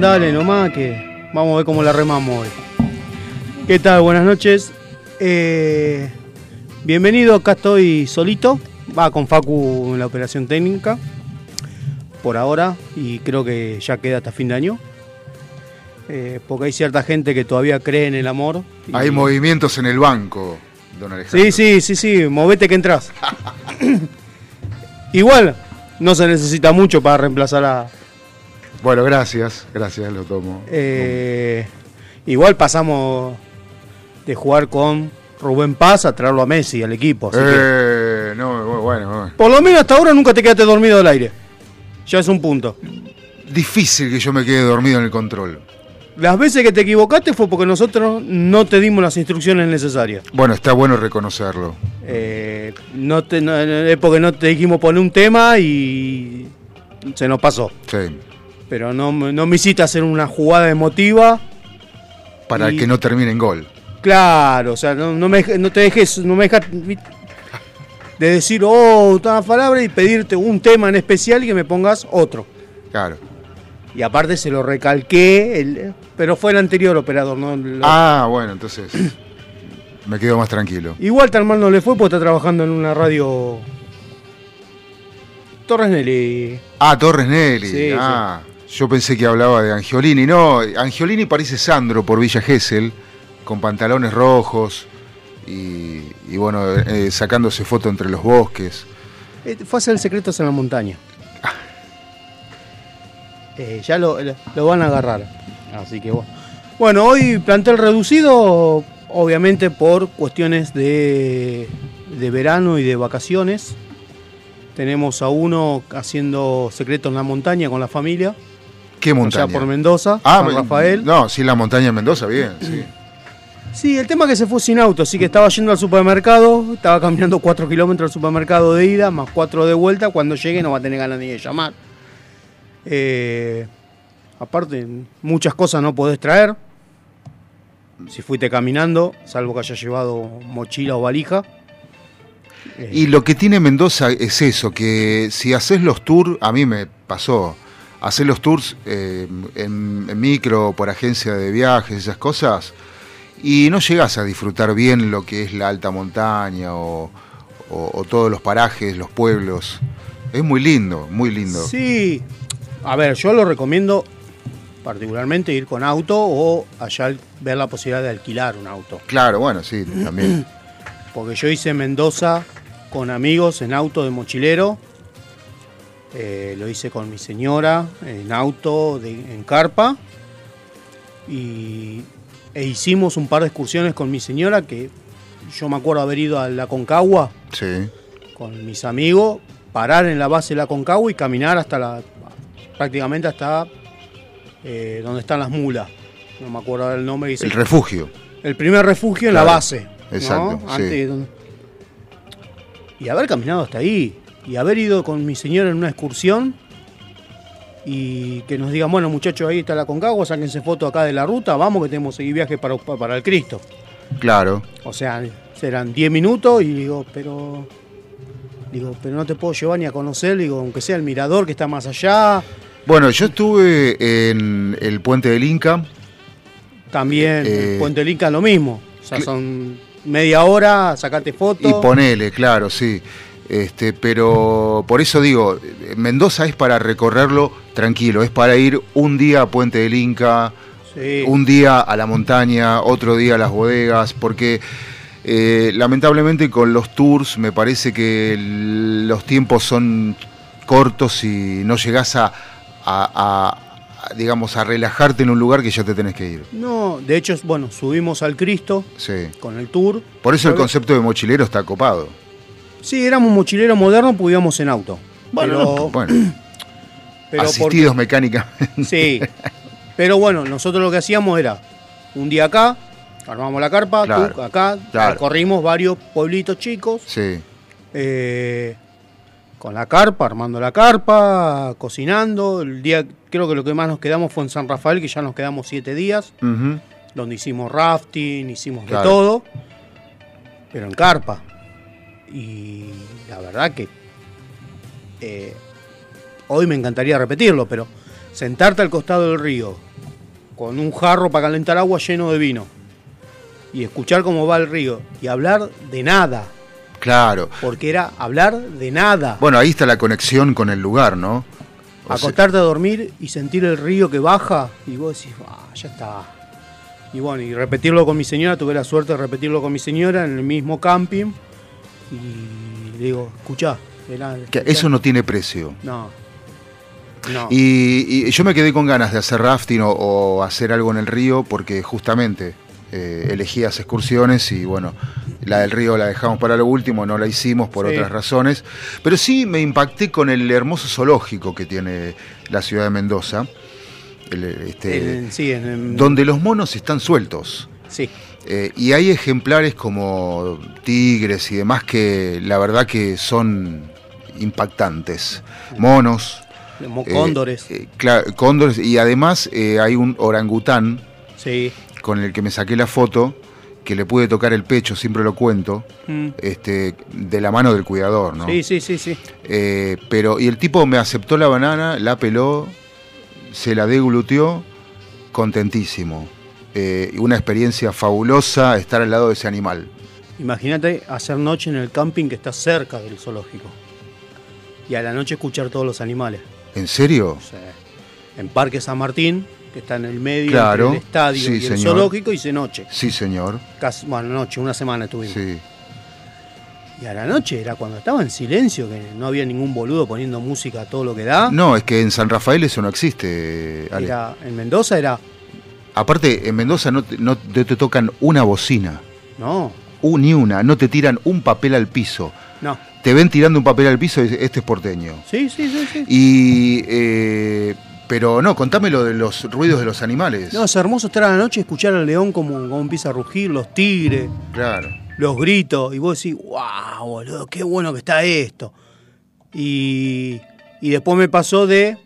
Mandale nomás que vamos a ver cómo la remamos hoy. ¿Qué tal? Buenas noches. Eh, bienvenido, acá estoy solito. Va con Facu en la operación técnica. Por ahora. Y creo que ya queda hasta fin de año. Eh, porque hay cierta gente que todavía cree en el amor. y- Hay movimientos en el banco, don Alejandro. Sí, sí, sí, sí, movete que entras. Igual, no se necesita mucho para reemplazar a. Bueno, gracias, gracias, lo tomo. eh, igual pasamos de jugar con Rubén Paz a traerlo a Messi al equipo. así que- Eh, no, bueno, bueno. por lo menos hasta ahora nunca te quedaste dormido al aire. Ya es un punto. Difícil que yo me quede dormido en el control. Las veces que te equivocaste fue porque nosotros no te dimos las instrucciones necesarias. Bueno, está bueno reconocerlo. Eh, no te, no- es porque no te dijimos poner un tema y se nos pasó. Sí. Pero no, me- no me hiciste hacer una jugada emotiva. Para Y- que no termine en gol. Claro, o sea, no, no me, no te dejes, no me dejas de decir, oh, todas palabras y pedirte un tema en especial y que me pongas otro. Claro. Y aparte se lo recalqué, el- pero fue el anterior operador, ¿no? Lo- Ah, bueno, entonces me quedo más tranquilo. Igual tan mal no le fue porque está trabajando en una radio. Torres Nelly. Ah, Torres Nelly. Sí, ah, yo pensé que hablaba de Angiolini. No, Angiolini parece Sandro por Villa Gesell, con pantalones rojos y, y bueno, eh, sacándose foto entre los bosques. Eh, fue a hacer secretos en la montaña. Eh, ya lo, lo van a agarrar. Así que bueno. Bueno, hoy plantel reducido, obviamente por cuestiones de, de verano y de vacaciones. Tenemos a uno haciendo secreto en la montaña con la familia, ¿Qué montaña? allá por Mendoza, Ah, San Rafael. No, sí, la montaña de Mendoza, bien, sí. Sí, el tema es que se fue sin auto, así que estaba yendo al supermercado, estaba caminando 4 kilómetros al supermercado de ida, más 4 de vuelta, cuando llegue no va a tener ganas ni de llamar. Eh, aparte, muchas cosas no podés traer. Si fuiste caminando, salvo que hayas llevado mochila o valija. Y lo que tiene Mendoza es eso, que si haces los tours, a mí me pasó, hacer los tours eh, en, en micro, por agencia de viajes, esas cosas, y no llegas a disfrutar bien lo que es la alta montaña o, o- o todos los parajes, los pueblos. Es muy lindo, muy lindo. Sí, a ver, yo lo recomiendo particularmente ir con auto o allá ver la posibilidad de alquilar un auto. Claro, bueno, sí, también. Porque yo hice Mendoza con amigos en auto de mochilero. Eh, lo hice con mi señora en auto, de- en carpa. Y, e hicimos un par de excursiones con mi señora que yo me acuerdo haber ido a la Concagua Sí. con mis amigos, parar en la base de la Concagua y caminar hasta la prácticamente hasta eh, donde están las mulas. No me acuerdo el nombre. dice- El refugio. el primer refugio en la base. ¿no? exacto, sí. Antes Y haber caminado hasta ahí. Y haber ido con mi señora en una excursión. Y que nos digan, bueno muchachos, ahí está la Concagua, sáquense foto acá de la ruta, vamos que tenemos que seguir viaje para, para el Cristo. Claro. O sea, serán 10 minutos y digo, pero. Digo, pero no te puedo llevar ni a conocer, digo, aunque sea el mirador que está más allá. Bueno, yo estuve en el puente del Inca. También Eh, el Puente del Inca lo mismo. O sea, son media hora, sacate foto. Y ponele, claro, sí. Este, pero por eso digo, Mendoza es para recorrerlo tranquilo, es para ir un día a Puente del Inca, Sí. un día a la montaña, otro día a las bodegas, porque eh, lamentablemente con los tours me parece que el- los tiempos son cortos y no llegás a, a- a- digamos, a relajarte en un lugar que ya te tenés que ir. No, de hecho, bueno, subimos al Cristo Sí. con el tour. Por eso el concepto de mochilero está copado. Sí, éramos mochileros modernos, íbamos en auto. Bueno, pero, bueno, pero asistidos mecánicamente. Sí. Pero bueno, nosotros lo que hacíamos era un día acá, armamos la carpa, Claro, tú acá, claro. recorrimos varios pueblitos chicos, Sí, eh, con la carpa, armando la carpa, cocinando. El día, creo que lo que más nos quedamos fue en San Rafael, que ya nos quedamos siete días, donde hicimos rafting, hicimos Claro. de todo, pero en carpa. Y la verdad que eh, hoy me encantaría repetirlo, pero sentarte al costado del río con un jarro para calentar agua lleno de vino y escuchar cómo va el río y hablar de nada, claro. porque era hablar de nada. Bueno, ahí está la conexión con el lugar, ¿no? O sea, acostarte a dormir y sentir el río que baja y vos decís, ah, ya está. Y bueno, y repetirlo con mi señora, tuve la suerte de repetirlo con mi señora en el mismo camping y le digo, escuchá, era- que escuchá". eso no tiene precio. No. No. Y, y yo me quedé con ganas de hacer rafting o, o hacer algo en el río porque justamente eh, elegías excursiones y bueno, la del río la dejamos para lo último, no la hicimos por Sí. otras razones. Pero sí me impacté con el hermoso zoológico que tiene la ciudad de Mendoza, el, este, En- sí, en- en- donde los monos están sueltos. sí. Eh, y hay ejemplares como tigres y demás que la verdad que son impactantes. Monos, Mo- eh, Cóndores. eh, cla- cóndores y además hay un orangután sí. con el que me saqué la foto que le pude tocar el pecho, siempre lo cuento, Mm. este, de la mano del cuidador, ¿no? Sí, sí, sí, sí. Eh, pero, y el tipo me aceptó la banana, la peló, se la degluteó, contentísimo. Eh, una experiencia fabulosa estar al lado de ese animal. Imagínate hacer noche en el camping que está cerca del zoológico. Y a la noche escuchar todos los animales. ¿En serio? En Parque San Martín, que está en el medio Claro, entre el estadio sí, y el señor. zoológico, hice noche. Sí, señor. Casi, bueno, noche, una semana estuvimos. Sí. Y a la noche era cuando estaba en silencio, que no había ningún boludo poniendo música a todo lo que da. No, es que en San Rafael eso no existe, Ale. Era, en Mendoza era, Aparte, en Mendoza no te, no te- te tocan una bocina, no, un- ni una, no te tiran un papel al piso. no. Te ven tirando un papel al piso y dices, este es porteño. Sí, sí, sí, sí. Y, eh, pero no, contame lo de los ruidos de los animales. No, es hermoso estar a la noche y escuchar al león como, como empieza a rugir, los tigres, Claro. los gritos, y vos decís, wow, boludo, qué bueno que está esto. Y, y después me pasó de.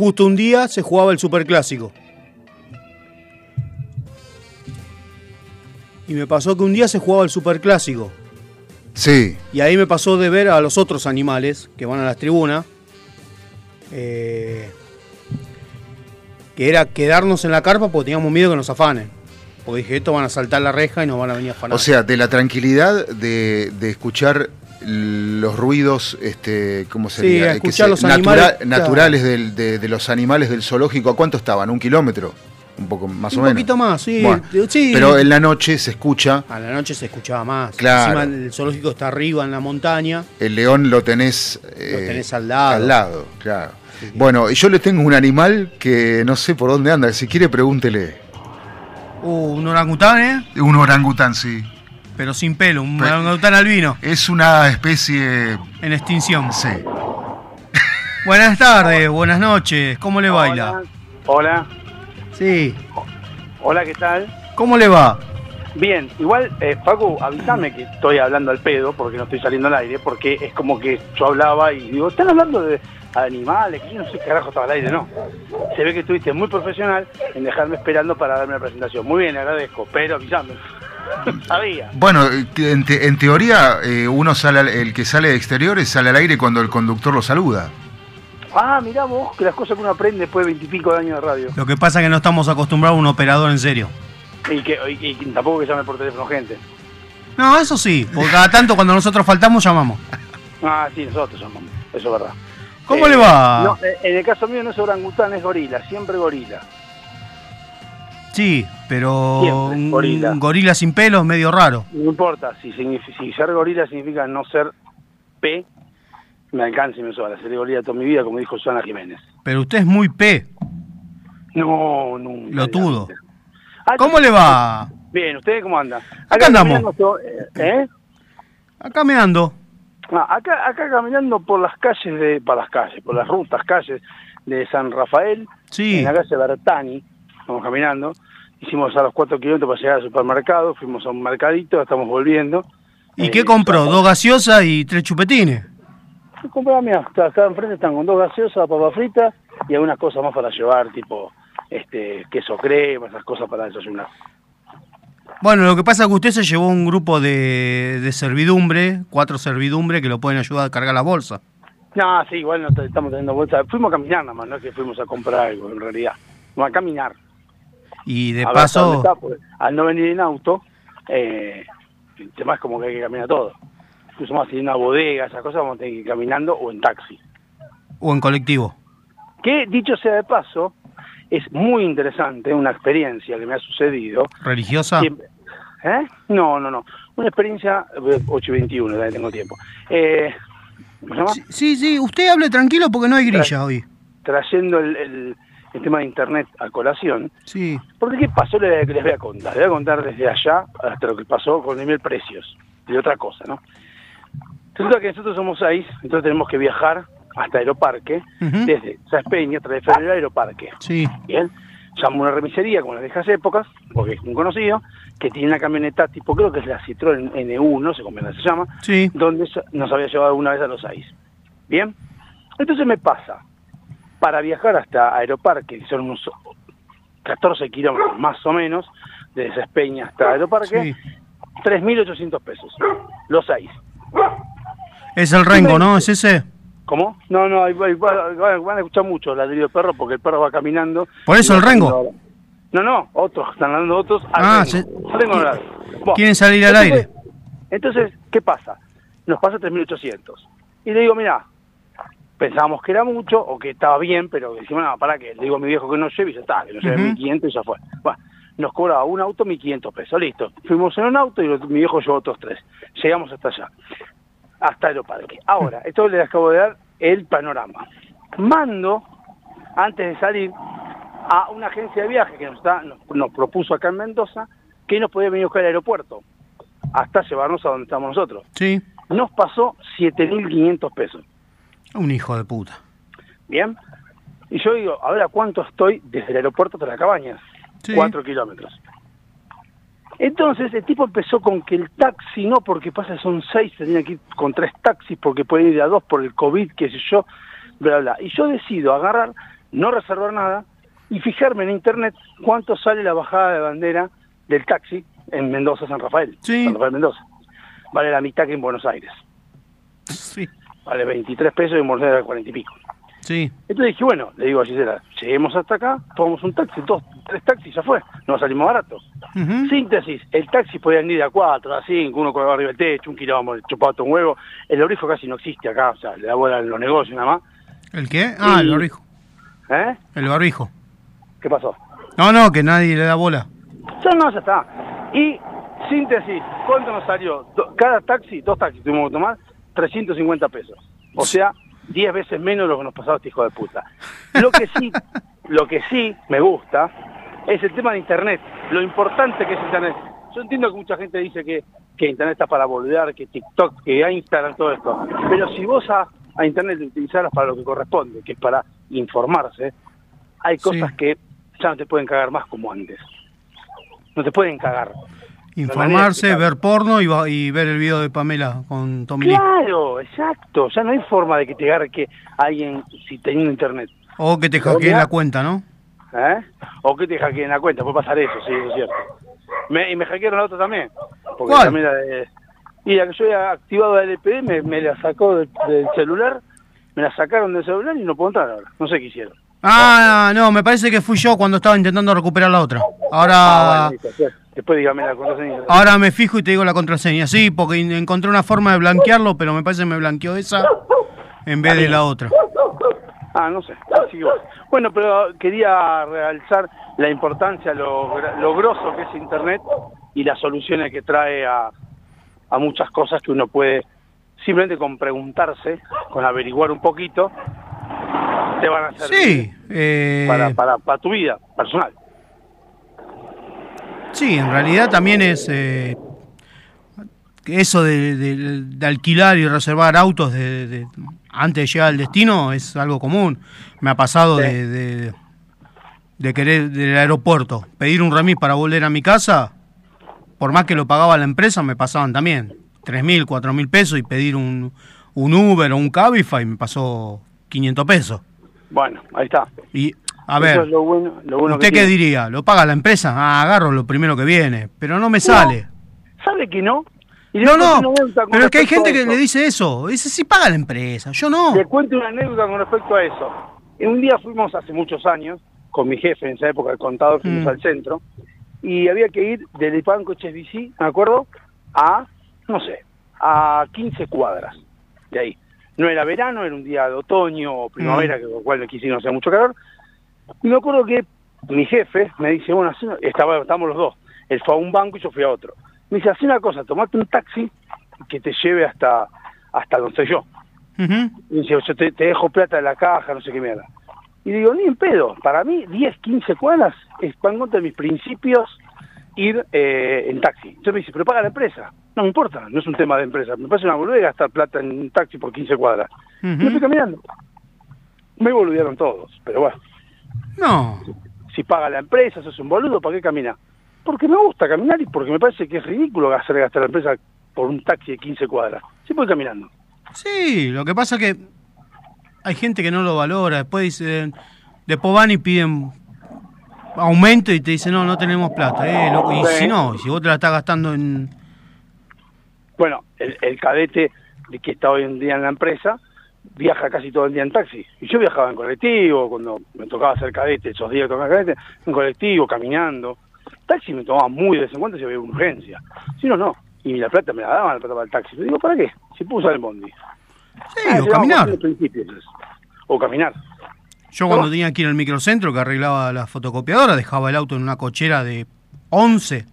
Justo un día se jugaba el superclásico. Y me pasó que un día se jugaba el superclásico. Sí, Y ahí me pasó de ver a los otros animales que van a las tribunas. eh, que era quedarnos en la carpa porque teníamos miedo que nos afanen. Porque dije, estos van a saltar la reja y nos van a venir a afanar. o sea, de la tranquilidad de, de escuchar los ruidos, este, ¿cómo sería? Sí, Que escuchar se- los natura- animales, claro. naturales del- de, de los animales del zoológico. ¿A cuánto estaban? ¿Un kilómetro? Un poco más un o menos. poquito más, sí. Bueno, sí. Pero en la noche se escucha, A la noche se escuchaba más. Claro. Encima el zoológico está arriba en la montaña. el león lo tenés, eh, tenés al lado. Al lado, claro. Bueno, yo le tengo un animal que no sé por dónde anda. Si quiere, pregúntele. Uh, un orangután, ¿eh? Un orangután, sí. Pero sin pelo, un Pe- orangután albino Es una especie. en extinción. Sí. Buenas tardes, buenas noches. ¿Cómo le baila? Hola, Sí. hola, ¿qué tal? ¿Cómo le va? Bien, igual, eh, Facu, avísame que estoy hablando al pedo porque no estoy saliendo al aire, porque es como que yo hablaba y digo, ¿están hablando de animales? Que yo no sé qué carajo estaba al aire, no. Se ve que estuviste muy profesional en dejarme esperando para darme la presentación. Muy bien, agradezco, pero avísame. Sabía. Bueno, eh, en, te- en teoría, eh, uno sale, al- el que sale de exteriores sale al aire cuando el conductor lo saluda. Ah, mirá vos, que las cosas que uno aprende después de veintipico de años de radio. Lo que pasa es que no estamos acostumbrados a un operador en serio. Y que y, y tampoco que llame por teléfono gente. No, eso sí, porque cada tanto cuando nosotros faltamos llamamos. Ah, sí, nosotros llamamos, eso es verdad. ¿Cómo Eh, le va? No, eh, en el caso mío no es orangután, es gorila, siempre gorila. Sí, pero Siempre, un gorila. un gorila sin pelo es medio raro. No importa, si, si ser gorila significa no ser P, me alcanza y me sobra. Seré gorila toda mi vida, como dijo Susana Jiménez. Pero usted es muy P, No, nunca. lotudo. Ah, ¿Cómo le va? Bien, ¿ustedes cómo andan? Acá andamos. caminando, ¿Eh? Acá me ando. Ah, acá, acá caminando por las calles de, por las calles, por las rutas, calles de San Rafael, Sí. en la calle Bertani, estamos caminando, hicimos a los cuatro kilómetros para llegar al supermercado, fuimos a un mercadito, estamos volviendo. ¿Y Eh, qué compró? Dos gaseosas y tres chupetines. Compraba, mira, acá acá enfrente están con dos gaseosas, papa frita y algunas cosas más para llevar, tipo este queso crema, esas cosas para desayunar. Bueno, lo que pasa es que usted se llevó un grupo de, de servidumbre, cuatro servidumbre que lo pueden ayudar a cargar la bolsa. No, sí, igual no estamos teniendo vuelta. Fuimos a caminar nada más, no es que fuimos a comprar algo, en realidad. Vamos a caminar. Y de A paso, está, al no venir en auto, eh, el tema es como que hay que caminar todo. Incluso más si hay una bodega, esas cosas, vamos a tener que ir caminando o en taxi. o en colectivo. Que, dicho sea de paso, es muy interesante, una experiencia que me ha sucedido. ¿Religiosa? Siempre- ¿Eh? No, no, no. Una experiencia, eh, 8 y 21, ya tengo tiempo. Eh, sí, sí, usted hable tranquilo porque no hay grilla hoy. Trayendo el, el- el tema de Internet a colación. Sí. Porque ¿qué pasó? Les, les voy a contar. Les voy a contar desde allá hasta lo que pasó con el nivel precios. Y otra cosa, ¿no? Resulta que nosotros somos seis, entonces tenemos que viajar hasta Aeroparque, desde Saspeña, tras de febrero, Aeroparque. Sí. Bien, llamo a una remisería como las viejas épocas, porque es un conocido, que tiene una camioneta tipo, creo que es la Citroën N1, no sé cómo se llama, Sí. donde nos había llevado una vez a los seis. Bien, entonces me pasa, para viajar hasta Aeroparque, que son unos 14 kilómetros más o menos, desde Saspeña hasta Aeroparque, Sí. 3.800 pesos, los seis. Es el Rengo, ¿no? ¿Es ese? ¿Cómo? No, no, van, a escuchar mucho ladrillo de perro porque el perro va caminando. ¿Por eso el Rengo? No, no, otros, están dando otros. Ah, Rengo. se- Quieren salir al entonces- aire. Entonces, ¿qué pasa? Nos pasa 3.800. Y le digo, mira, pensábamos que era mucho o que estaba bien, pero decimos, no, para qué. Le digo a mi viejo que no lleve y ya está, que no lleve Ujú. 1.500 y ya fue. Bueno, nos cobraba un auto 1.500 pesos, listo. Fuimos en un auto y lo- mi viejo llevó otros tres. Llegamos hasta allá, hasta Aeroparque. Ahora, esto les acabo de dar el panorama. Mando, antes de salir, a una agencia de viaje que nos, está, nos, nos propuso acá en Mendoza que nos podía venir a buscar al aeropuerto hasta llevarnos a donde estamos nosotros. Sí. Nos pasó 7.500 pesos. Un hijo de puta. ¿Bien? Y yo digo, a ver a cuánto estoy desde el aeropuerto hasta la cabaña. Sí. Cuatro kilómetros. Entonces el tipo empezó con que el taxi no, porque pasa son seis, se tenía que ir con tres taxis porque pueden ir a dos por el COVID, qué sé yo, bla, bla. Y yo decido agarrar, no reservar nada y fijarme en internet cuánto sale la bajada de bandera del taxi en Mendoza, San Rafael. Sí. San Rafael, Mendoza. Vale la mitad que en Buenos Aires. Sí. Vale 23 pesos y Buenos Aires 40 y pico. Sí. Entonces dije, bueno, le digo a Gisela, lleguemos hasta acá, tomamos un taxi, dos, tres taxis, ya fue, nos salimos barato. Ujú. Síntesis, el taxi podían ir de a cuatro, a cinco, uno con arriba del techo, un kilómetro, chupado un huevo. El orifo casi no existe acá, o sea, le da bola en los negocios nada más. ¿El qué? Ah, el barbijo. ¿Eh? El barbijo. ¿Qué pasó? No, no, que nadie le da bola. Ya no, ya está. Y, síntesis, ¿cuánto nos salió? Do- cada taxi, dos taxis tuvimos que tomar, 350 pesos. O sea, 10 veces menos de lo que nos pasaba este hijo de puta. Lo que sí, lo que sí me gusta es el tema de Internet, lo importante que es Internet. Yo entiendo que mucha gente dice que, que Internet está para volver, que TikTok, que Instagram, todo esto. Pero si vos a, a Internet lo utilizarás para lo que corresponde, que es para informarse, hay cosas Sí. que ya no te pueden cagar más como antes. No te pueden cagar. Informarse, ver porno y, va- y ver el video de Pamela con Tommy Lee. Claro, exacto. Ya no hay forma de que te agarre alguien si teniendo internet. O que te hackeen la cuenta, ¿no? ¿Eh? O que te hackeen la cuenta. Puede pasar eso, sí, es cierto. Me, y me hackearon la otra también. Porque ¿Cuál? también la de- y la que yo había activado la LPD me, me la sacó del, del celular. Me la sacaron del celular y no puedo entrar ahora. No sé qué hicieron. Ah, no, me parece que fui yo cuando estaba intentando recuperar la otra. Ahora, Ah, bueno, listo, sí. Después dígame la contraseña. ahora me fijo y te digo la contraseña. Sí, porque encontré una forma de blanquearlo, pero me parece que me blanqueó esa en vez de la otra. Ah, no sé. Así bueno. Pero quería realzar la importancia, lo, lo grosso que es Internet y las soluciones que trae a, a muchas cosas que uno puede simplemente con preguntarse, con averiguar un poquito, te van a hacer Sí, eh, para, para, para tu vida personal. Sí, en realidad también es eh, eso de, de- de alquilar y reservar autos de, antes de llegar al destino es algo común. Me ha pasado Sí. de, de querer del aeropuerto pedir un remis para volver a mi casa, por más que lo pagaba la empresa, me pasaban también tres mil, cuatro mil pesos y pedir un, un Uber o un Cabify me pasó 500 pesos. Bueno, ahí está. Y, a Eso ver, es lo bueno, lo bueno ¿usted que qué tiene. diría? ¿Lo paga la empresa? Ah, agarro lo primero que viene, pero no me sale. ¿Sabe que no? Y No, no, pero es que hay gente que le dice eso. Dice, sí paga la empresa, yo no. Le cuento una anécdota con respecto a eso. En un día fuimos hace muchos años, con mi jefe en esa época, el contador, fuimos Mm. al centro, y había que ir del Ipán Coches Bici, ¿me acuerdo? A, no sé, a 15 cuadras de ahí. No era verano, era un día de otoño o primavera, Mm. que con lo cual aquí sí no hacía mucho calor. Y me acuerdo que mi jefe me dice, bueno, estaba, estábamos los dos. Él fue a un banco y yo fui a otro. Me dice, haz una cosa, tomate un taxi que te lleve hasta, hasta donde estoy yo. Ujú. Y dice, yo te, te dejo plata en la caja, no sé qué mierda. Y digo, ni en pedo. Para mí, 10, 15 cuadras es van contra mis principios ir eh, en taxi. Entonces me dice, pero paga la empresa. No me importa, no es un tema de empresa. Me parece una boludez gastar plata en un taxi por 15 cuadras. Y Ujú. me fui caminando. Me boludearon todos, pero bueno, No, si paga la empresa, sos un boludo, ¿para qué camina? Porque me gusta caminar y porque me parece que es ridículo hacer gastar la empresa por un taxi de 15 cuadras. Sí voy caminando. sí, lo que pasa que hay gente que no lo valora. Después dicen, después van y piden aumento y te dicen, no, no tenemos plata. Eh, loco, y Sí. si no, si vos te la estás gastando en... Bueno, el, el cadete de que está hoy en día en la empresa viaja casi todo el día en taxi. Y yo viajaba en colectivo, cuando me tocaba hacer cadete, esos días tocaba cadete, en colectivo, caminando. Taxi me tomaba muy de vez en cuando si había una urgencia. Si no, no. Y la plata me la daban, la plata para el taxi. Yo digo, ¿para qué? Si puedo usar el bondi. Sí, Ah, o caminar. O caminar. Yo cuando tenía que ir al microcentro que arreglaba la fotocopiadora, dejaba el auto en una cochera de 11.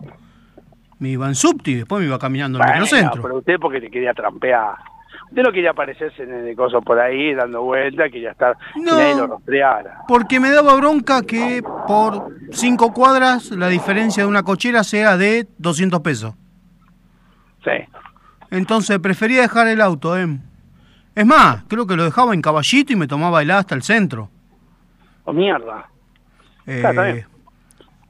Me iba en subti y después me iba caminando al Bueno, microcentro. pero usted porque te quería trampear. Usted no quería aparecerse en el coso por ahí, dando vueltas, quería estar, No. que nadie lo rastreara. Porque me daba bronca que por 5 cuadras la diferencia de una cochera sea de 200 pesos. Sí. Entonces prefería dejar el auto. ¿eh? Es más, creo que lo dejaba en caballito y me tomaba el hasta el centro. O mierda. Eh,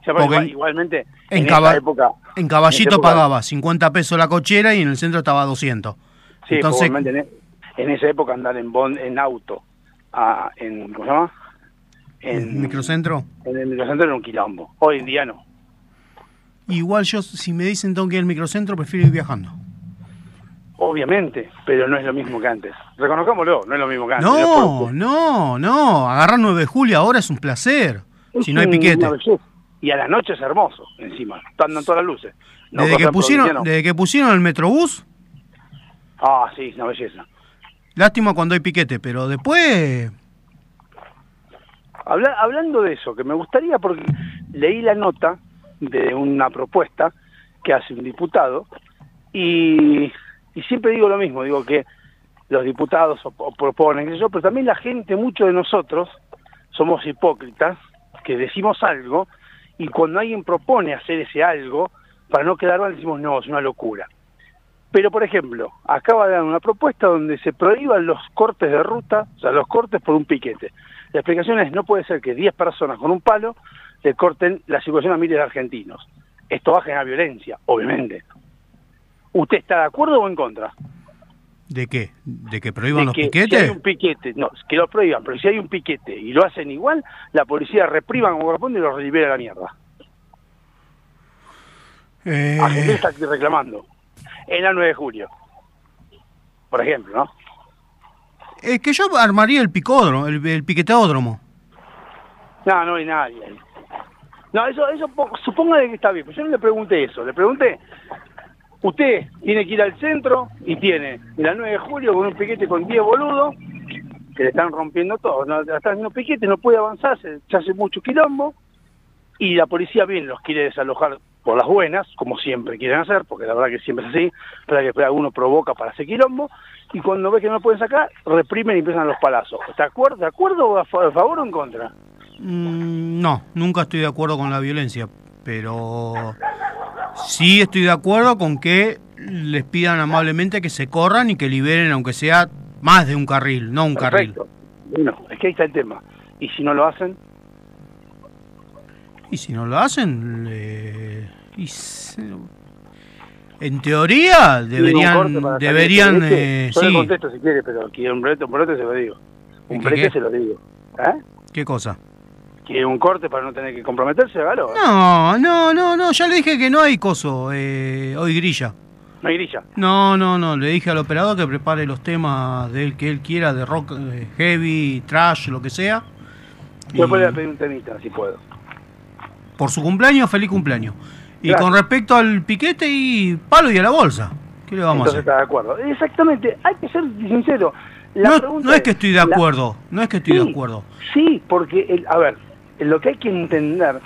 Claro, Porque igualmente, en en, caba- esa época... en caballito en pagaba 50 pesos la cochera y en el centro estaba 200. Sí, Entonces, en, e- en esa época andar en bond, en auto, a, en, ¿cómo se llama? en microcentro. En el microcentro era un quilombo. Hoy en día no. Igual yo, si me dicen tengo que ir al microcentro, prefiero ir viajando. Obviamente, pero no es lo mismo que antes. Reconozcámoslo, no es lo mismo que antes. No, no, no. Agarrar 9 de julio ahora es un placer. Es Si no hay piquete. Y a la noche es hermoso, encima. Están todas las luces. No Desde que, pusieron, desde que pusieron el metrobús, Ah, sí, una belleza. lástima cuando hay piquete, pero después... Habla- hablando de eso, que me gustaría, porque leí la nota de una propuesta que hace un diputado y, y siempre digo lo mismo, digo que los diputados o- o proponen, yo, pero también la gente, muchos de nosotros, somos hipócritas, que decimos algo y cuando alguien propone hacer ese algo, para no quedar mal decimos, no, es una locura. Pero, por ejemplo, acaba de dar una propuesta donde se prohíban los cortes de ruta, o sea, los cortes por un piquete. La explicación es, no puede ser que 10 personas con un palo le corten la situación a miles de argentinos. Esto va a generar violencia, obviamente. ¿Usted está de acuerdo o en contra? ¿De qué? ¿De que prohíban de los que si piquetes? hay un piquete, no, que lo prohíban, pero si hay un piquete y lo hacen igual, la policía reprima como corresponde y los libera a la mierda. Eh, Argentina está reclamando. En la 9 de julio. Por ejemplo, ¿no? es que yo armaría el picódromo, el, el piqueteódromo. No, no hay nadie. No, eso, eso po- suponga de que está bien, pero yo no le pregunté eso, le pregunté, usted tiene que ir al centro y tiene en la 9 de julio con un piquete con 10 boludos, que le están rompiendo todo, no, están haciendo piquete, no puede avanzar, se, se hace mucho quilombo, y la policía bien los quiere desalojar por las buenas, como siempre quieren hacer, porque la verdad que siempre es así, pero que después uno provoca para hacer quilombo, y cuando ve que no lo pueden sacar, reprimen y empiezan los palazos. ¿Está de acuerdo, de acuerdo o a fa- a favor o en contra? Mm, no, nunca estoy de acuerdo con la violencia, pero sí estoy de acuerdo con que les pidan amablemente que se corran y que liberen, aunque sea más de un carril, no un carril. Perfecto. Bueno, es que ahí está el tema. Y si no lo hacen, Y si no lo hacen, le- y se- en teoría deberían, deberían, del eh, Yo le sí. contesto si quiere, pero quiere un brete, un brete se lo digo. ¿Y Un brete qué? se lo digo. ¿Eh? ¿Qué cosa? ¿Quiere un corte para no tener que comprometerse? Hágalo. No, no, no, no, ya le dije que no hay coso, eh, hoy grilla. No hay grilla. No, no, no, le dije al operador que prepare los temas de él que él quiera, de rock eh, heavy, trash, lo que sea. Yo Y podría pedir un temita, si puedo. Por su cumpleaños, feliz cumpleaños. Y con respecto al piquete y palo y a la bolsa, ¿qué le vamos Entonces a hacer? está de acuerdo. Exactamente, hay que ser sincero. La No, es que estoy de la- acuerdo, no es que estoy de acuerdo. Sí, porque, el- a ver, lo que hay que entender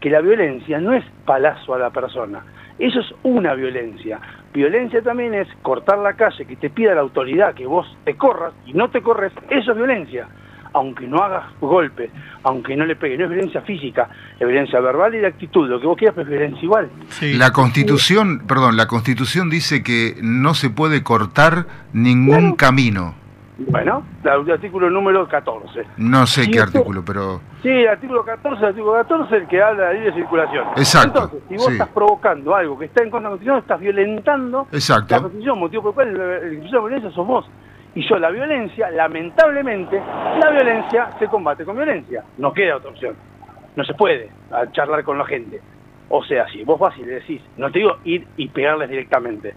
que la violencia no es palazo a la persona, eso es una violencia. Violencia también es cortar la calle, que te pida la autoridad que vos te corras y no te corres, eso es violencia. Aunque no hagas golpe, aunque no le pegue, no es violencia física, es violencia verbal y de actitud, lo que vos quieras, pero es violencia igual. Sí. La Constitución, perdón, la Constitución dice que no se puede cortar ningún camino. Bueno, el artículo número 14. No sé qué esto- artículo, pero Sí, el artículo 14, el artículo 14 el que habla de la libre circulación. Exacto, Entonces, si vos sí. estás provocando algo que está en contra de la Constitución, estás violentando Exacto. la Constitución, motivo por el cual la- el ejercicio de violencia sos vos. Y yo, la violencia, lamentablemente, la violencia se combate con violencia. No queda otra opción. No se puede charlar con la gente. O sea, si vos vas y le decís, no te digo ir y pegarles directamente.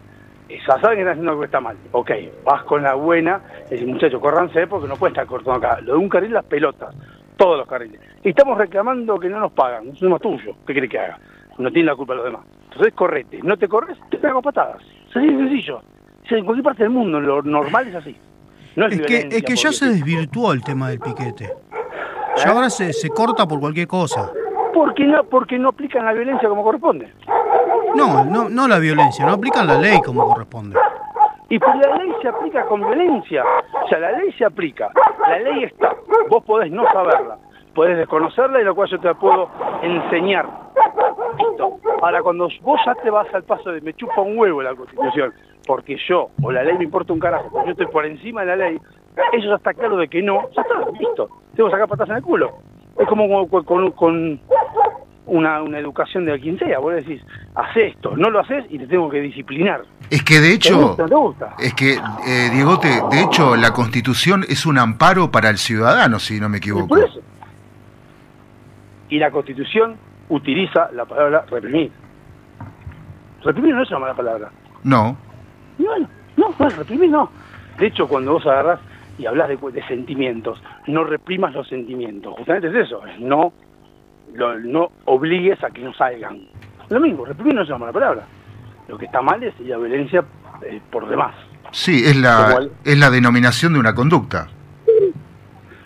Esa saben que están haciendo algo que está mal. Ok, vas con la buena, decís, muchachos, córranse porque no puede estar cortando acá. Lo de un carril, las pelotas. Todos los carriles. Y estamos reclamando que no nos pagan. Es más tuyo. ¿Qué querés que haga? No tiene la culpa los demás. Entonces correte. No te corres, te pego patadas. Así de sencillo. En cualquier parte del mundo lo normal es así. No es, Es que, es que ya se desvirtuó el tema del piquete. Ya ahora se, se corta por cualquier cosa. Porque no, porque no aplican la violencia como corresponde. No, no, no la violencia, no aplican la ley como corresponde. Y pues la ley se aplica con violencia. O sea, la ley se aplica. La ley está. Vos podés no saberla. Podés desconocerla y lo cual yo te la puedo enseñar. Listo. Ahora, cuando vos ya te vas al paso de me chupa un huevo la Constitución, porque yo o la ley me importa un carajo, porque yo estoy por encima de la ley, eso ya está claro de que no, ya está, listo. Tengo que sacar patas en el culo. Es como con, con- con una, una educación de quien sea. Vos decís, haz esto, no lo haces y te tengo que disciplinar. es que de ¿Te hecho, gusta? ¿Te gusta? es que, eh, Diegote, de hecho la Constitución es un amparo para el ciudadano, si no me Y equivoco. por eso. Y la Constitución utiliza la palabra reprimir. Reprimir no es una mala palabra. No, No, no, no, reprimir no. De hecho, cuando vos agarrás y hablas de, de sentimientos, no reprimas los sentimientos. Justamente es eso, es no, lo- no obligues a que no salgan. Lo mismo, reprimir no es una mala palabra. Lo que está mal es la violencia eh, por demás. sí, es la, Igual. es la denominación de una conducta.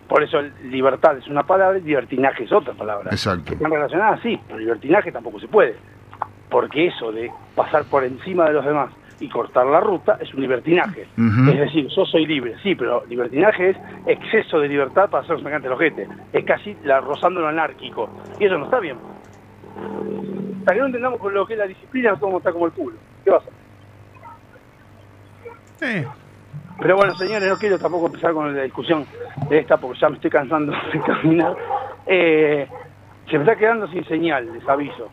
Por eso libertad es una palabra y libertinaje es otra palabra. Exacto. Están relacionadas, sí, pero libertinaje tampoco se puede. Porque eso de pasar por encima de los demás y cortar la ruta es un libertinaje. Es decir, yo soy libre, sí, pero libertinaje es exceso de libertad para hacer semejante el ojete. Es casi la, rozando lo anárquico. Y eso no está bien. Hasta que no entendamos lo que es la disciplina, todo está como el culo. ¿Qué va a hacer? Eh, Pero bueno, señores, no quiero tampoco empezar con la discusión de esta porque ya me estoy cansando de caminar. Eh, se me está quedando sin señal, les aviso.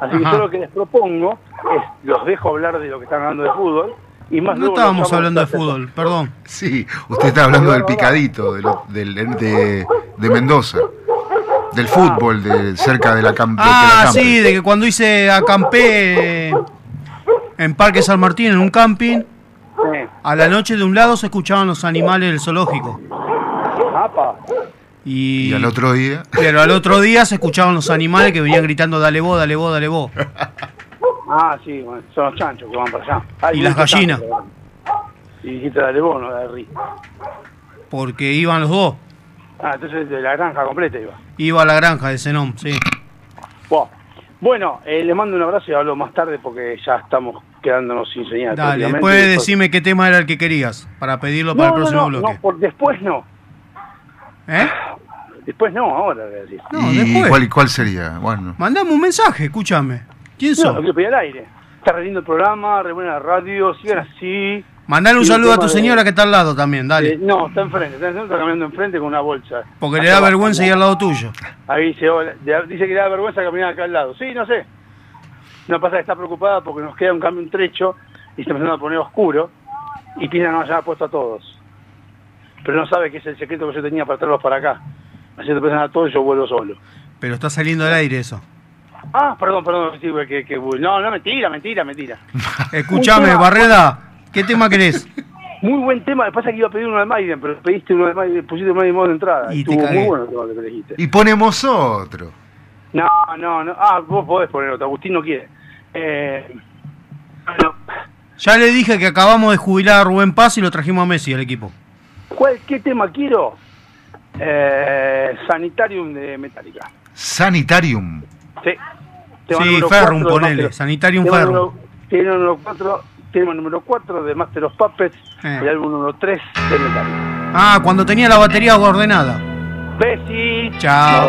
Así que yo lo que les propongo es, los dejo hablar de lo que están hablando de fútbol. Y más no luego estábamos hablando de fútbol, perdón. Sí, usted está hablando del picadito de, lo- del- de, de Mendoza, del fútbol de cerca de la cam- de Ah, sí, de que cuando hice acampé en Parque San Martín, en un camping, a la noche de un lado se escuchaban los animales del zoológico. Y, Y al otro día, Pero al otro día se escuchaban los animales que venían gritando, dale vos, dale vos, dale vos. Ah, sí, bueno, son los chanchos que van para allá. Ah, Y las gallinas. Y dijiste dale vos, no dale ri. Porque iban los dos. Ah, entonces de la granja completa iba. Iba a la granja de Zenón, sí. Bueno, eh, les mando un abrazo y hablo más tarde porque ya estamos quedándonos sin señal. Dale, después decime qué tema era el que querías para pedirlo para No, el no, próximo no, bloque. no, por- después no. ¿Eh? Después no, ahora voy a decir. No, ¿Y después. cuál, cuál sería? Bueno. Mandame un mensaje, escúchame. ¿Quién No, sos? lo quiero pedir al aire. Está re lindo el programa, re buena la radio, sigan así. Mandale un saludo a tema tu de- señora que está al lado también, Eh, dale. no, está enfrente, está, está caminando enfrente con una bolsa. Porque le da vergüenza ir al lado tuyo. Ahí dice, hola, de- dice que le da vergüenza caminar acá al lado. Sí, no sé. No pasa que está preocupada porque nos queda un cambio, un trecho y está empezando a poner oscuro y piensa que nos haya puesto a todos. Pero no sabe que es el secreto que yo tenía para traerlos para acá. Así que empiezan a todos y yo vuelvo solo. Pero está saliendo al aire eso. Ah, perdón, perdón. sí, que, que- no, no, mentira, mentira, mentira. Escúchame. Barreda, ¿qué tema querés? Muy buen tema. Lo que pasa es que iba a pedir uno de Maiden, pero pediste uno de Maiden, pusiste uno de modo de entrada. Y te Estuvo muy bueno el tema que te elegiste. Y ponemos otro. No, no, no. Ah, vos podés poner otro. Agustín no quiere. Eh, Ya le dije que acabamos de jubilar a Rubén Paz y lo trajimos a Messi al equipo. ¿Cuál, ¿Qué tema quiero? Eh, Sanitarium de Metallica. Sanitarium. Sí. Tema Sí, Ferrum, ponele, Master- Sanitarium tema Ferrum. número- Tema número 4 tema número 4 de Master of Puppets, Eh. el álbum número 3 de Metallica. Ah, cuando tenía la batería ordenada. Besis. Chao.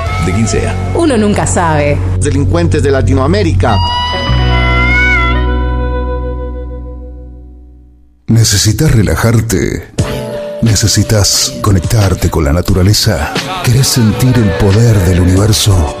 de quien sea. Uno nunca sabe. Delincuentes de Latinoamérica. ¿Necesitas relajarte? ¿Necesitas conectarte con la naturaleza? ¿Querés sentir el poder del universo?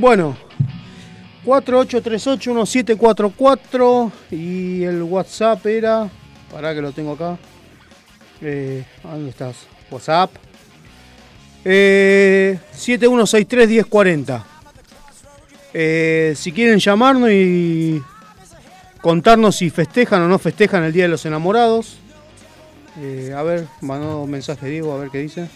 Bueno, 48381744 y el WhatsApp era, para que lo tengo acá. Eh, ¿Dónde estás? WhatsApp. Eh, 71631040. Eh, si quieren llamarnos y contarnos si festejan o no festejan el Día de los Enamorados. Eh, a ver, mandó un mensaje Diego, a ver qué dice.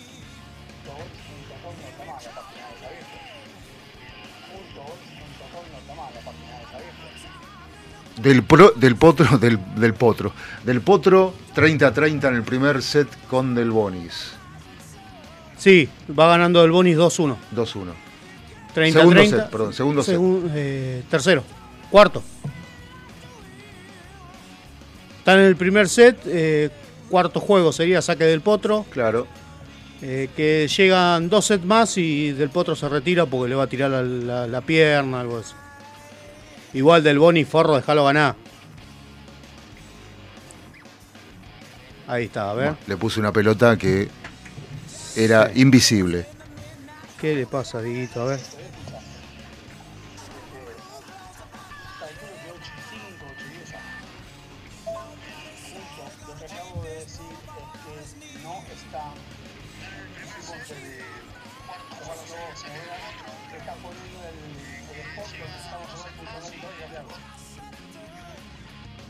Del, pro- del potro, del, del potro. Del potro 30-30 en el primer set con Del Bonis. Sí, va ganando el Bonis 2-1. 2-1. 30, Segundo 30. set, perdón, segundo set. Segun- eh, tercero, cuarto. Está en el primer set, eh, cuarto juego sería saque del potro, Claro. eh, que llegan dos sets más y del potro se retira porque le va a tirar la, la- la pierna, algo así. Igual del Boni forro, déjalo ganar. Ahí está, a ver. Le puse una pelota que era invisible. ¿Qué le pasa, Diguito? A ver.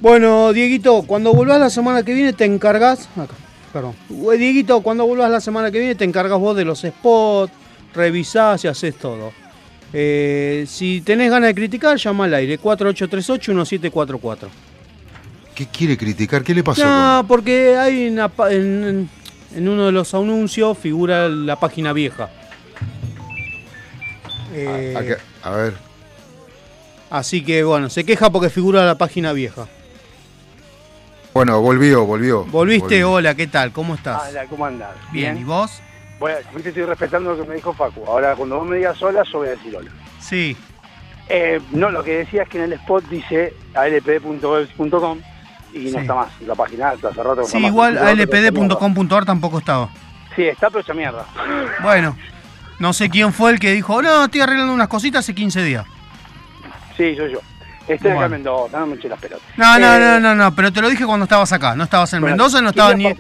Bueno, Dieguito, cuando vuelvas la semana que viene te encargas. Acá, perdón. Eh, Dieguito, cuando vuelvas la semana que viene te encargas vos de los spots, revisás y haces todo. Eh, si tenés ganas de criticar, llama al aire 4838-1744. ¿Qué quiere criticar? ¿Qué le pasó? No, porque hay una en, en uno de los anuncios figura la página vieja. Eh, a ver. así que bueno, se queja porque figura la página vieja. Bueno, volvió, volvió. Volviste, Volvió. hola, ¿qué tal? ¿Cómo estás? Hola, ¿cómo andás? Bien, ¿y vos? Bueno, viste, estoy respetando lo que me dijo Facu. Ahora, cuando vos me digas hola, yo voy a decir hola. Sí. Eh, no, lo que decía es que en el spot dice alpd.webs.com y Sí. no está más. La página que no Sí, está igual está alpd.com.ar tampoco estaba. Sí, está, pero esa mierda. Bueno, no sé quién fue el que dijo, no, estoy arreglando unas cositas hace 15 días. Sí, soy yo. Estoy acá Bueno. en Mendoza, no me eché las pelotas. No, no, Eh, no, no, no, pero te lo dije cuando estabas acá. No estabas en bueno, Mendoza, no estabas ni...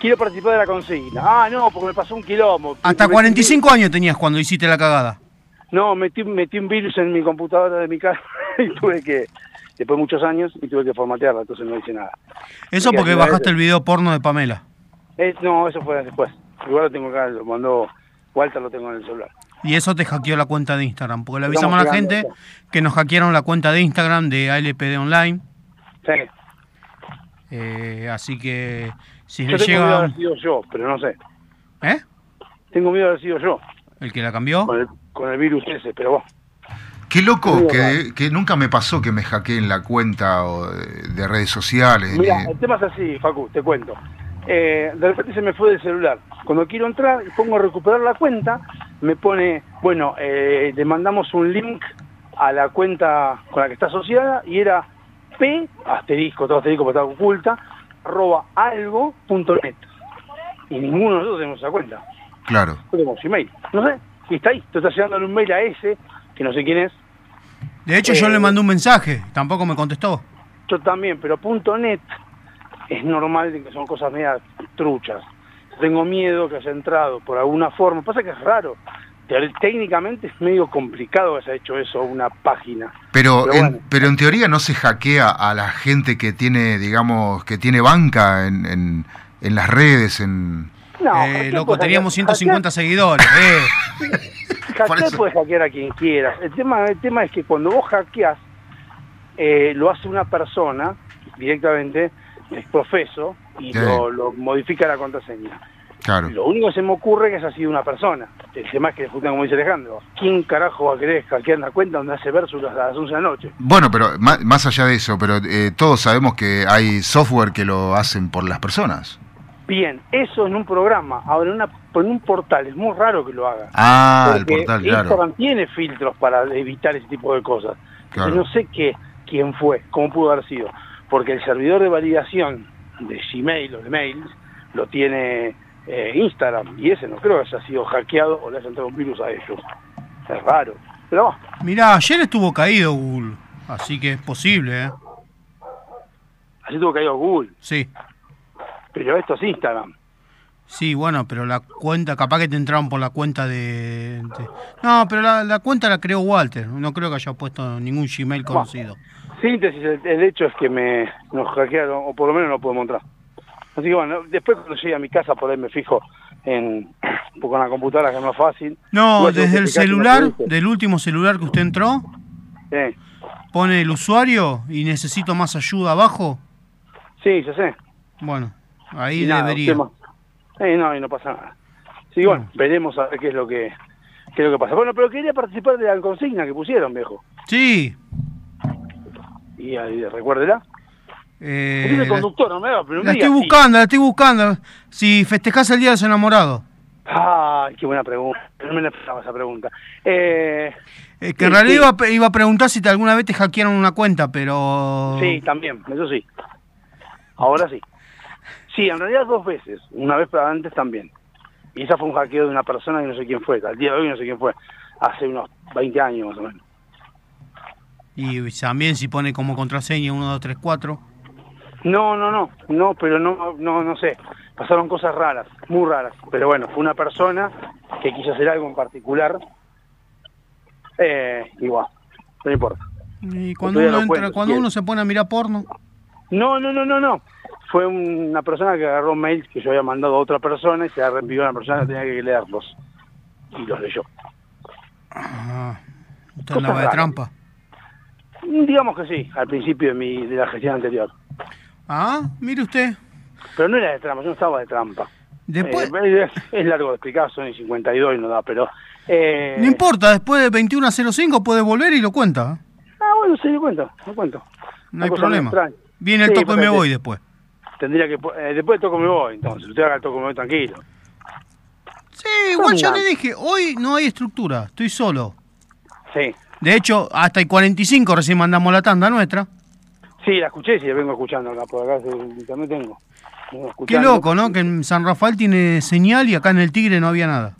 Quiero participar de la consigna. Ah, no, porque me pasó un quilombo. Hasta Metí- 45 años tenías cuando hiciste la cagada. No, metí, metí un virus en mi computadora de mi casa y tuve que, después de muchos años, y tuve que formatearla, entonces no hice nada. Eso porque bajaste el video porno de Pamela. Eh, no, eso fue después. Igual lo tengo acá, lo mandó Walter, lo tengo en el celular. Y eso te hackeó la cuenta de Instagram. Porque le avisamos a la gente que nos hackearon la cuenta de Instagram de ALPD Online. Sí, Eh, así que si yo le tengo miedo de haber sido yo, pero no sé. ¿Eh? Tengo miedo de haber sido yo, ¿El que la cambió? con el, con el virus ese, pero vos. Qué loco que, que nunca me pasó que me hackeen la cuenta de, de redes sociales. Mira, ni- el tema es así, Facu, te cuento. Eh, de repente se me fue del celular. Cuando quiero entrar y pongo a recuperar la cuenta, me pone, bueno, eh, le mandamos un link a la cuenta con la que está asociada y era p, asterisco, todo asterisco porque está oculta, arroba algo punto net. Y ninguno de nosotros tenemos esa cuenta. Claro. No tenemos email. No sé, y está ahí. Te está llegando un mail a ese, que no sé quién es. De hecho, yo Eh, le mandé un mensaje. Tampoco me contestó. Yo también, pero punto .net es normal de que son cosas medias truchas. Tengo miedo que haya entrado por alguna forma. Pasa que es raro. Te- Técnicamente es medio complicado que haya hecho eso una página. Pero, Pero en, bueno. pero en teoría no se hackea a la gente que tiene, digamos, que tiene banca en, en, en las redes, en... No, eh, loco, teníamos hackear- 150 seguidores. Eh. Hackear puedes hackear a quien quieras. El tema, el tema es que cuando vos hackeas, eh, lo hace una persona directamente, es profeso, y Sí. lo, lo modifica la contraseña. Claro. Lo único que se me ocurre es que haya sido una persona. El tema es que, como dice Alejandro, ¿quién carajo va a querer hackear una cuenta donde hace versus a las 11 de la noche? Bueno, pero más, allá de eso, pero eh, todos sabemos que hay software que lo hacen por las personas. Bien, eso en un programa, ahora en, una, en un portal, es muy raro que lo haga. Ah, el portal, claro. Instagram tiene filtros para evitar ese tipo de cosas. Claro. No sé qué, quién fue, cómo pudo haber sido. Porque el servidor de validación de Gmail o de mails lo tiene eh, Instagram. Y ese no creo que haya sido hackeado o le haya entrado un virus a ellos. Es raro. Pero bueno, Mirá, ayer estuvo caído Google. Así que es posible, ¿eh? así tuvo caído Google. Sí. Pero esto es Instagram. Sí, bueno, pero la cuenta, capaz que te entraron por la cuenta de... de- No, pero la, la cuenta la creó Walter. No creo que haya puesto ningún Gmail conocido. Síntesis, el, el hecho es que me nos hackearon, o por lo menos no podemos entrar. Así que bueno, después cuando llegue a mi casa por ahí me fijo en en la computadora que es más fácil. No, desde el celular, del último celular que usted entró, Sí, pone el usuario y necesito más ayuda abajo. sí, ya sé. Bueno, ahí Y debería. Eh, no, y no pasa nada. Sí, bueno, veremos a ver qué es lo que qué es lo que pasa. Bueno, pero quería participar de la consigna que pusieron, viejo. Sí. Y ahí, recuérdela. eh, la, conductor, no me haga, pero no la me estoy diga buscando, la estoy buscando. Si festejás el Día de los Enamorados. Ay, qué buena pregunta. No me la esperaba esa pregunta. Eh, Eh, que en Sí, realidad sí. iba, a pe- iba a preguntar si te alguna vez te hackearon una cuenta, pero... Sí, también, eso sí. Ahora sí. Sí, en realidad dos veces. Una vez pero antes también. Y esa fue un hackeo de una persona que no sé quién fue. Al día de hoy no sé quién fue. Hace unos 20 años más o menos. Y también si pone como contraseña 1, 2, 3, 4. No, no, no. No, pero no, no, no sé. Pasaron cosas raras, muy raras. Pero bueno, fue una persona que quiso hacer algo en particular. Eh, igual, no importa. Y cuando uno entra, cuento, cuando uno se pone a mirar porno... No, no, no, no, no. Fue una persona que agarró mails que yo había mandado a otra persona y se la reenvió a una persona que tenía que leerlos. Y los leyó. Ah, usted andaba de trampa. Digamos que sí, al principio de, mi, de la gestión anterior. Ah, mire usted. Pero no era de trampa, yo no estaba de trampa. Después... Eh, es, es largo de explicar, son y 52 y no da, pero Eh, No importa, después de 21.05 puede volver y lo cuenta. Ah, bueno, sí, lo cuento, lo cuento. No hay Una problema. Viene el Sí, toco y me voy después. Tendría que... eh, después toco me voy, entonces. Usted haga el toco me voy tranquilo. Sí, igual ya le dije, hoy no hay estructura, estoy solo. Sí. De hecho, hasta el 45 recién mandamos la tanda nuestra. Sí, la escuché, sí, la vengo escuchando acá, por acá internet tengo. Qué loco, ¿no? Que en San Rafael tiene señal y acá en el Tigre no había nada.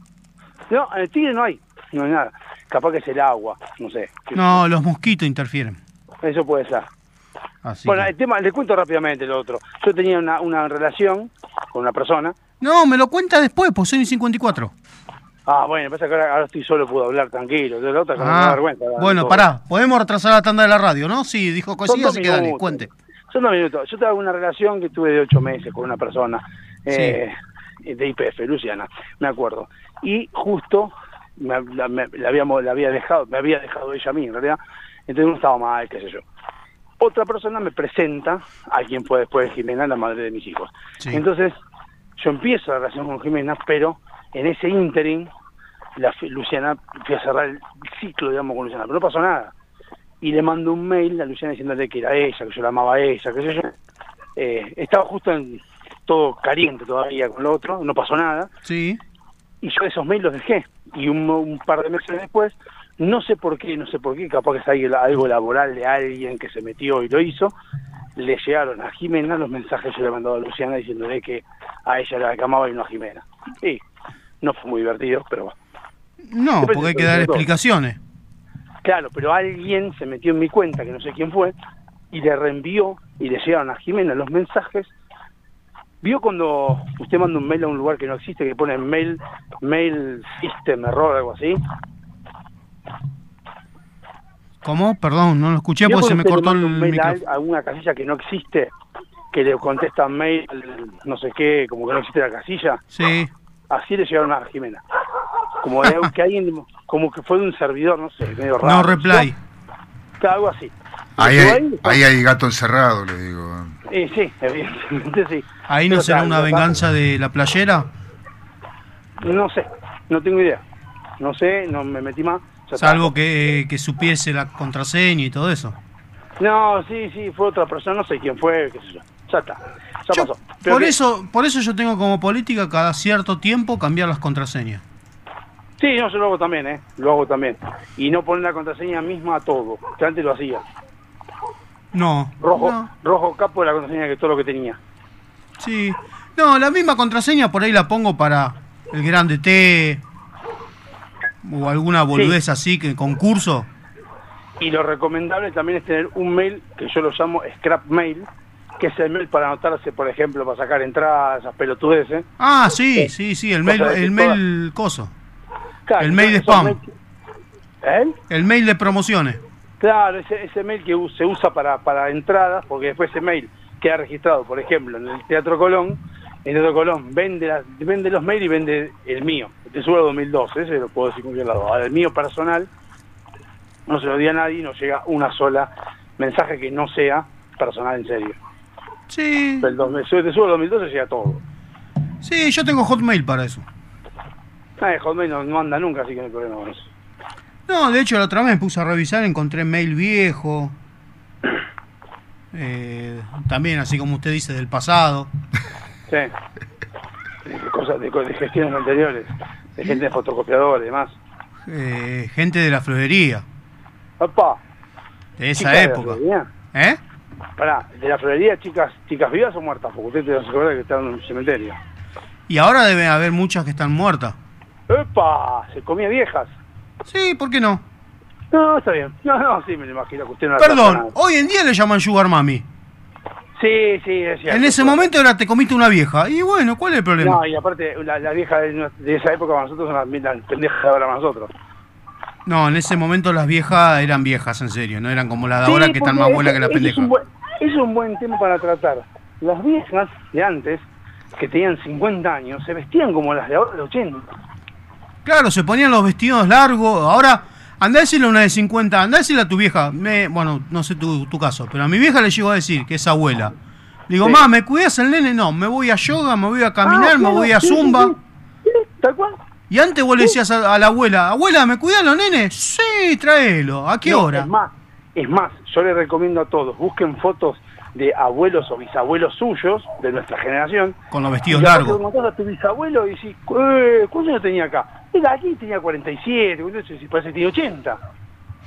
No, en el Tigre no hay, no hay nada. Capaz que es el agua, no sé. No, los mosquitos interfieren. Eso puede ser. Así bueno, que- el tema, le cuento rápidamente lo otro. Yo tenía una, una relación con una persona. No, me lo cuenta después, pues soy 54. Ah, bueno, pasa que ahora, ahora estoy solo, puedo hablar tranquilo. De la otra, que me da Ah, vergüenza. bueno, todo. pará, podemos retrasar la tanda de la radio, ¿no? Sí, dijo cosillas, así que dale, cuente. Son dos minutos. Yo tengo una relación que tuve de ocho meses con una persona eh, de IPF, Luciana, me acuerdo. Y justo me, la, me- la habíamos, la había dejado, me había dejado ella a mí, en realidad. Entonces no estaba mal, qué sé yo. Otra persona me presenta a quien fue después Jimena, la madre de mis hijos. Sí. Entonces, yo empiezo la relación con Jimena, pero en ese ínterin, la, Luciana, fui a cerrar el ciclo, digamos, con Luciana, pero no pasó nada y le mando un mail a Luciana diciéndole que era ella, que yo la amaba a ella, qué sé yo. Eh, estaba justo en todo caliente todavía con lo otro, no pasó nada, Sí. y yo esos mails los dejé. Y un, un par de meses después, no sé por qué, no sé por qué, capaz que es algo, laboral de alguien que se metió y lo hizo, le llegaron a Jimena los mensajes que yo le mandaba a Luciana diciéndole que a ella la que amaba y no a Jimena. Y no fue muy divertido, pero bueno. No, porque hay que dar explicaciones. Claro, pero alguien se metió en mi cuenta, que no sé quién fue, y le reenvió y le llegaron a Jimena los mensajes. ¿Vio cuando usted manda un mail a un lugar que no existe, que pone mail, mail system error, algo así? ¿Cómo? Perdón, no lo escuché ¿Vio porque se me cortó el un mail micrófono. a una casilla que no existe, que le contesta mail, no sé qué, como que no existe la casilla? Sí. Así le llegaron a Jimena. Como de, que alguien, como que fue de un servidor, no sé, medio raro. No reply. Claro, Algo así. Ahí hay, ahí hay gato encerrado, le digo. Eh, sí, evidentemente sí. Ahí no Pero será una venganza de la playera. No sé, no tengo idea. No sé, no me metí más. Ya está. Salvo que, que supiese la contraseña y todo eso. No, sí, sí, fue otra persona, no sé quién fue, qué sé yo. Ya está, ya Yo- pasó. Pero por que- eso, por eso yo tengo como política cada cierto tiempo cambiar las contraseñas. Sí, no, yo lo hago también, ¿eh? Lo hago también. Y no poner la contraseña misma a todo, que antes lo hacía. No. Rojo, no, rojo capo de la contraseña que todo lo que tenía. sí. No, la misma contraseña por ahí la pongo para el grande T o alguna boludez así que concurso. Y lo recomendable también es tener un mail que yo lo llamo scrap mail, que es el mail para anotarse, por ejemplo, para sacar entradas, esas pelotudeces. Ah, sí, sí, sí, el mail, el mail coso, Claro, El mail de spam. mails- ¿Eh? el mail de promociones. Claro, ese, ese mail que se usa para, para entradas, porque después ese mail queda registrado, por ejemplo, en el Teatro Colón, el Teatro Colón vende, las, vende los mails y vende el mío, el Tesoro 2012, ese lo puedo decir con bien lado. Ahora, el mío personal no se lo di a nadie, no llega una sola mensaje que no sea personal en serio. Sí, Pero el, dos- el Tesoro 2012 llega todo. sí, yo tengo Hotmail para eso. Ah, Hotmail no, no anda nunca, así que no hay problema con eso. No, de hecho la otra vez me puse a revisar, encontré mail viejo. Eh, también, así como usted dice, del pasado. Sí. De cosas, de, gestiones anteriores, de gente de fotocopiador y demás. Eh, gente de la florería, ¡Opa! de esa de época. ¿Eh? Pará, de la florería, chicas, chicas vivas o muertas, porque usted te acuerda que está en un cementerio. Y ahora debe haber muchas que están muertas. ¡Epa! Se comía viejas. Sí, ¿por qué no? No, está bien. No, no, sí, me lo imagino que usted no Perdón, hoy en día le llaman Sugar Mami. Sí, sí, es cierto. En ese momento era te comiste una vieja. Y bueno, ¿cuál es el problema? No, y aparte, la, la vieja de esa época para nosotros son las, las pendejas de ahora para nosotros. No, en ese momento las viejas eran viejas, en serio. No eran como las de Sí, ahora que están más buenas que la ese Es pendeja. un, buen, es un buen tema para tratar. Las viejas de antes, que tenían 50 años, se vestían como las de ahora de 80. Claro, se ponían los vestidos largos. Ahora, andá a decirle a una de 50, andá a decirle a tu vieja. Me, bueno, no sé tu, tu caso, pero a mi vieja le llegó a decir, que es abuela. Le digo, Sí. ma, ¿me cuidas el nene? No, me voy a yoga, me voy a caminar, Ah, me claro, voy a zumba. sí. Sí, tal cual. Y antes vos le decías a, a la abuela, abuela, ¿me cuidan los nenes? Sí, tráelo. ¿A qué No, hora? Es más, es más, yo les recomiendo a todos, busquen fotos de abuelos o bisabuelos suyos, de nuestra generación. Con los vestidos y largos. preguntás a tu bisabuelo y decís, eh, ¿cuántos años tenía acá? Era aquí, tenía 47, entonces si parece que tiene 80.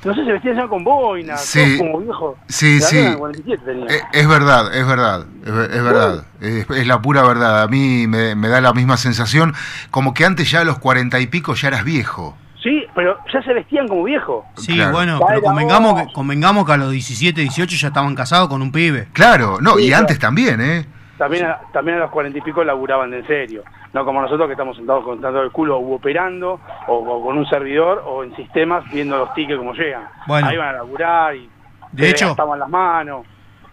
No sé, se vestían ya con boinas, Sí. como viejo. Sí, La sí. verdad, 47 tenía. Eh, Es verdad, es verdad, es, ver- es verdad, es, es la pura verdad. A mí me, me da la misma sensación, como que antes ya a los cuarenta y pico ya eras viejo. Sí, pero ya se vestían como viejo. Sí, Claro. bueno, pero convengamos que, convengamos que a los 17, 18 ya estaban casados con un pibe. Claro, no, Sí, y claro. antes también, ¿eh? También a, también a los cuarenta y pico laburaban de en serio. No como nosotros que estamos sentados contando el culo o operando, o, o con un servidor, o en sistemas viendo los tickets como llegan. Bueno. Ahí van a laburar y De se hecho- gastaban las manos,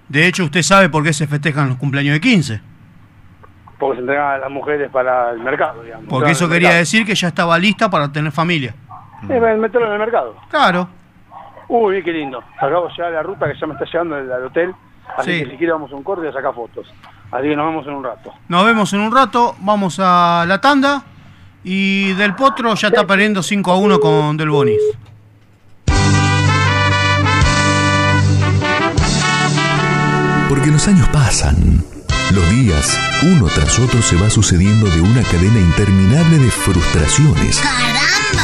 De hecho, usted sabe por qué se festejan los cumpleaños de 15. porque se entregaban a las mujeres para el mercado, digamos. Porque eso quería mercado. decir que ya estaba lista para tener familia. Eh, meterlo en el mercado. Claro. Uy, qué lindo. Acabo ya la ruta que ya me está llegando al, al hotel. Así Sí. que si quiere vamos a un corte y a sacar fotos. Así que nos vemos en un rato. Nos vemos en un rato, vamos a la tanda. Y Del Potro ya está perdiendo 5 a 1 con Del Bonis. Porque los años pasan. Los días, uno tras otro, se va sucediendo de una cadena interminable de frustraciones.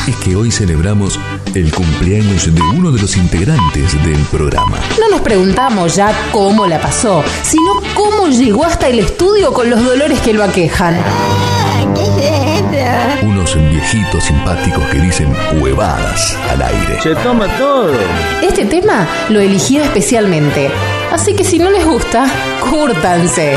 Es que hoy celebramos el cumpleaños de uno de los integrantes del programa. No nos preguntamos ya cómo la pasó, sino cómo llegó hasta el estudio con los dolores que lo aquejan. Unos viejitos simpáticos que dicen huevadas al aire. Se toma todo. Este tema lo eligió especialmente, así que si no les gusta, cúrtanse.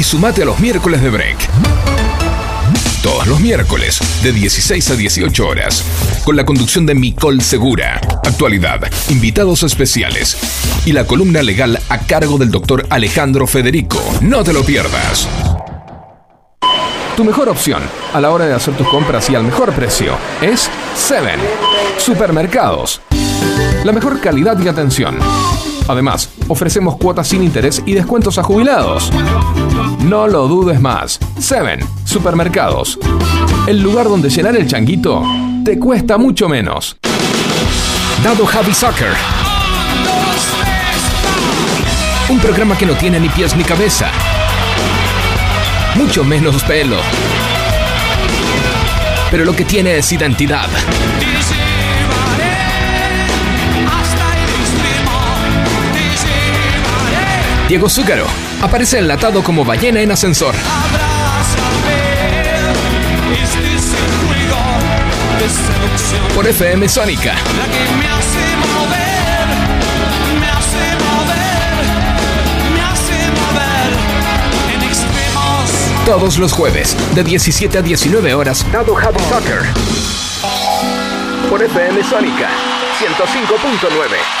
y sumate a los miércoles de break. Todos los miércoles, de 16 a 18 horas, con la conducción de Micol Segura, actualidad, invitados especiales y la columna legal a cargo del doctor Alejandro Federico. No te lo pierdas. Tu mejor opción a la hora de hacer tus compras y al mejor precio es Seven Supermercados. La mejor calidad y atención. Además, ofrecemos cuotas sin interés y descuentos a jubilados. No lo dudes más. Seven Supermercados. El lugar donde llenar el changuito te cuesta mucho menos. Dado Javi Soccer. Un programa que no tiene ni pies ni cabeza. Mucho menos pelo. pero lo que tiene es identidad. Diego Zúcaro aparece enlatado como ballena en ascensor. Por FM Sónica. Todos los jueves, de 17 a 19 horas, Dado Happy Soccer. Por FM Sónica 105.9.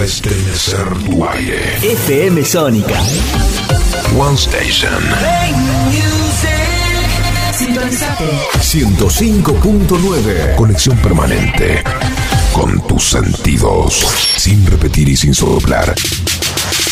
A estremecer tu aire. FM Sónica. One Station. Sintonizate. 105.9. Conexión permanente. Con tus sentidos. Sin repetir y sin soplar.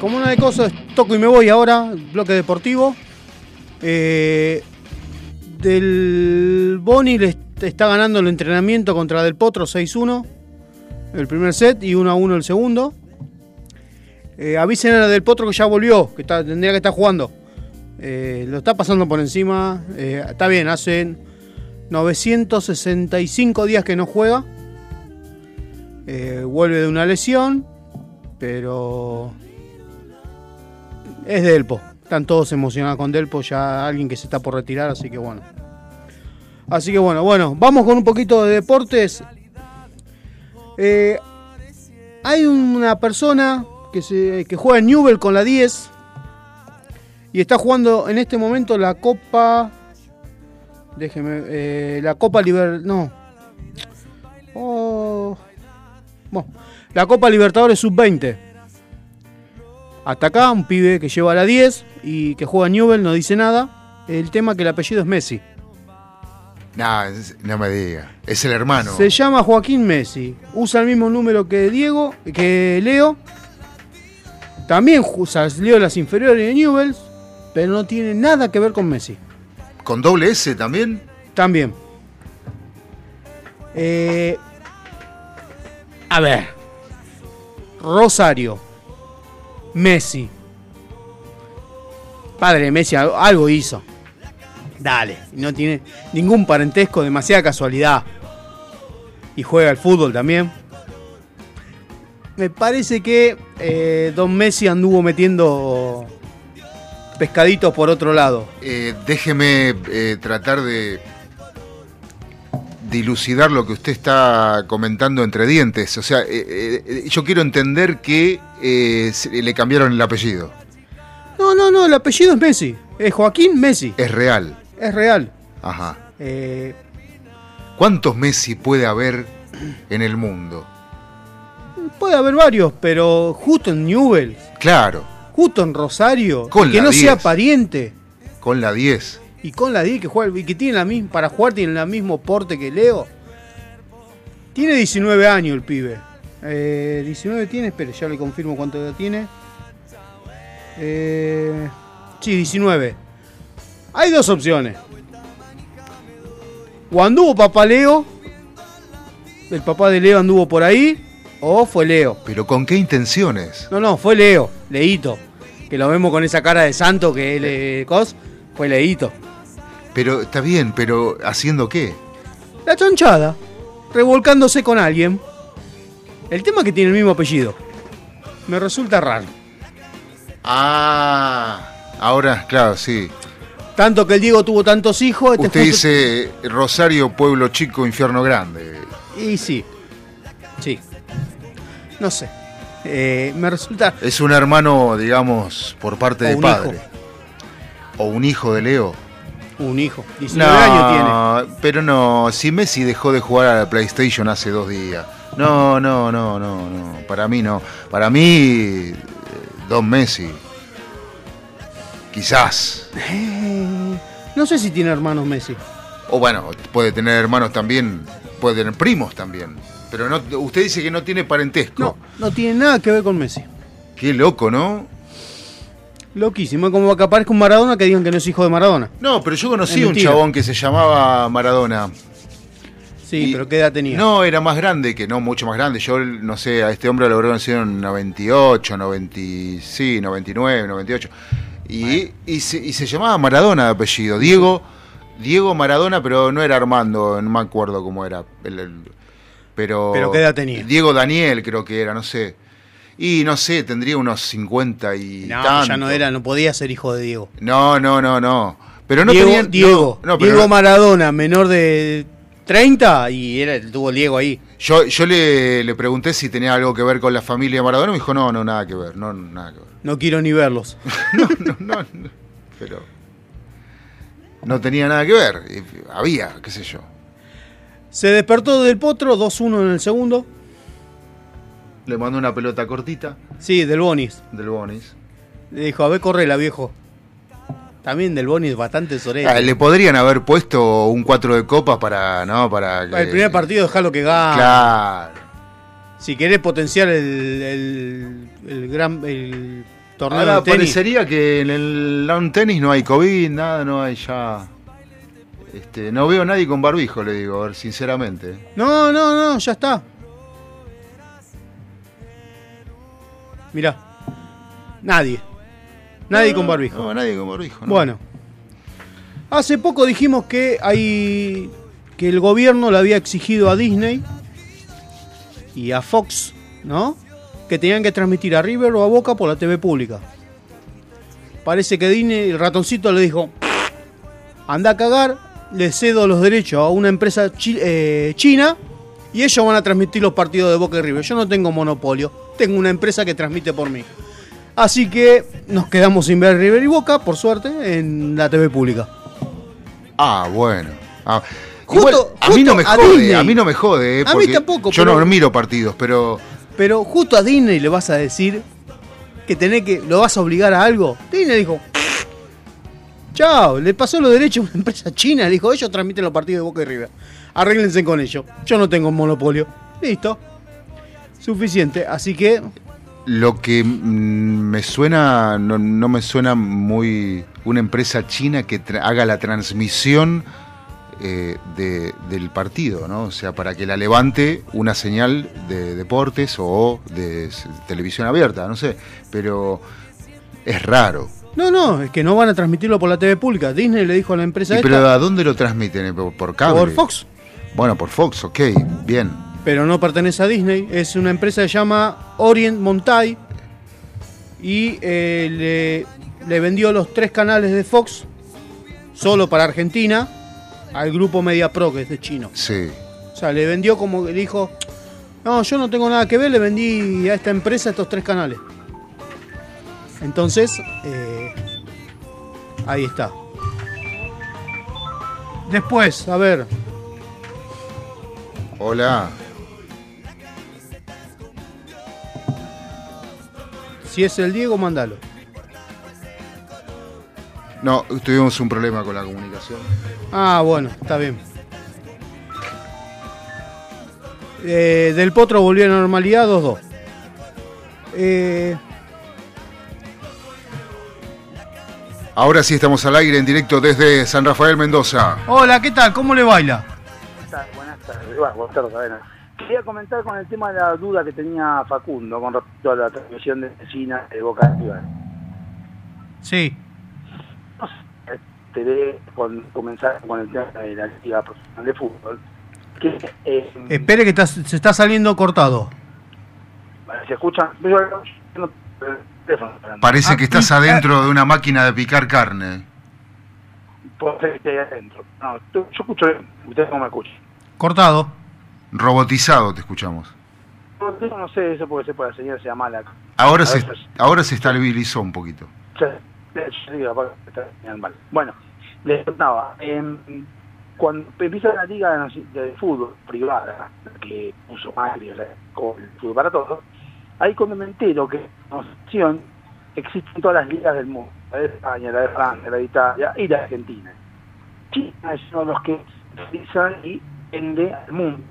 como una de cosas, toco y me voy ahora, bloque deportivo. Eh, del Boni le est- está ganando el entrenamiento contra Del Potro 6-1 el primer set y 1-1 el segundo. Eh, avisen a Del Potro que ya volvió, que tendría que estar jugando. Eh, lo está pasando por encima. eh, está bien, hacen 965 días que no juega. Vuelve de una lesión, pero es Delpo. Están todos emocionados con Delpo, ya alguien que se está por retirar, así que bueno. Así que bueno, bueno, vamos con un poquito de deportes. Eh, hay una persona que, se, que juega en Newell con la 10 y está jugando en este momento la Copa. Déjeme, eh, la Copa Liber. No. Oh, la Copa Libertadores Sub-20. Hasta acá, un pibe que lleva la 10 y que juega en Newell, no dice nada. El tema que el apellido es Messi. No, no me diga. Es el hermano. Se llama Joaquín Messi. Usa el mismo número que Diego, que Leo. También usa Leo las inferiores de Newell's, pero no tiene nada que ver con Messi. ¿Con doble S también? También. Eh, a ver. Rosario. Messi. Padre Messi al- algo hizo. Dale. No tiene ningún parentesco, demasiada casualidad. Y juega al fútbol también. Me parece que eh, Don Messi anduvo metiendo pescaditos por otro lado. Eh, déjeme eh, tratar de dilucidar lo que usted está comentando entre dientes. O sea, eh, eh, yo quiero entender que eh, le cambiaron el apellido. No, no, no, el apellido es Messi. Es Joaquín Messi. Es real. Es real. Ajá. ¿Cuántos Messi puede haber en el mundo? puede haber varios, pero justo en Newell, Claro, justo en Rosario, Con que la no sea 10. pariente. con la 10. Y con la 10 que juega y que tiene la misma, para jugar tiene el mismo porte que Leo. Tiene 19 años el pibe. Eh, 19 tiene, espere, ya le confirmo cuánto edad tiene. Eh, sí, 19. Hay dos opciones. O anduvo papá Leo, el papá de Leo anduvo por ahí, o fue Leo. ¿Pero con qué intenciones? No, no, fue Leo, Leito. Que lo vemos con esa cara de santo que él eh, cos, fue Leito. Pero está bien, pero ¿haciendo qué? La chanchada, revolcándose con alguien. El tema es que tiene el mismo apellido. Me resulta raro. Ah, ahora, claro, sí. Tanto que el Diego tuvo tantos hijos. este Usted dice Rosario, pueblo chico, infierno grande. Y sí. Sí. No sé. Eh, me resulta. Es un hermano, digamos, por parte O de padre. hijo. O un hijo de Leo. Un hijo. 19 años tiene. pero no, si Messi dejó de jugar a la PlayStation hace dos días. No, no, no, no, no. Para mí no. Para mí, eh, Don Messi. Quizás. Eh, no sé si tiene hermanos Messi. O bueno, puede tener hermanos también, puede tener primos también. Pero no, usted dice que no tiene parentesco. No, no tiene nada que ver con Messi. Qué loco, ¿no? Loquísimo. Es como que aparezca un Maradona que digan que no es hijo de Maradona. No, pero yo conocí un chabón que se llamaba Maradona. Sí, pero ¿qué edad tenía? No, era más grande que no, mucho más grande. Yo, no sé, a este hombre lo habré conocido en 98, 90, sí, 99, 98. Y, y, se, y se llamaba Maradona de apellido. Diego, Diego Maradona, pero no era Armando, no me acuerdo cómo era. el- el- pero, ¿Pero qué edad tenía? Diego Daniel creo que era, no sé. Y no sé, tendría unos 50 y No, tanto. ya no era, no podía ser hijo de Diego. No, no, no, no. Pero no Diego, tenían- no, Diego, no, pero Diego no- Maradona, menor de 30 y era, tuvo Diego ahí. Yo, yo le, le pregunté si tenía algo que ver con la familia Maradona. Me dijo, no, no, nada que ver. No, nada que ver. No quiero ni verlos. Pero. No tenía nada que ver. Había, qué sé yo. Se despertó del potro, 2-1 en el segundo. Le mandó una pelota cortita Sí, del Bonis. del Bonis. Le dijo, a ver, correla, viejo. También del Bonis bastante sorete. Ah, le podrían haber puesto un 4 de copas para. No, para. que- El primer partido dejalo que gane. Claro. Si querés potenciar el, el, el gran el torneo Ahora de tenis. parecería que en el lawn tenis no hay COVID, nada, no hay ya. Este, no veo a nadie con barbijo, le digo, a ver, sinceramente. No, no, no, ya está. Mirá. Nadie. Nadie No, con barbijo. No, nadie con barbijo. no. Bueno. Hace poco dijimos que hay que el gobierno le había exigido a Disney y a Fox, ¿no? Que tenían que transmitir a River o a Boca por la TV pública. Parece que Disney, el ratoncito le dijo, anda a cagar, le cedo los derechos a una empresa chi- eh, china y ellos van a transmitir los partidos de Boca y River. Yo no tengo monopolio, tengo una empresa que transmite por mí. Así que nos quedamos sin ver River y Boca, por suerte, en la TV pública. Ah, bueno. Ah, Justo- igual, a mí no me a jode, a mí no me jode. eh, A mí porque tampoco, Yo pero- no miro partidos, pero. Pero justo a Disney le vas a decir que tenés que. lo vas a obligar a algo. Disney dijo. Chao, le pasó los derechos a una empresa china. Le dijo, ellos transmiten los partidos de Boca y River. Arréglense con ello. Yo no tengo monopolio. Listo. Suficiente. Así que. Lo que mm, me suena, no, no me suena muy una empresa china que haga la transmisión eh, de- del partido, ¿no? O sea, para que la levante una señal de deportes o de televisión abierta, no sé. Pero es raro. No, no, es que no van a transmitirlo por la TV pública. Disney le dijo a la empresa ¿Y esta, pero a dónde lo transmiten? ¿Por, por cable? por Fox. Bueno, por Fox, ok, bien. Pero no pertenece a Disney. Es una empresa que se llama Orient Montai y eh, le, le vendió los tres canales de Fox solo para Argentina al grupo Media Pro, que es de chino. Sí. O sea, le vendió como que dijo, no, yo no tengo nada que ver, le vendí a esta empresa estos tres canales. Entonces, eh, ahí está. Después, a ver, Hola. Si es el Diego, mándalo. No, tuvimos un problema con la comunicación. Ah, bueno, está bien. Eh, del Potro volvió a la normalidad 2-2. Eh, Ahora sí estamos al aire en directo desde San Rafael Mendoza. hola, ¿qué tal? ¿Cómo le baila? Buenas tardes, buenas tardes. Bueno, buenas tardes. Quería comentar con el tema de la duda que tenía Facundo con respecto a la transmisión de China de Boca River. Sí. Te con comenzar con el tema de la Liga Profesional de Fútbol. Que, eh, Espere que está- se está saliendo cortado. se escucha. Yo, yo no- el teléfono, Parece Ah, que estás y- adentro de una máquina de picar carne. Puede ser que esté ahí adentro. No, yo yo escucho bien. Ustedes no me escuchan. Cortado. Robotizado te escuchamos. No, sé eso porque sé por la señal sea mala. Ahora se, veces. ahora se estabilizó un poquito. Sí. Bueno, les contaba. em, cuando empieza la liga de, fútbol privada, que puso Macri, o sea, como el fútbol para todos, ahí cuando me entero que en opción existen todas las ligas del mundo, la de España, la de Francia, la de Italia y la de Argentina. China es uno de los que utilizan y vende al mundo.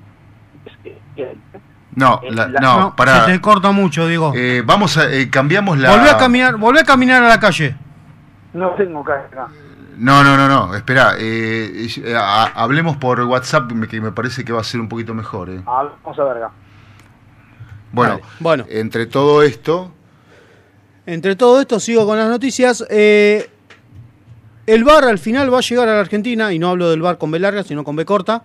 No, Eh, la- no, No, para. Se te corta mucho, Diego. Eh, vamos a. eh, cambiamos la. Volvé a caminar, volvé a caminar a la calle. No tengo acá. No, no, no, no. Espera. eh, eh, hablemos por WhatsApp, que me parece que va a ser un poquito mejor. eh. Ah, vamos a ver acá. Bueno. Bueno. entre todo esto. Entre todo esto, sigo con las noticias. Eh, el VAR al final va a llegar a la Argentina, y no hablo del VAR con B larga, sino con B corta.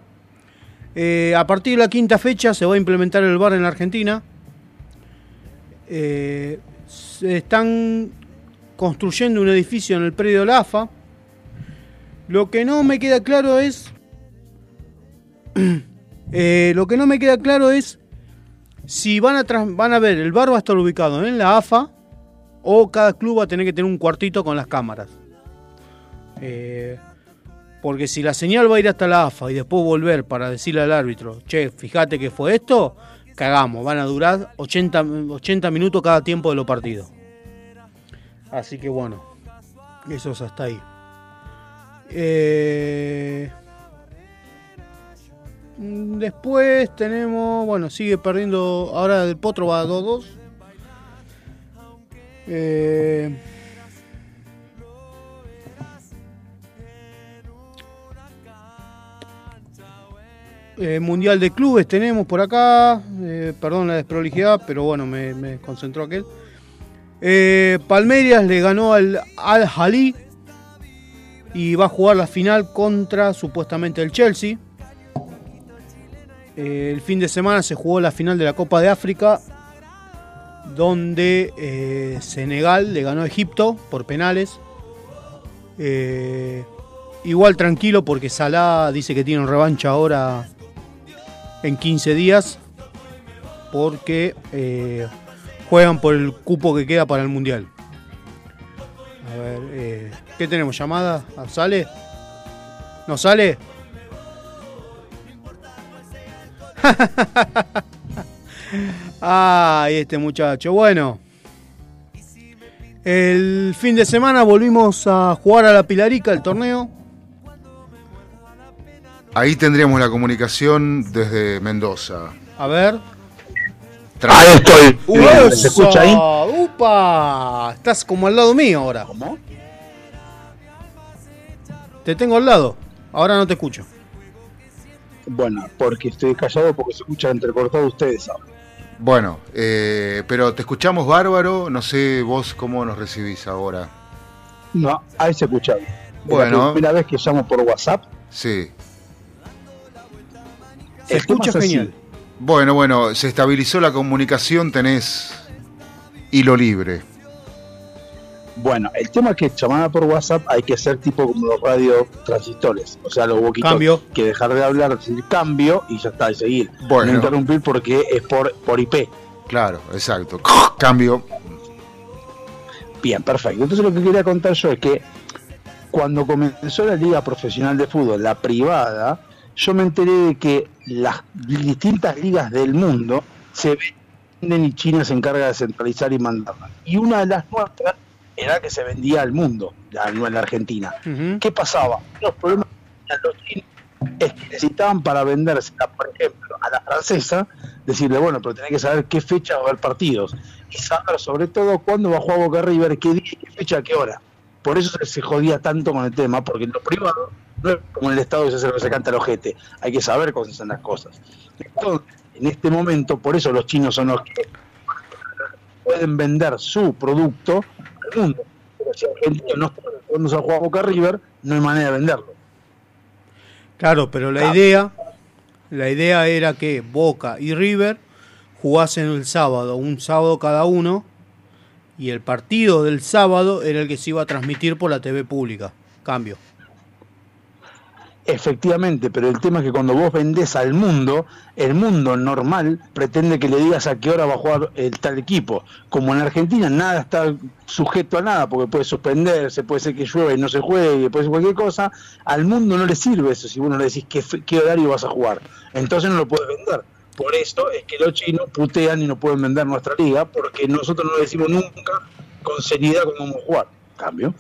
Eh, a partir de la quinta fecha se va a implementar el VAR en la Argentina. Eh, se están construyendo un edificio en el predio de la AFA. Lo que no me queda claro es Eh, lo que no me queda claro es si van a, van a ver, el bar va a estar ubicado en la AFA o cada club va a tener que tener un cuartito con las cámaras. Porque si la señal va a ir hasta la AFA y después volver para decirle al árbitro, che, fíjate que fue esto, cagamos, van a durar 80, 80 minutos cada tiempo de los partidos. Así que bueno, eso es hasta ahí. Eh, después tenemos, bueno, sigue perdiendo, ahora el Potro va a 2-2. Eh, eh, mundial de Clubes tenemos por acá. eh, perdón la desprolijidad, pero bueno, me, concentró aquel. Eh, le ganó al Al Jalí y va a jugar la final contra supuestamente el Chelsea. Eh, el fin de semana se jugó la final de la Copa de África, donde Senegal le ganó a Egipto por penales. Igual tranquilo porque Salah dice que tiene revancha ahora en 15 días porque eh, juegan por el cupo que queda para el Mundial. A ver, eh, ¿qué tenemos? ¿Llamada? ¿Sale? ¿No sale? Ay, este muchacho. Bueno. El fin de semana volvimos a jugar a la Pilarica, el torneo. Ahí tendríamos la comunicación desde Mendoza. A ver. Ahí estoy. ¿Se escucha ahí? ¡Upa! Estás como al lado mío ahora. ¿Cómo? Te tengo al lado. Ahora no te escucho. Bueno, porque estoy callado porque se escucha entrecortado ustedes ahora. Bueno, eh, pero te escuchamos bárbaro. No sé vos cómo nos recibís ahora. No, ahí se escucha bien. Es Bueno. la primera vez que llamo por WhatsApp. Sí. Se escucha genial. Bueno, bueno, se estabilizó la comunicación, tenés hilo libre. Bueno, el tema es que llamada por WhatsApp hay que ser tipo como los radiotransistores, o sea, los walkie Cambio. que dejar de hablar, decir cambio y ya está, y seguir. Bueno. No interrumpir porque es por, por IP. Claro, exacto. Cambio. Bien, perfecto. Entonces lo que quería contar yo es que cuando comenzó la liga profesional de fútbol, la privada, yo me enteré de que las distintas ligas del mundo se venden y China se encarga de centralizar y mandarlas. Y una de las nuestras era que se vendía al mundo, la, la Argentina. ¿Qué pasaba? Los problemas los chinos es que necesitaban para vendérsela, por ejemplo, a la francesa, decirle, bueno, pero tenés que saber qué fecha va a haber partidos. Y saber sobre todo cuándo va a jugar Boca River, qué día, qué fecha, qué hora. Por eso se jodía tanto con el tema, porque en lo privado no es como en el Estado que se hace lo que se canta el ojete. Hay que saber cómo se hacen las cosas. Entonces, en este momento, por eso los chinos son los que pueden vender su producto al mundo. Pero si Argentina no está cuando a jugar Boca River, no hay manera de venderlo. Claro, pero la idea, la idea era que Boca y River jugasen el sábado, un sábado cada uno, y el partido del sábado era el que se iba a transmitir por la TV pública. Cambio. Efectivamente, pero el tema es que cuando vos vendés al mundo, el mundo normal pretende que le digas a qué hora va a jugar el tal equipo. Como en Argentina nada está sujeto a nada, porque puede suspenderse, puede ser que llueva y no se juegue, puede ser cualquier cosa, al mundo no le sirve eso si vos no le decís qué, qué horario vas a jugar. Entonces no lo puedes vender. Por esto es que los chinos putean y no pueden vender nuestra liga, porque nosotros no decimos nunca con seriedad cómo vamos a jugar. Cambio.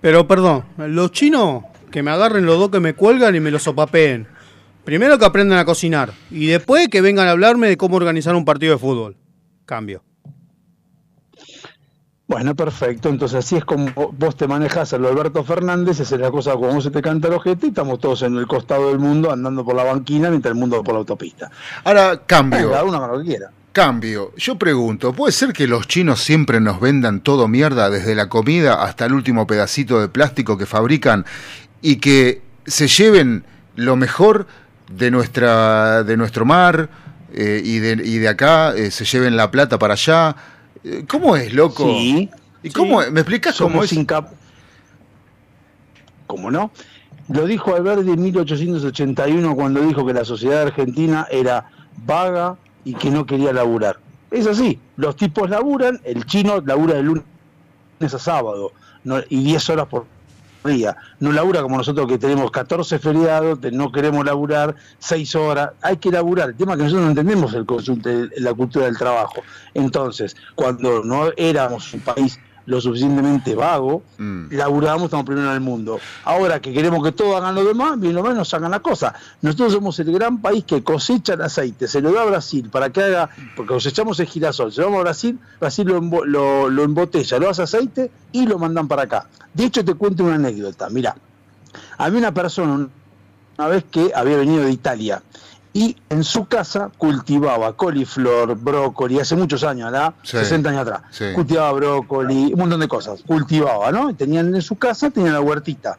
Pero perdón, los chinos que me agarren los dos que me cuelgan y me los sopapeen. Primero que aprendan a cocinar y después que vengan a hablarme de cómo organizar un partido de fútbol. Cambio. Bueno, perfecto. Entonces así es como vos te manejás a lo Alberto Fernández, esa es la cosa como se te canta el ojete y estamos todos en el costado del mundo andando por la banquina mientras el mundo va por la autopista. Ahora, cambio. Cada uno lo que quiera. Cambio. Yo pregunto, ¿puede ser que los chinos siempre nos vendan todo mierda, desde la comida hasta el último pedacito de plástico que fabrican, y que se lleven lo mejor de nuestra de nuestro mar eh, y, de, y de acá eh, se lleven la plata para allá? ¿Cómo es, loco? Sí. ¿Y cómo? ¿Me explicas cómo es? incap- ¿Cómo no? Lo dijo Alberti en 1881 cuando dijo que la sociedad argentina era vaga y que no quería laburar. Es así, los tipos laburan, el chino labura de lunes a sábado no- y 10 horas por día. No labura como nosotros que tenemos 14 feriados, no queremos laburar 6 horas. Hay que laburar. El tema es que nosotros no entendemos el consulta, la cultura del trabajo. Entonces, cuando no éramos un país lo suficientemente vago, Mm. laburábamos, estamos primero en el mundo. Ahora que queremos que todos hagan lo demás, bien o menos hagan la cosa. Nosotros somos el gran país que cosecha el aceite, se lo da a Brasil para que haga, porque cosechamos el girasol, se lo damos a Brasil, Brasil lo, lo, lo embotella, lo hace aceite y lo mandan para acá. De hecho, te cuento una anécdota. Mira, había una persona una vez que había venido de Italia y en su casa cultivaba coliflor, brócoli, hace muchos años, ¿verdad? Sí. 60 años atrás. Sí. Cultivaba brócoli, un montón de cosas. Cultivaba, ¿no? Tenían en su casa, tenían la huertita.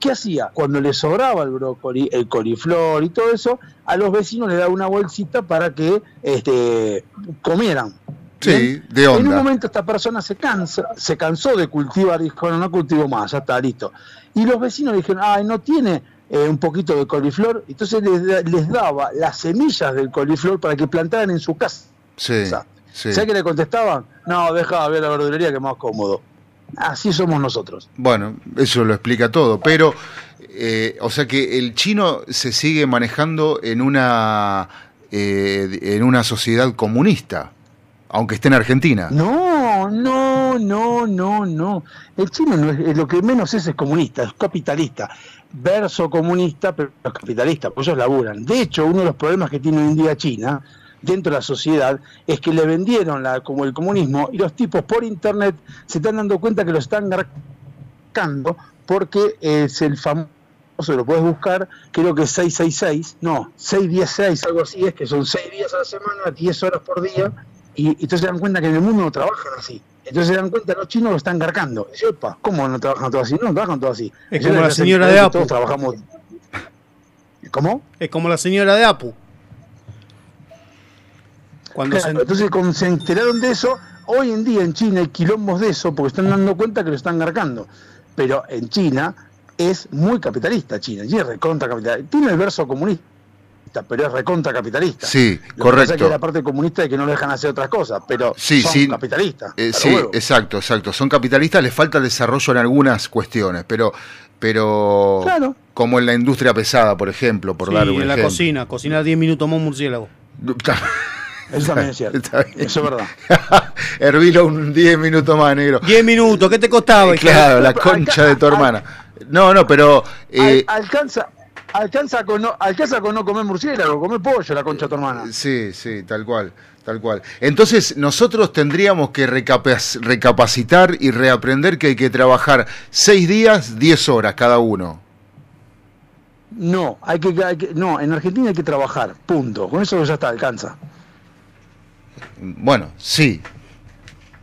¿Qué hacía? Cuando le sobraba el brócoli, el coliflor y todo eso, a los vecinos le daba una bolsita para que este, comieran. Sí, de En un onda. momento esta persona se cansa, se cansó de cultivar, dijo, bueno, no cultivo más, ya está, listo. Y los vecinos le dijeron, ay, no tiene eh, un poquito de coliflor, entonces les, da- les daba las semillas del coliflor para que plantaran en su casa. Sí, sí. ¿Sabes qué le contestaban? No, deja ver la verdulería que es más cómodo. Así somos nosotros. Bueno, eso lo explica todo, pero, eh, o sea que el chino se sigue manejando en una, eh, en una sociedad comunista, aunque esté en Argentina. No, no, no, no, no. El chino no es, es lo que menos es es comunista, es capitalista. Verso comunista, pero es capitalista, pues ellos laburan. De hecho, uno de los problemas que tiene hoy en día China, dentro de la sociedad, es que le vendieron la, como el comunismo y los tipos por internet se están dando cuenta que lo están garcando porque es el famoso, lo puedes buscar, creo que es 666, no, 616, algo así es, que son 6 días a la semana, 10 horas por día, y, y entonces se dan cuenta que en el mundo no trabajan así. Entonces se dan cuenta los chinos lo están garcando. Dice, "Opa, ¿cómo no trabajan todos así? No, no trabajan todos así. Es como la señora de Apu. Todos trabajamos. ¿Cómo? Es como la señora de Apu. Cuando Claro, se... Entonces, cuando se enteraron de eso, hoy en día en China hay quilombos de eso porque están dando cuenta que lo están garcando. Pero en China es muy capitalista, China. China es recontra capitalista. Tiene el verso comunista, pero es recontra capitalista. Sí, Lo que pasa es correcto. que la parte comunista es que no le dejan hacer otras cosas, pero Sí, son sí. capitalistas. Eh, sí, huevo. exacto, exacto. Son capitalistas, les falta desarrollo en algunas cuestiones, pero, pero Claro. como en la industria pesada, por ejemplo, por Sí, dar un en la cocina, cocinar 10 minutos más un murciélago. Eso también es cierto. Eso es verdad. Hervilo un 10 minutos más, negro. 10 minutos, ¿qué te costaba? Claro, la concha de tu hermana. No, no, pero eh, Al- alcanza, alcanza, con no, alcanza con no comer murciélago, comer pollo, la concha de tu hermana. sí, sí, tal cual, tal cual. Entonces nosotros tendríamos que recapac- recapacitar y reaprender que hay que trabajar 6 días, 10 horas cada uno. No, hay que, hay que- no, en Argentina hay que trabajar, punto. Con eso ya está, alcanza. Bueno, sí.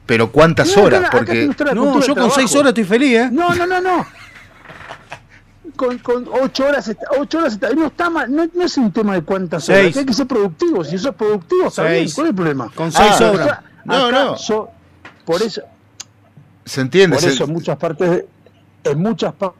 Pero ¿cuántas No, horas? Porque No, yo con 6 trabajo. horas estoy feliz, ¿eh? No, no, no, no. Con, con ocho horas está, ocho horas está, no está mal, no, no es un tema de cuántas horas, Seis. hay que ser productivo, si sos productivo está bien. ¿cuál es el problema? Con seis Ah, horas. acá- No, acá no. por eso, se entiende. por se- eso en muchas partes de- en muchas pa-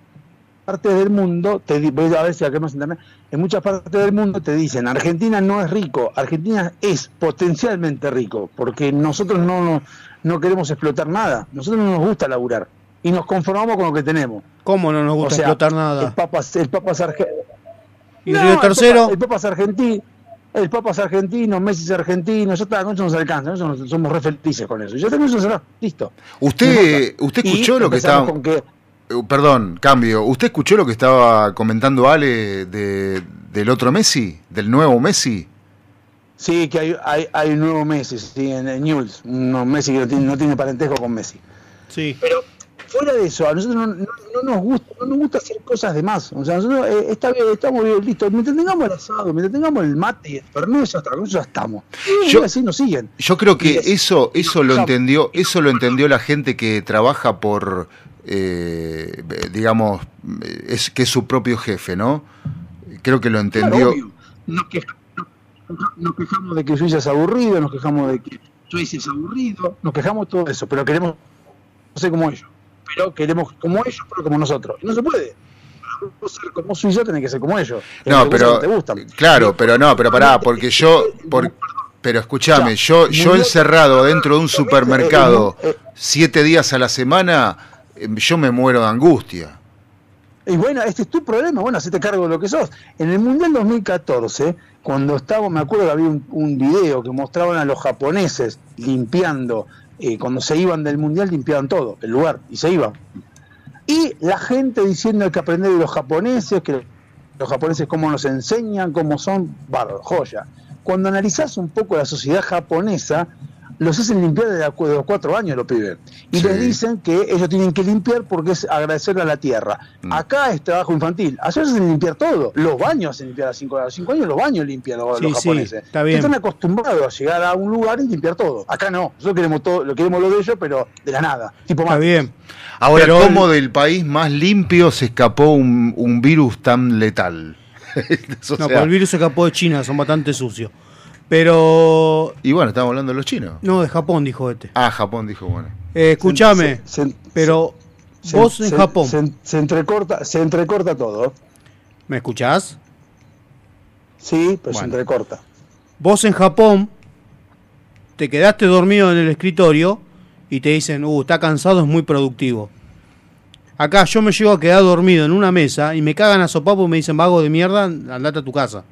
partes del mundo te voy a ver si acá más internet en muchas partes del mundo te dicen Argentina no es rico Argentina es potencialmente rico porque nosotros no no, no queremos explotar nada nosotros no nos gusta laburar y nos conformamos con lo que tenemos ¿Cómo no nos gusta O sea, explotar el nada? Papa el Papa es arge- ¿Y No, Río el Tercero? Papa- el Papa es argentino el Papa es argentino, Messi es argentino, ya está, con eso nos alcanza, nosotros somos re felices con eso. Ya tengo eso será, listo. Usted, usted Y escuchó lo que estaba. con que Eh, Perdón, cambio. ¿Usted escuchó lo que estaba comentando Ale de, del otro Messi? ¿Del nuevo Messi? Sí, que hay, hay, hay un nuevo Messi, sí, en, en Newell's, un Messi que no tiene, no tiene parentesco con Messi. Sí. Pero fuera de eso, a nosotros no, no- no nos gusta, no nos gusta hacer cosas de más. O sea, nosotros eh, está bien, estamos bien, listo. Mientras tengamos el asado, mientras tengamos el mate y el fernet, ya está, con eso ya estamos. Y Yo- así nos siguen. Yo creo que eso, eso lo entendió, eso lo entendió la gente que trabaja por, eh, digamos, eh, es que es su propio jefe, ¿no? Creo que lo Claro, entendió. obvio. Nos, queja- nos- quejamos de que Suiza es aburrido, nos quejamos de que Suiza es aburrido, nos quejamos de todo eso, pero queremos ser como ellos. Pero queremos como ellos, pero como nosotros. Y no se puede. ser como suizo, tenés que ser como ellos. No, pero te gustan. claro, pero no, pero pará, porque yo, por- pero escúchame, yo, yo encerrado dentro de un supermercado siete días a la semana, eh, yo me muero de angustia. Y bueno, este es tu problema, bueno, hacete cargo de lo que sos. En el Mundial 2014, cuando estaba, me acuerdo que había un, un video que mostraban a los japoneses limpiando, eh, cuando se iban del Mundial limpiaban todo, el lugar, y se iban. Y la gente diciendo que aprender de los japoneses, que los japoneses cómo nos enseñan, cómo son, bárbaro, joya. Cuando analizás un poco la sociedad japonesa, los hacen limpiar desde de los cuatro años los pibes. Y les dicen que ellos tienen que limpiar porque es agradecerle a la tierra. Acá es trabajo infantil. Allá hacen limpiar todo. Los baños hacen limpiar a cinco, a los cinco años, los baños limpian los, Sí, los sí, japoneses. está bien. Están acostumbrados a llegar a un lugar y limpiar todo. Acá no. Nosotros queremos todo, lo queremos lo de ellos, pero de la nada. Tipo Está más. bien. Ahora, Pero- ¿cómo del país más limpio se escapó un, un virus tan letal? O No, sea, pues el virus se escapó de China, son bastante sucios. Pero. Y bueno, estamos hablando de los chinos. No, de Japón, dijo este. Ah, Japón dijo, bueno. Eh, escúchame, se- pero se- vos en se- Japón, Se, se entrecorta, se entrecorta todo. ¿me escuchás? Sí, pero se entrecorta. Vos en Japón te quedaste dormido en el escritorio y te dicen, uh, está cansado, es muy productivo. Acá yo me llego a quedar dormido en una mesa y me cagan a sopapo y me dicen, vago de mierda, andate a tu casa.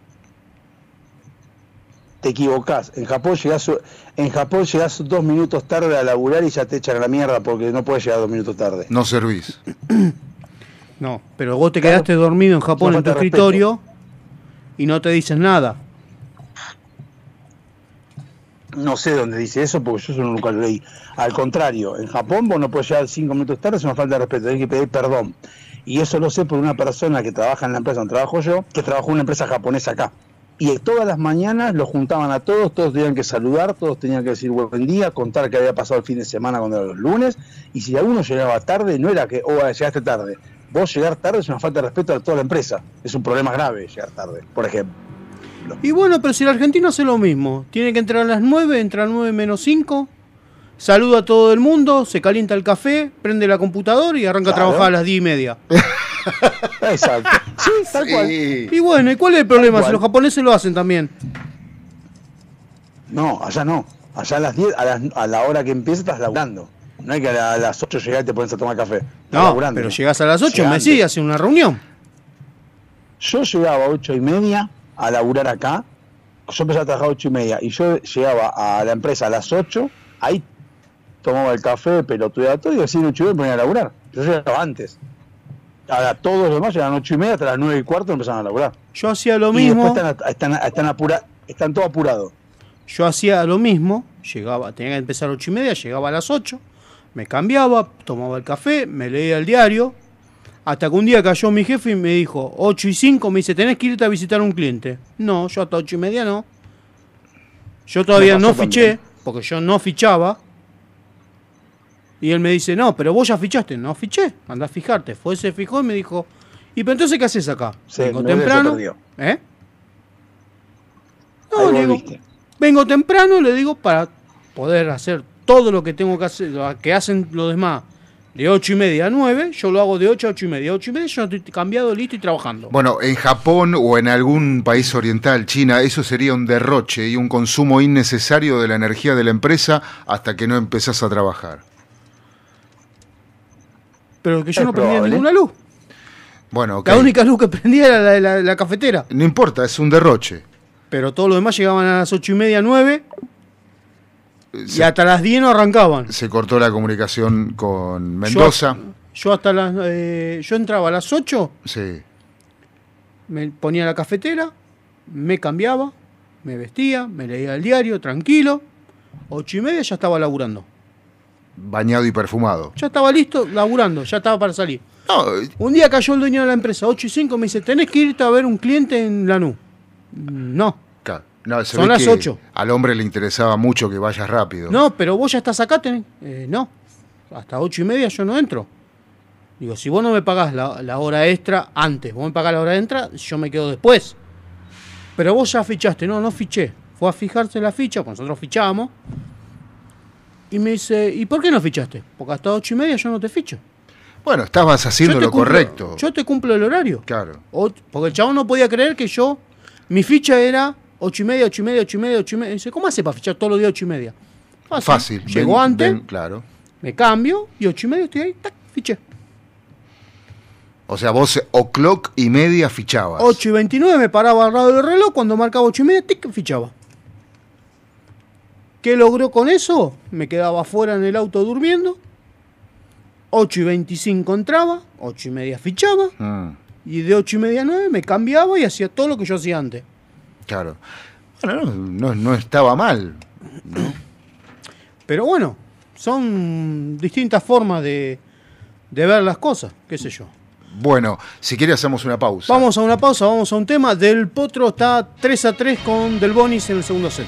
Te equivocás. En Japón llegás, en Japón llegás dos minutos tarde a laburar y ya te echan a la mierda porque no puedes llegar dos minutos tarde. No servís. No, pero vos te quedaste dormido en Japón en tu escritorio y no te dicen nada. No sé dónde dice eso porque yo eso nunca lo leí. Al contrario, en Japón vos no puedes llegar cinco minutos tarde, es una falta de respeto, tenés que pedir perdón. Y eso lo sé por una persona que trabaja en la empresa donde trabajo yo, que trabajó en una empresa japonesa acá. Y todas las mañanas los juntaban a todos, todos tenían que saludar, todos tenían que decir buen día, contar qué había pasado el fin de semana cuando era los lunes, y si alguno llegaba tarde, no era que, oh, llegaste tarde. Vos llegar tarde es una falta de respeto a toda la empresa. Es un problema grave llegar tarde, por ejemplo. Y bueno, pero si el argentino hace lo mismo, tiene que entrar a las 9, entra a las 9 menos 5, saluda a todo el mundo, se calienta el café, prende la computadora y arranca Claro. a trabajar a las 10 y media. Exacto. Sí, tal cual. Y bueno, ¿y cuál es el problema? Si los japoneses lo hacen también. No, allá no. Allá a las 10, a, las- a la hora que empieza estás laburando. No hay que a, la- a las 8 llegar y te pones a tomar café. Estás No, laburando. pero llegás a las 8, Llegá me decís, hace una reunión. Yo llegaba a 8 y media a laburar acá. Yo empecé a trabajar a 8 y media. Y yo llegaba a la empresa a las 8. Ahí tomaba el café, pelotudeaba todo y decía 8 y media me ponía a laburar. Yo llegaba antes. Ahora todos los demás a 8 y media hasta las 9 y cuarto empezaban a laburar. Yo hacía lo y mismo. después están, están, están, apura- están todos apurados. Yo hacía lo mismo, llegaba, tenía que empezar a 8 y media, llegaba a las 8, me cambiaba, tomaba el café, me leía el diario, hasta que un día cayó mi jefe y me dijo, 8 y 5, me dice, tenés que irte a visitar a un cliente. No, yo hasta 8 y media no. Yo todavía no fiché, también. porque yo no fichaba. Y él me dice, no, pero vos ya fichaste. No fiché, anda a fijarte. Fue, se fijó y me dijo, ¿y pero entonces qué haces acá? Sí, Vengo no, temprano. ¿Eh? No, le digo, vengo temprano, le digo, para poder hacer todo lo que tengo que hacer, lo que hacen los demás, de 8 y media a 9, yo lo hago de 8 a 8 y media. 8 y media yo estoy cambiado, listo y trabajando. Bueno, en Japón o en algún país oriental, China, eso sería un derroche y un consumo innecesario de la energía de la empresa hasta que no empezás a trabajar. Pero que yo es no prendía probable. ninguna luz. Bueno. La única luz que prendía era la de la, la cafetera. No importa, es un derroche. Pero todos los demás llegaban a las 8 y media, 9, y hasta las 10 no arrancaban. se cortó la comunicación con Mendoza. Yo hasta las. eh, yo entraba a las 8, Sí. me ponía la cafetera, me cambiaba, me vestía, me leía el diario, tranquilo. 8 y media ya estaba laburando. Bañado y perfumado. Ya estaba listo, laburando, ya estaba para salir. No, Un día cayó el dueño de la empresa, 8 y 5, me dice, tenés que irte a ver un cliente en Lanús. No, ca- no, se Son ve las que ocho. Al hombre le interesaba mucho que vayas rápido. no, pero vos ya estás acá, tenés... Eh, no, hasta 8 y media yo no entro. Digo, si vos no me pagás la, la hora extra antes, vos me pagás la hora extra, yo me quedo después. Pero vos ya fichaste, no, no fiché. Fue a fijarse la ficha, pues nosotros fichamos. Y me dice, ¿y por qué no fichaste? Porque hasta 8 y media yo no te ficho. Bueno, estabas haciendo lo cumplo- correcto. Yo te cumplo el horario. Claro. O- porque el chabón no podía creer que yo. Mi ficha era 8 y media, 8 y media, 8 y media, 8 y media. Dice, ¿cómo hace para fichar todos los días 8 y media? Fácil. Llego Ven- antes, ven, claro. me cambio y 8 y media estoy ahí, tac, fiché. O sea, vos o'clock y media fichabas. 8 y 29 me paraba al lado del reloj, cuando marcaba 8 y media, tic, fichaba. ¿Qué logró con eso? Me quedaba afuera en el auto durmiendo. 8 y 25 entraba, 8 y media fichaba. Mm, Y de 8 y media a 9 me cambiaba y hacía todo lo que yo hacía antes. claro. Bueno, no, no- no estaba mal. Pero bueno, son distintas formas de, de ver las cosas, qué sé yo. Bueno, si quiere hacemos una pausa. Vamos a una pausa, vamos a un tema. Del Potro está 3 a 3 con Del Bonis en el segundo set.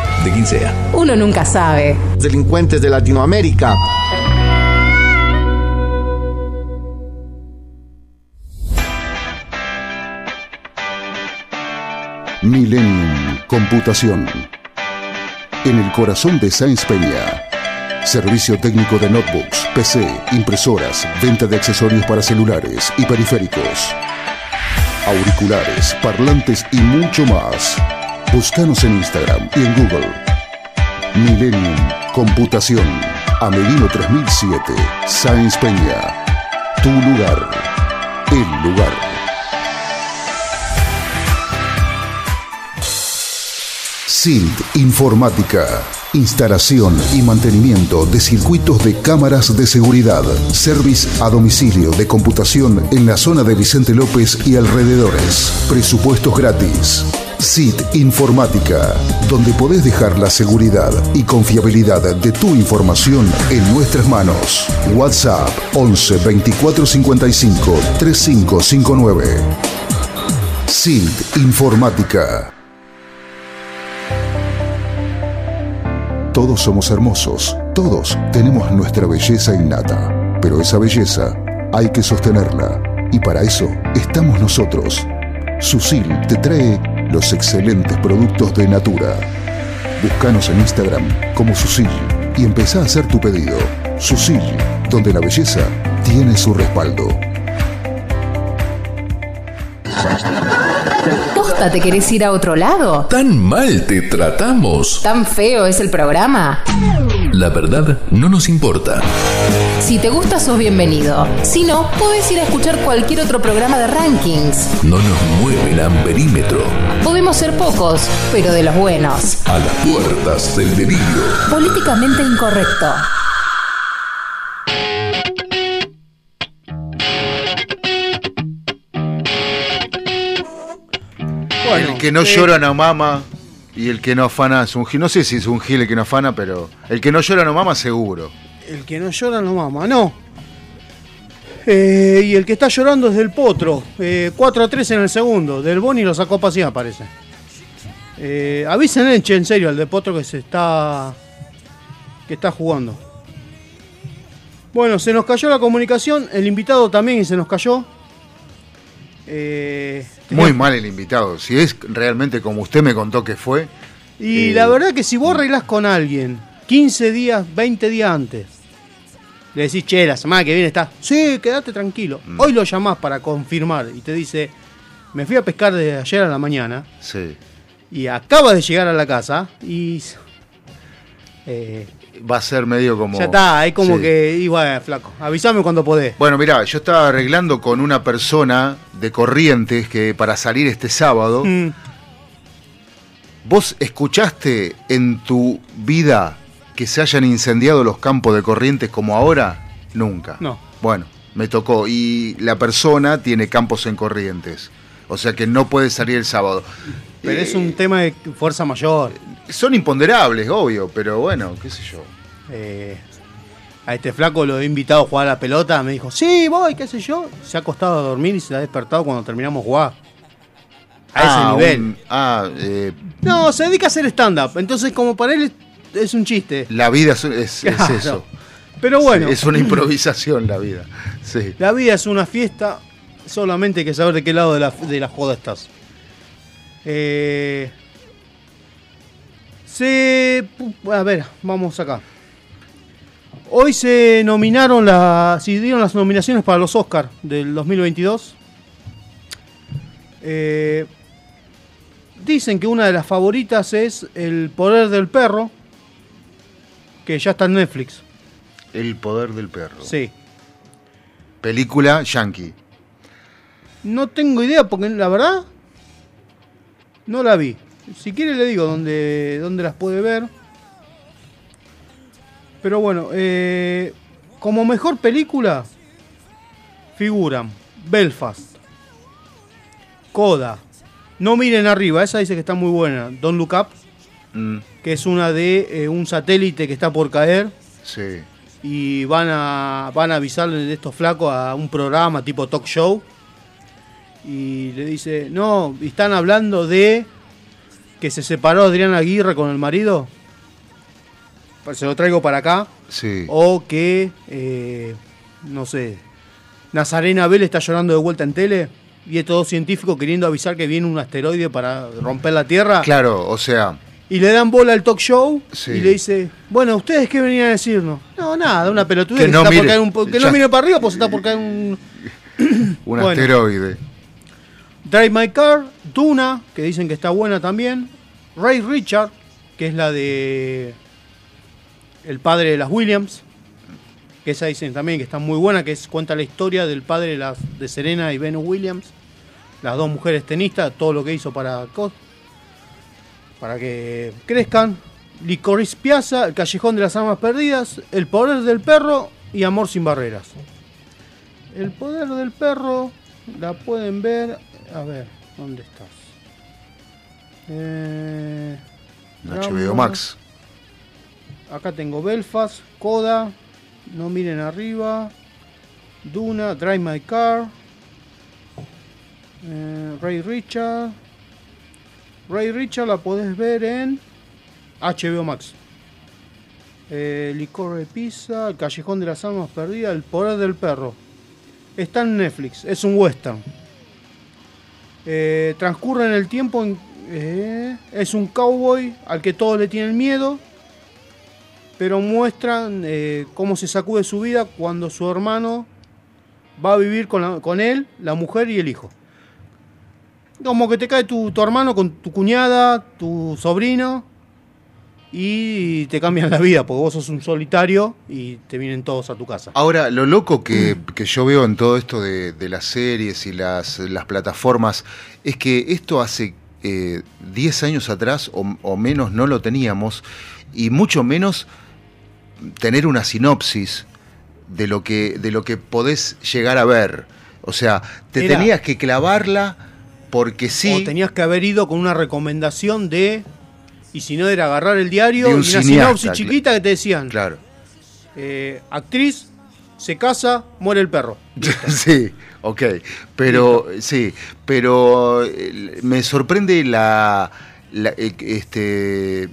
de quien sea. Uno nunca sabe. Delincuentes de Latinoamérica. Millennium Computación. En el corazón de Sáenz Peña. Servicio técnico de notebooks, PC, impresoras, venta de accesorios para celulares y periféricos. Auriculares, parlantes y mucho más. Búscanos en Instagram y en Google. Millennium Computación. Amelino 3007. Sáenz Peña. Tu lugar. El lugar. SILT Informática. Instalación y mantenimiento de circuitos de cámaras de seguridad. Service a domicilio de computación en la zona de Vicente López y alrededores. Presupuestos gratis. SIT Informática, donde podés dejar la seguridad y confiabilidad de tu información en nuestras manos. WhatsApp 11 24 55 3559. SIT Informática. Todos somos hermosos, todos tenemos nuestra belleza innata, pero esa belleza hay que sostenerla y para eso estamos nosotros. Susil te trae los excelentes productos de Natura. Búscanos en Instagram como Susil y empezá a hacer tu pedido. Susil, donde la belleza tiene su respaldo. ¿Posta te querés ir a otro lado? ¿Tan mal te tratamos? ¿Tan feo es el programa? La verdad no nos importa. Si te gusta, sos bienvenido. Si no, podés ir a escuchar cualquier otro programa de rankings. No nos mueve el amperímetro. Podemos ser pocos, pero de los buenos. A las puertas del delirio. Políticamente incorrecto. Que no llora no mama y el que no afana es un gil. No sé si es un gil el que no afana, pero el que no llora no mama seguro. El que no llora no mama, no. Eh, y el que está llorando es del Potro. Eh, 4 a 3 en el segundo. Del Boni lo sacó pasiva, parece. Eh, avisen, en serio, al de Potro que se está. que está jugando. Bueno, se nos cayó la comunicación. El invitado también se nos cayó. Eh, Muy mal el invitado. Si es realmente como usted me contó que fue. Y eh, la verdad que si vos arreglás con alguien 15 días, 20 días antes, le decís, che, la semana que viene está, sí, quédate tranquilo. Mm. Hoy lo llamás para confirmar y te dice, me fui a pescar desde ayer a la mañana Sí. y acaba de llegar a la casa y... eh, Va a ser medio como. ya está, hay como Sí. que, bueno, flaco, avísame cuando podés. Bueno, mirá, yo estaba arreglando con una persona de Corrientes que para salir este sábado. Mm, ¿Vos escuchaste en tu vida que se hayan incendiado los campos de Corrientes como ahora? Nunca. No. Bueno, me tocó. Y la persona tiene campos en Corrientes. O sea que no puede salir el sábado. Pero Eh, es un tema de fuerza mayor. Son imponderables, obvio, pero bueno, qué sé yo. Eh, a este flaco lo he invitado a jugar a la pelota, me dijo, sí, voy, qué sé yo. Se ha acostado a dormir y se ha despertado cuando terminamos jugar. A ese Ah, nivel. un- ah, eh, No, se dedica a hacer stand-up. Entonces, como para él es, es un chiste. la vida es, es- es Claro. eso. Pero bueno, Sí, es una improvisación la vida. Sí. la vida es una fiesta. Solamente hay que saber de qué lado de la, de la joda estás. Eh, se. A ver, vamos acá. Hoy se nominaron las. Se dieron las nominaciones para los Oscars del 2022. Eh, dicen que una de las favoritas es El Poder del Perro. Que ya está en Netflix. El poder del perro. Sí. Película yankee. No tengo idea porque la verdad no la vi. Si quiere le digo dónde, dónde las puede ver. Pero bueno, eh, como mejor película figuran Belfast, Coda, No miren arriba, esa dice que está muy buena, Don't Look Up, Mm, que es una de eh, un satélite que está por caer sí. y van a, van a avisarle de estos flacos a un programa tipo talk show y le dice, no, están hablando de que se separó Adriana Aguirre con el marido, Pues se lo traigo para acá, Sí. o que, eh, no sé, Nazarena Bell está llorando de vuelta en tele y es todo científico queriendo avisar que viene un asteroide para romper la Tierra. Claro, o sea, Y le dan bola al talk show Sí. y le dice, bueno, ¿ustedes qué venían a decirnos? No, nada, una pelotudez Que que, no por mire, caer un po- que ya. no mire para arriba, pues está por caer un... un Bueno. asteroide. Drive My Car, Duna, que dicen que está buena también. Ray Richard, que es la de el padre de las Williams, que esa dicen también que está muy buena, que es cuenta la historia del padre de, Serena y Venus Williams, las dos mujeres tenistas, todo lo que hizo para, para que crezcan. Licorice Piazza, El Callejón de las Armas Perdidas, El Poder del Perro y Amor sin Barreras. El Poder del Perro la pueden ver. A ver, ¿dónde estás? Eh. HBO Max. Acá tengo Belfast, Coda, No miren arriba, Duna, Drive My Car, eh, Ray Richard. Ray Richard la podés ver en HBO Max. Eh, Licor de Pizza, El Callejón de las Almas Perdidas, El Poder del Perro. Está en Netflix, es un western. Eh, transcurre en el tiempo, en- eh, es un cowboy al que todos le tienen miedo, pero muestran eh, cómo se sacude su vida cuando su hermano va a vivir con, con él, la mujer y el hijo. Como que te cae tu, tu hermano con tu cuñada, tu sobrino, y te cambian la vida, porque vos sos un solitario y te vienen todos a tu casa. Ahora, lo loco que, que yo veo en todo esto de, de las series y las, las plataformas es que esto hace eh, 10 años atrás o, o menos no lo teníamos y mucho menos tener una sinopsis de lo que, de lo que podés llegar a ver. O sea, te Era- tenías que clavarla porque sí. O tenías que haber ido con una recomendación de. Y si no, era agarrar el diario y un una cineasta, sinopsis chiquita que te decían: Claro. eh, actriz, se casa, muere el perro. sí, ok. Pero, sí, pero eh, me sorprende la. la- eh, este.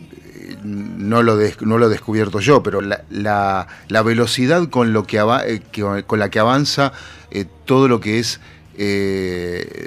No lo, des- no lo he descubierto yo, pero la, la- la velocidad con, lo que ava- eh, que- con la que avanza eh, todo lo que es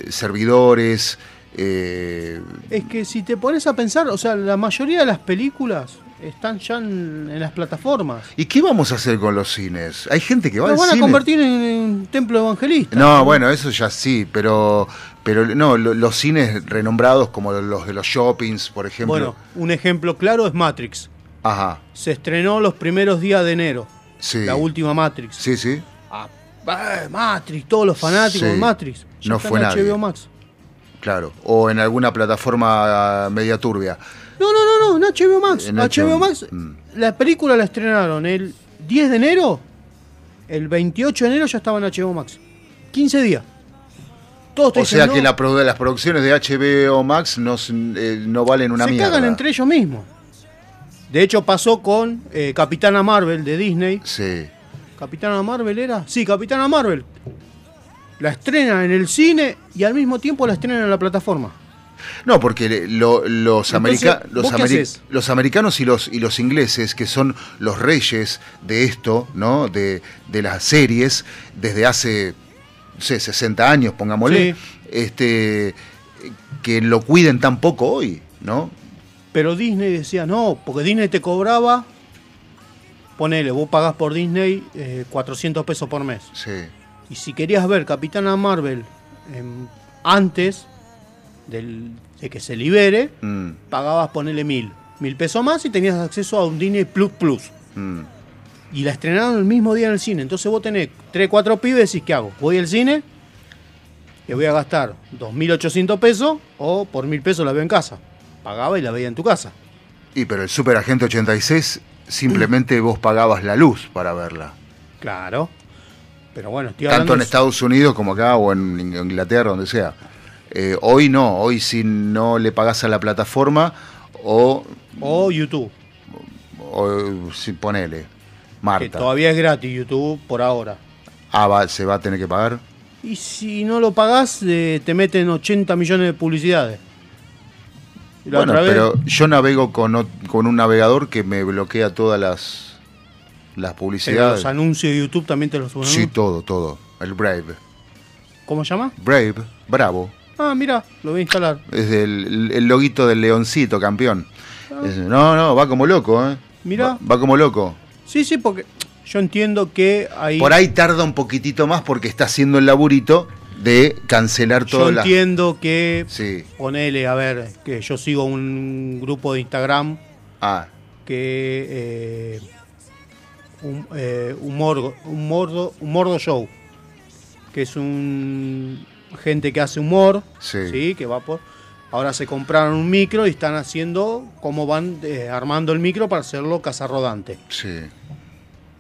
servidores. Eh, Es que si te pones a pensar, o sea, la mayoría de las películas están ya en, en las plataformas. ¿Y qué vamos a hacer con los cines? Hay gente que va Los al van a cine. convertir en un templo evangelista. No, bueno, eso ya sí, pero, pero no, lo- los cines renombrados como los de los shoppings, por ejemplo. Bueno, un ejemplo claro es Matrix. Ajá, Se estrenó los primeros días de enero. sí. La última Matrix. Sí, sí. Ah, eh, Matrix, todos los fanáticos Sí. de Matrix. Ya No fue en nadie. HBO Max. Claro. O en alguna plataforma media turbia. No, no, no, no, en HBO Max. En HBO HBO, Max, mm. la película la estrenaron el 10 de enero. El 28 de enero ya estaba en HBO Max. 15 días. Todos te O dicen, sea no, que la produ- las producciones de HBO Max no, eh, no valen una se mierda. cagan entre ellos mismos. De hecho, pasó con eh, Capitana Marvel de Disney. Sí. ¿Capitana Marvel era? Sí, Capitana Marvel. La estrenan en el cine y al mismo tiempo la estrenan en la plataforma. No, porque lo- los, Entonces, america- los, americanos y los, y los ingleses, que son los reyes de esto, ¿no? De, de las series, desde hace, no sé, 60 años, pongámosle, Sí. este, que lo cuiden tan poco hoy, ¿no? Pero Disney decía, no, porque Disney te cobraba, ponele, vos pagás por Disney eh, 400 pesos por mes. Sí. Y si querías ver Capitana Marvel em, antes del- de que se libere, Mm, pagabas ponele mil. Mil pesos más y tenías acceso a un Disney Plus Plus. mm. Y la estrenaron el mismo día en el cine. Entonces vos tenés 3, 4 pibes y decís, ¿qué hago? Voy al cine y voy a gastar 2.800 pesos o por 1.000 pesos la veo en casa. Pagaba y la veía en tu casa. Y pero el Super Agente 86 simplemente vos pagabas la luz para verla. Claro. Pero bueno, Tanto en Estados Unidos como acá o en Inglaterra, donde sea. Eh, hoy no, hoy si no le pagás a la plataforma o, o YouTube, o si ponele, que Marta. todavía es gratis YouTube por ahora. Ah, va- se va a tener que pagar. Y si no lo pagás, eh, te meten 80 millones de publicidades. La Bueno, pero yo navego con, con un navegador que me bloquea todas las, las publicidades. los anuncios de YouTube también te los suben. Sí, todo, todo. El Brave. ¿Cómo se llama? Brave, bravo. Ah, mira, lo voy a instalar. Es el, el loguito del leoncito, campeón. Es- no, no, va como loco, ¿eh? Mira. Va, va como loco. Sí, sí, porque yo entiendo que ahí. Por ahí tarda un poquitito más porque está haciendo el laburito de cancelar Yo todo las... entiendo que. Sí. Ponele, a ver, que yo sigo un grupo de Instagram Ah, que. Eh, un, eh, humor, humordo, humordo Show. Que es un. Gente que hace humor. Sí. Que va por. Ahora se compraron un micro y están haciendo cómo van eh, armando el micro para hacerlo cazarrodante. sí.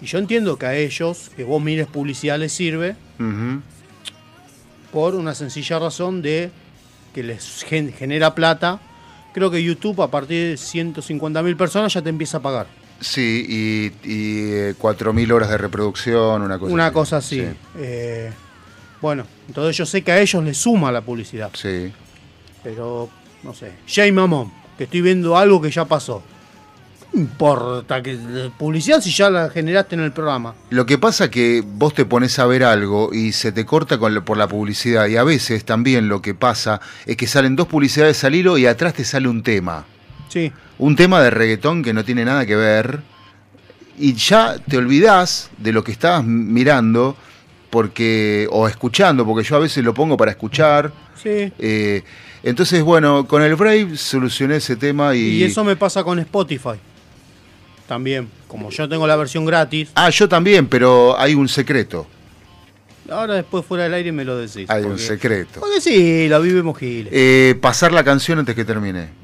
Y yo entiendo que a ellos, que vos mires publicidad les sirve por una sencilla razón de que les gen- genera plata. Creo que YouTube a partir de 150 mil personas ya te empieza a pagar. Sí, y, y eh, 4.000 horas de reproducción, una cosa una así. cosa así. Eh, bueno, entonces yo sé que a ellos les suma la publicidad. Sí. Pero, no sé. Jay Mamón, que estoy viendo algo que ya pasó. ¿Qué importa que publicidad si ya la generaste en el programa? Lo que pasa que vos te pones a ver algo y se te corta con la- por la publicidad y a veces también lo que pasa es que salen dos publicidades al hilo y atrás te sale un tema. Sí. Un tema de reggaetón que no tiene nada que ver y ya te olvidás de lo que estabas mirando porque o escuchando, porque yo a veces lo pongo para escuchar. Sí. Eh, entonces, bueno, con el Brave solucioné ese tema y... Y eso me pasa con Spotify. También. Como yo tengo la versión gratis. Ah, yo también, pero hay un secreto. Ahora después fuera del aire me lo decís. Hay un secreto. Porque sí, la vivimos giles. Eh, pasar la canción antes que termine.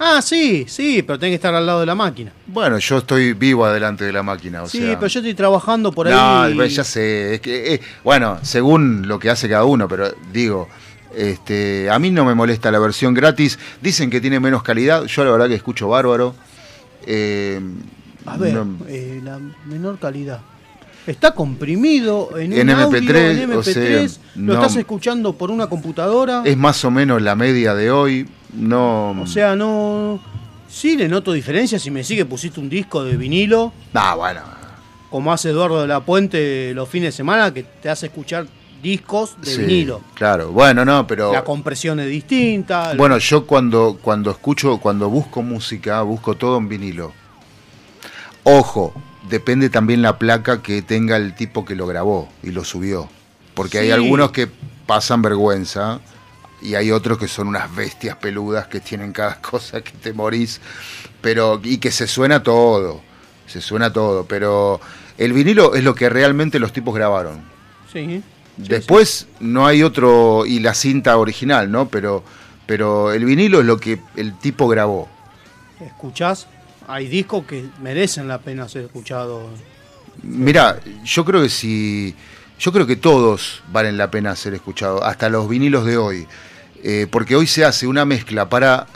Ah, sí, sí, pero tenés que estar al lado de la máquina. Bueno, yo estoy vivo adelante de la máquina, o sí, sea... pero yo estoy trabajando por ahí. pues ya sé, es que, eh, bueno, según lo que hace cada uno, pero digo, este, a mí no me molesta la versión gratis, dicen que tiene menos calidad, yo la verdad que escucho bárbaro. Eh, A ver, no- eh, la menor calidad. Está comprimido en un En audio, MP3, en o MP3, sea, lo no- estás escuchando por una computadora. es más o menos la media de hoy, no... O sea, no. Sí, le noto diferencia. Si me sigue, pusiste un disco de vinilo, Ah, bueno, como hace Eduardo de la Puente los fines de semana, que te hace escuchar discos de sí, vinilo. Claro, bueno, no, pero... La compresión es distinta. Bueno, yo cuando, cuando escucho, cuando busco música, busco todo en vinilo. Ojo, depende también la placa que tenga el tipo que lo grabó y lo subió. Porque hay algunos que pasan vergüenza y hay otros que son unas bestias peludas que tienen cada cosa que te morís. Pero, y que se suena todo. Se suena todo. Pero el vinilo es lo que realmente los tipos grabaron. Sí. Después no hay otro, y la cinta original, ¿no? Pero, pero el vinilo es lo que el tipo grabó. Escuchás, hay discos que merecen la pena ser escuchados. Mira, yo creo que si, yo creo que todos valen la pena ser escuchados, hasta los vinilos de hoy, Eh, porque hoy se hace una mezcla para,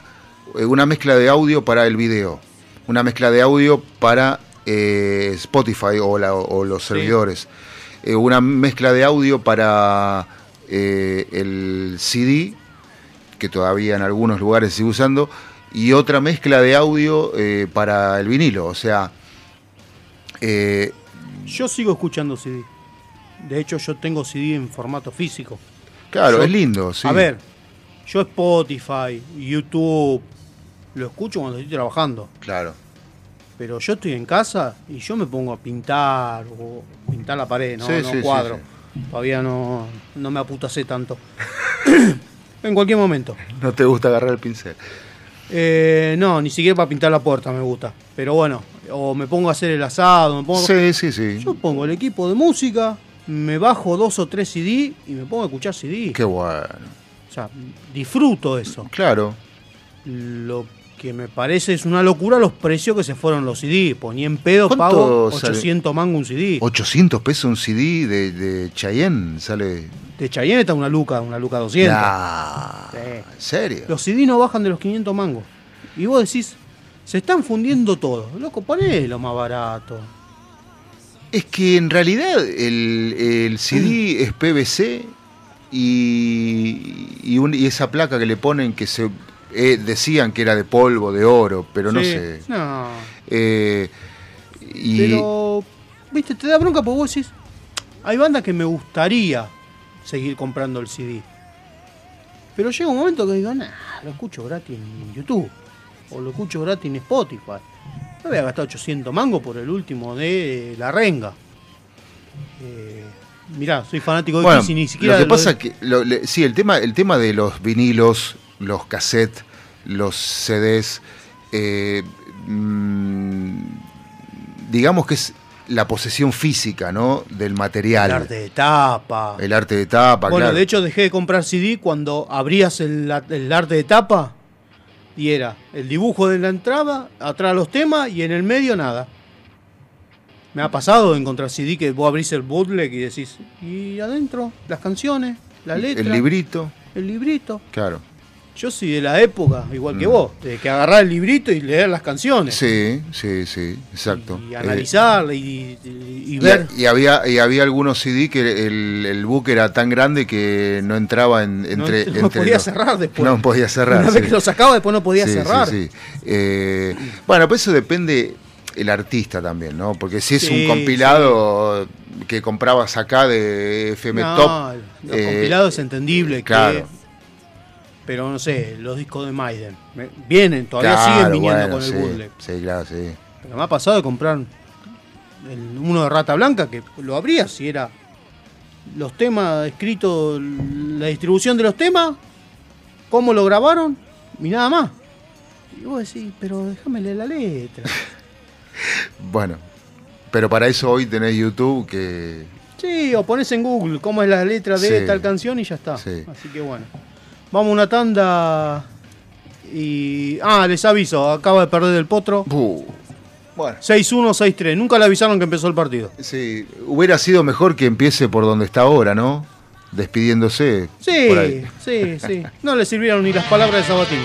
eh, una mezcla de audio para el video, una mezcla de audio para eh, Spotify o, la- o los servidores, eh, una mezcla de audio para el CD, que todavía en algunos lugares sigue usando, y otra mezcla de audio eh, para el vinilo, o sea, eh, Yo sigo escuchando CD. De hecho, yo tengo CD en formato físico. Claro, Yo- es lindo, sí. A ver, yo Spotify, YouTube, lo escucho cuando estoy trabajando. Claro. Pero yo estoy en casa y yo me pongo a pintar o pintar la pared, no, Sí, no sí, sí, cuadro. Todavía no, no me aputasé tanto. en cualquier momento. No te gusta agarrar el pincel. Eh, no, ni siquiera para pintar la puerta me gusta. Pero bueno, o me pongo a hacer el asado, me pongo... Sí, sí, sí. Yo pongo el equipo de música, me bajo dos o tres CD y me pongo a escuchar CD. Qué bueno. O sea, disfruto eso. Claro. Lo que me parece es una locura los precios que se fueron los CD. Ponía en pedo, ¿Cuánto pago sale? 800 mangos un CD. 800 pesos un CD de, de Chayanne sale. De Cheyenne está una luca, una luca 200. Nah, Sí. ¿En serio? Los CD no bajan de los 500 mangos. Y vos decís, se están fundiendo todo. Loco, ponelo más barato. Es que en realidad el, el CD es PVC y, y, un- y esa placa que le ponen que se eh, decían que era de polvo, de oro, pero no sé. No. Eh, y Pero, viste, te da bronca porque vos decís, hay bandas que me gustaría seguir comprando el CD. Pero llega un momento que digo, nah, lo escucho gratis en YouTube. O lo escucho gratis en Spotify. No voy a gastar 800 mangos por el último de La Renga. Eh, mirá, soy fanático de bueno, Kiss y ni siquiera... lo que lo- pasa que lo- le- sí, el tema, el tema de los vinilos, los cassettes, los CDs, eh, mm, digamos que es la posesión física, ¿no? Del material. El arte de tapa. El arte de tapa, Bueno, claro. de hecho dejé de comprar CD cuando abrías el, el arte de tapa y era el dibujo de la entrada, atrás los temas y en el medio nada. Me ha pasado de encontrar CD que vos abrís el bootleg y decís, y adentro las canciones, la letra, el librito, el librito. claro. Yo soy de la época, igual que Mm. vos, de que agarrar el librito y leer las canciones. Sí, sí, sí, exacto. Y y, y- y y, ver. y había, y había algunos CD que el, el book era tan grande que no entraba en, entre. no entre podía los- cerrar después. No podía cerrar. Una sí. vez que lo sacaba, después no podía Sí, cerrar. sí. Eh, bueno, pues eso depende el artista también, ¿no? Porque si es un compilado que comprabas acá de FM No, Top. Los eh, compilados es entendible que- claro. Pero no sé, los discos de Maiden. Vienen, todavía claro, siguen viniendo bueno, con el sí, bootleg. Sí, claro, sí. Pero me ha pasado de comprar el- uno de Rata Blanca que lo abrías y era los temas escritos, la distribución de los temas, cómo lo grabaron y nada más. Y vos decís, pero déjame leer la letra. Bueno, pero para eso hoy tenés YouTube que. Sí, o pones en Google cómo es la letra de Sí. tal canción y ya está. Sí. Así que bueno. Vamos a una tanda y... Ah, les aviso, acaba de perder el potro. Bueno. 6-1, 6-3. Nunca le avisaron que empezó el partido. Sí, hubiera sido mejor que empiece por donde está ahora, ¿no? Despidiéndose. Sí, por ahí. sí, sí. No le sirvieron ni las palabras de Sabatini.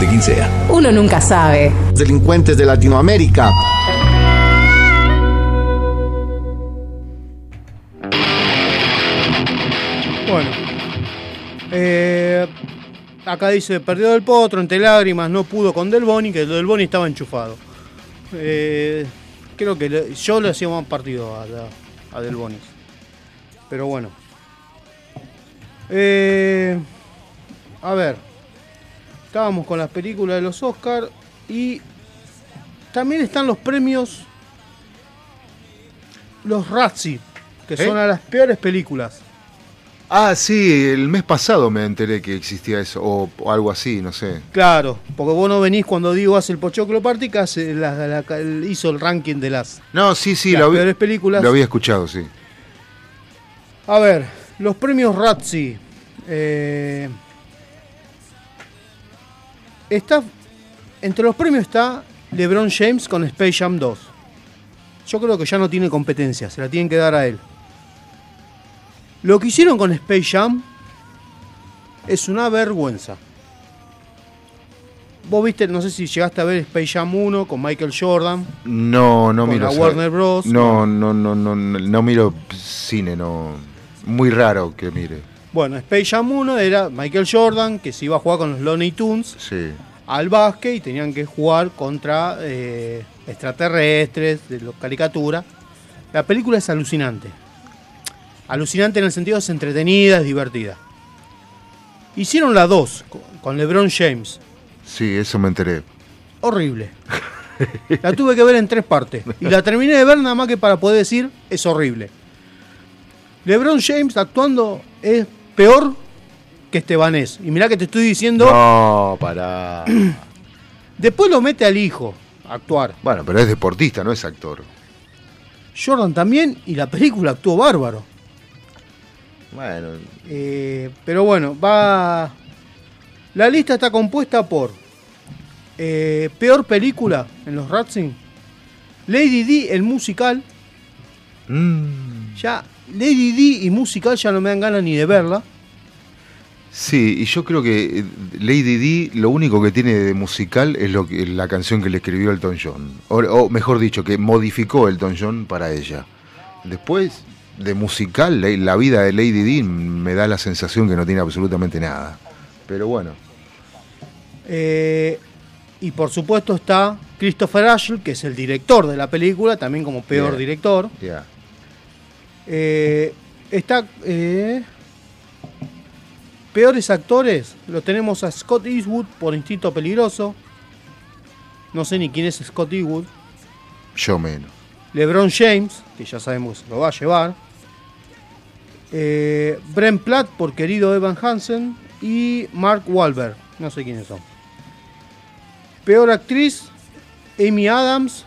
de quien sea. Uno nunca sabe. Delincuentes de Latinoamérica. Bueno. Eh, acá dice, perdió el potro entre lágrimas, no pudo con Del Boni, que Del Boni estaba enchufado. Eh, creo que le- yo le hacía más partido a, la- a Del Boni. Pero bueno. Eh, a ver. Estábamos con las películas de los Oscars y también están los premios, los Razzie, que ¿Eh? son a las peores películas. Ah, sí, el mes pasado me enteré que existía eso, o, o algo así, no sé. Claro, porque vos no venís cuando digo hace el Pochoclo el- hizo el ranking de las, No, sí, sí, las lo, vi- peores películas. lo había escuchado, sí. A ver, los premios Razzie. eh, está, entre los premios está LeBron James con Space Jam 2. Yo creo que ya no tiene competencia, se la tienen que dar a él. Lo que hicieron con Space Jam es una vergüenza. Vos viste, no sé si llegaste a ver Space Jam 1 con Michael Jordan. No, no Con miro. la. Warner Bros. No, no, no, no, no, no miro cine, no. Muy raro que mire. Bueno, Space Jam 1 era Michael Jordan, que se iba a jugar con los Looney Tunes Sí. al básquet y tenían que jugar contra eh, extraterrestres, de los caricatura. La película es alucinante. Alucinante en el sentido es entretenida, es divertida. Hicieron la 2 con- con LeBron James. Sí, eso me enteré. Horrible. La tuve que ver en tres partes. Y la terminé de ver nada más que para poder decir es horrible. LeBron James actuando es peor que estebanés. Y mirá que te estoy diciendo. No, pará. Después lo mete al hijo a actuar. Bueno, pero es deportista, no es actor. Jordan también, y la película actuó bárbaro. Bueno, Eh, pero bueno, va. La lista está compuesta por eh, peor película en los Ratzing. Lady D, el musical. mm, Ya, Lady D y musical ya no me dan ganas ni de verla. sí, y yo creo que eh, Lady D lo único que tiene de musical es lo que, la canción que le escribió Elton John. O, o mejor dicho, que modificó Elton John para ella. Después, de musical, la, la vida de Lady D me da la sensación que no tiene absolutamente nada. Pero bueno, Eh, y por supuesto está Christopher Ashley, que es el director de la película, también como peor director. ya. Eh, está. eh, peores actores. Lo tenemos a Scott Eastwood por Instinto Peligroso. No sé ni quién es Scott Eastwood. Yo menos. LeBron James, que ya sabemos lo va a llevar. Eh, Brent Platt por Querido Evan Hansen. Y Mark Wahlberg. No sé quiénes son. Peor actriz, Amy Adams.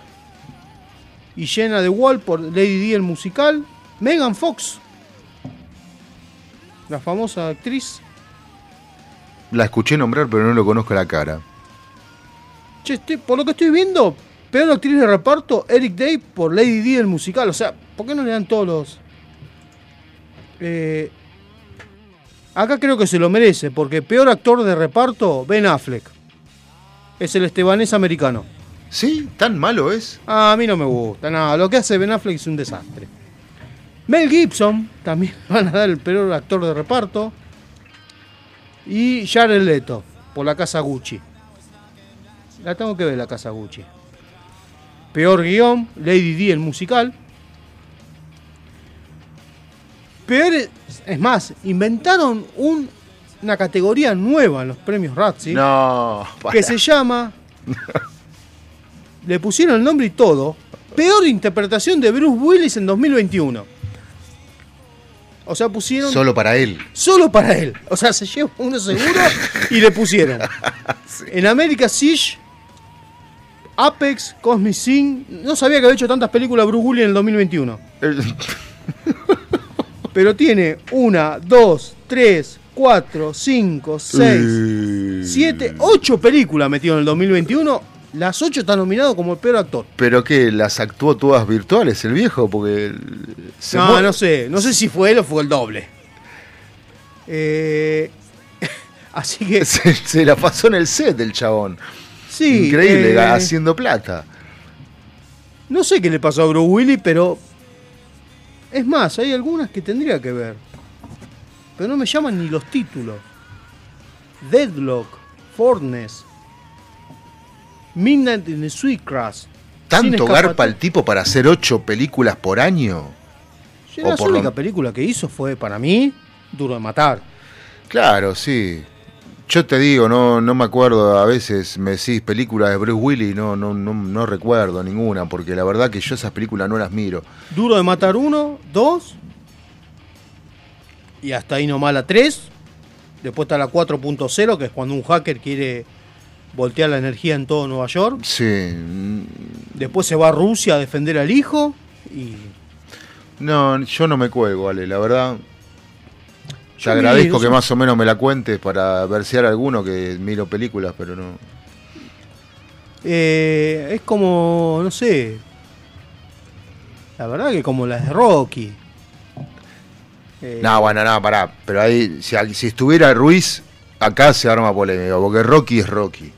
Y Jenna de Wall por Lady D el musical. Megan Fox. La famosa actriz. La escuché nombrar, pero no lo conozco la cara. Che, estoy- por lo que estoy viendo, peor actriz de reparto, Eric Day por Lady D el musical. O sea, ¿por qué no le dan todos los...? Eh, acá creo que se lo merece, porque peor actor de reparto, Ben Affleck. Es el estebanés americano. ¿Sí? ¿Tan malo es? Ah, a mí no me gusta, nada. Lo que hace Ben Affleck es un desastre. Mel Gibson, también van a dar el peor actor de reparto. Y Jared Leto, por la casa Gucci. La tengo que ver, la casa Gucci. Peor guion, Lady D, el musical. Peor, es, más, inventaron un- una categoría nueva en los premios Razzie No, para. que se llama. le pusieron el nombre y todo. Peor interpretación de Bruce Willis en 2021. O sea, pusieron. Solo para él. Solo para él. O sea, se lleva uno seguro y le pusieron. En América Siege, Apex, Cosmic Sin. No sabía que había hecho tantas películas Bruce en el 2021. Pero tiene una, dos, tres, cuatro, cinco, seis, siete, ocho películas metido en el 2021. Las ocho están nominadas como el peor actor. ¿Pero qué? ¿Las actuó todas virtuales el viejo? Porque. se no, muere. no sé. No sé si fue él o fue el doble. Eh, así que. Se, se la pasó en el set el chabón. Sí. Increíble, eh, haciendo plata. No sé qué le pasó a Bruce Willis, pero. Es más, hay algunas que tendría que ver. Pero no me llaman ni los títulos. Deadlock, Fortness, Midnight in the Sweetgrass. ¿Tanto garpa el tipo para hacer ocho películas por año? Sí, La lo- única película que hizo fue, para mí, Duro de Matar. Claro, sí. Yo te digo, no, no me acuerdo, a veces me decís películas de Bruce Willis, no, no, no, no recuerdo ninguna, porque la verdad que yo esas películas no las miro. Duro de Matar 1, 2. Y hasta ahí nomás la 3. Después está la 4.0, que es cuando un hacker quiere voltear la energía en todo Nueva York. Sí. Después se va a Rusia a defender al hijo. Y No, yo no me cuelgo, Ale, la verdad. Te Yo agradezco que más o menos me la cuentes para versear alguno que miro películas, pero no. eh, es como, no sé. La verdad que como las de Rocky. Eh, No, bueno, no, pará. Pero ahí, si, si estuviera Ruiz, acá se arma polémica, porque Rocky es Rocky.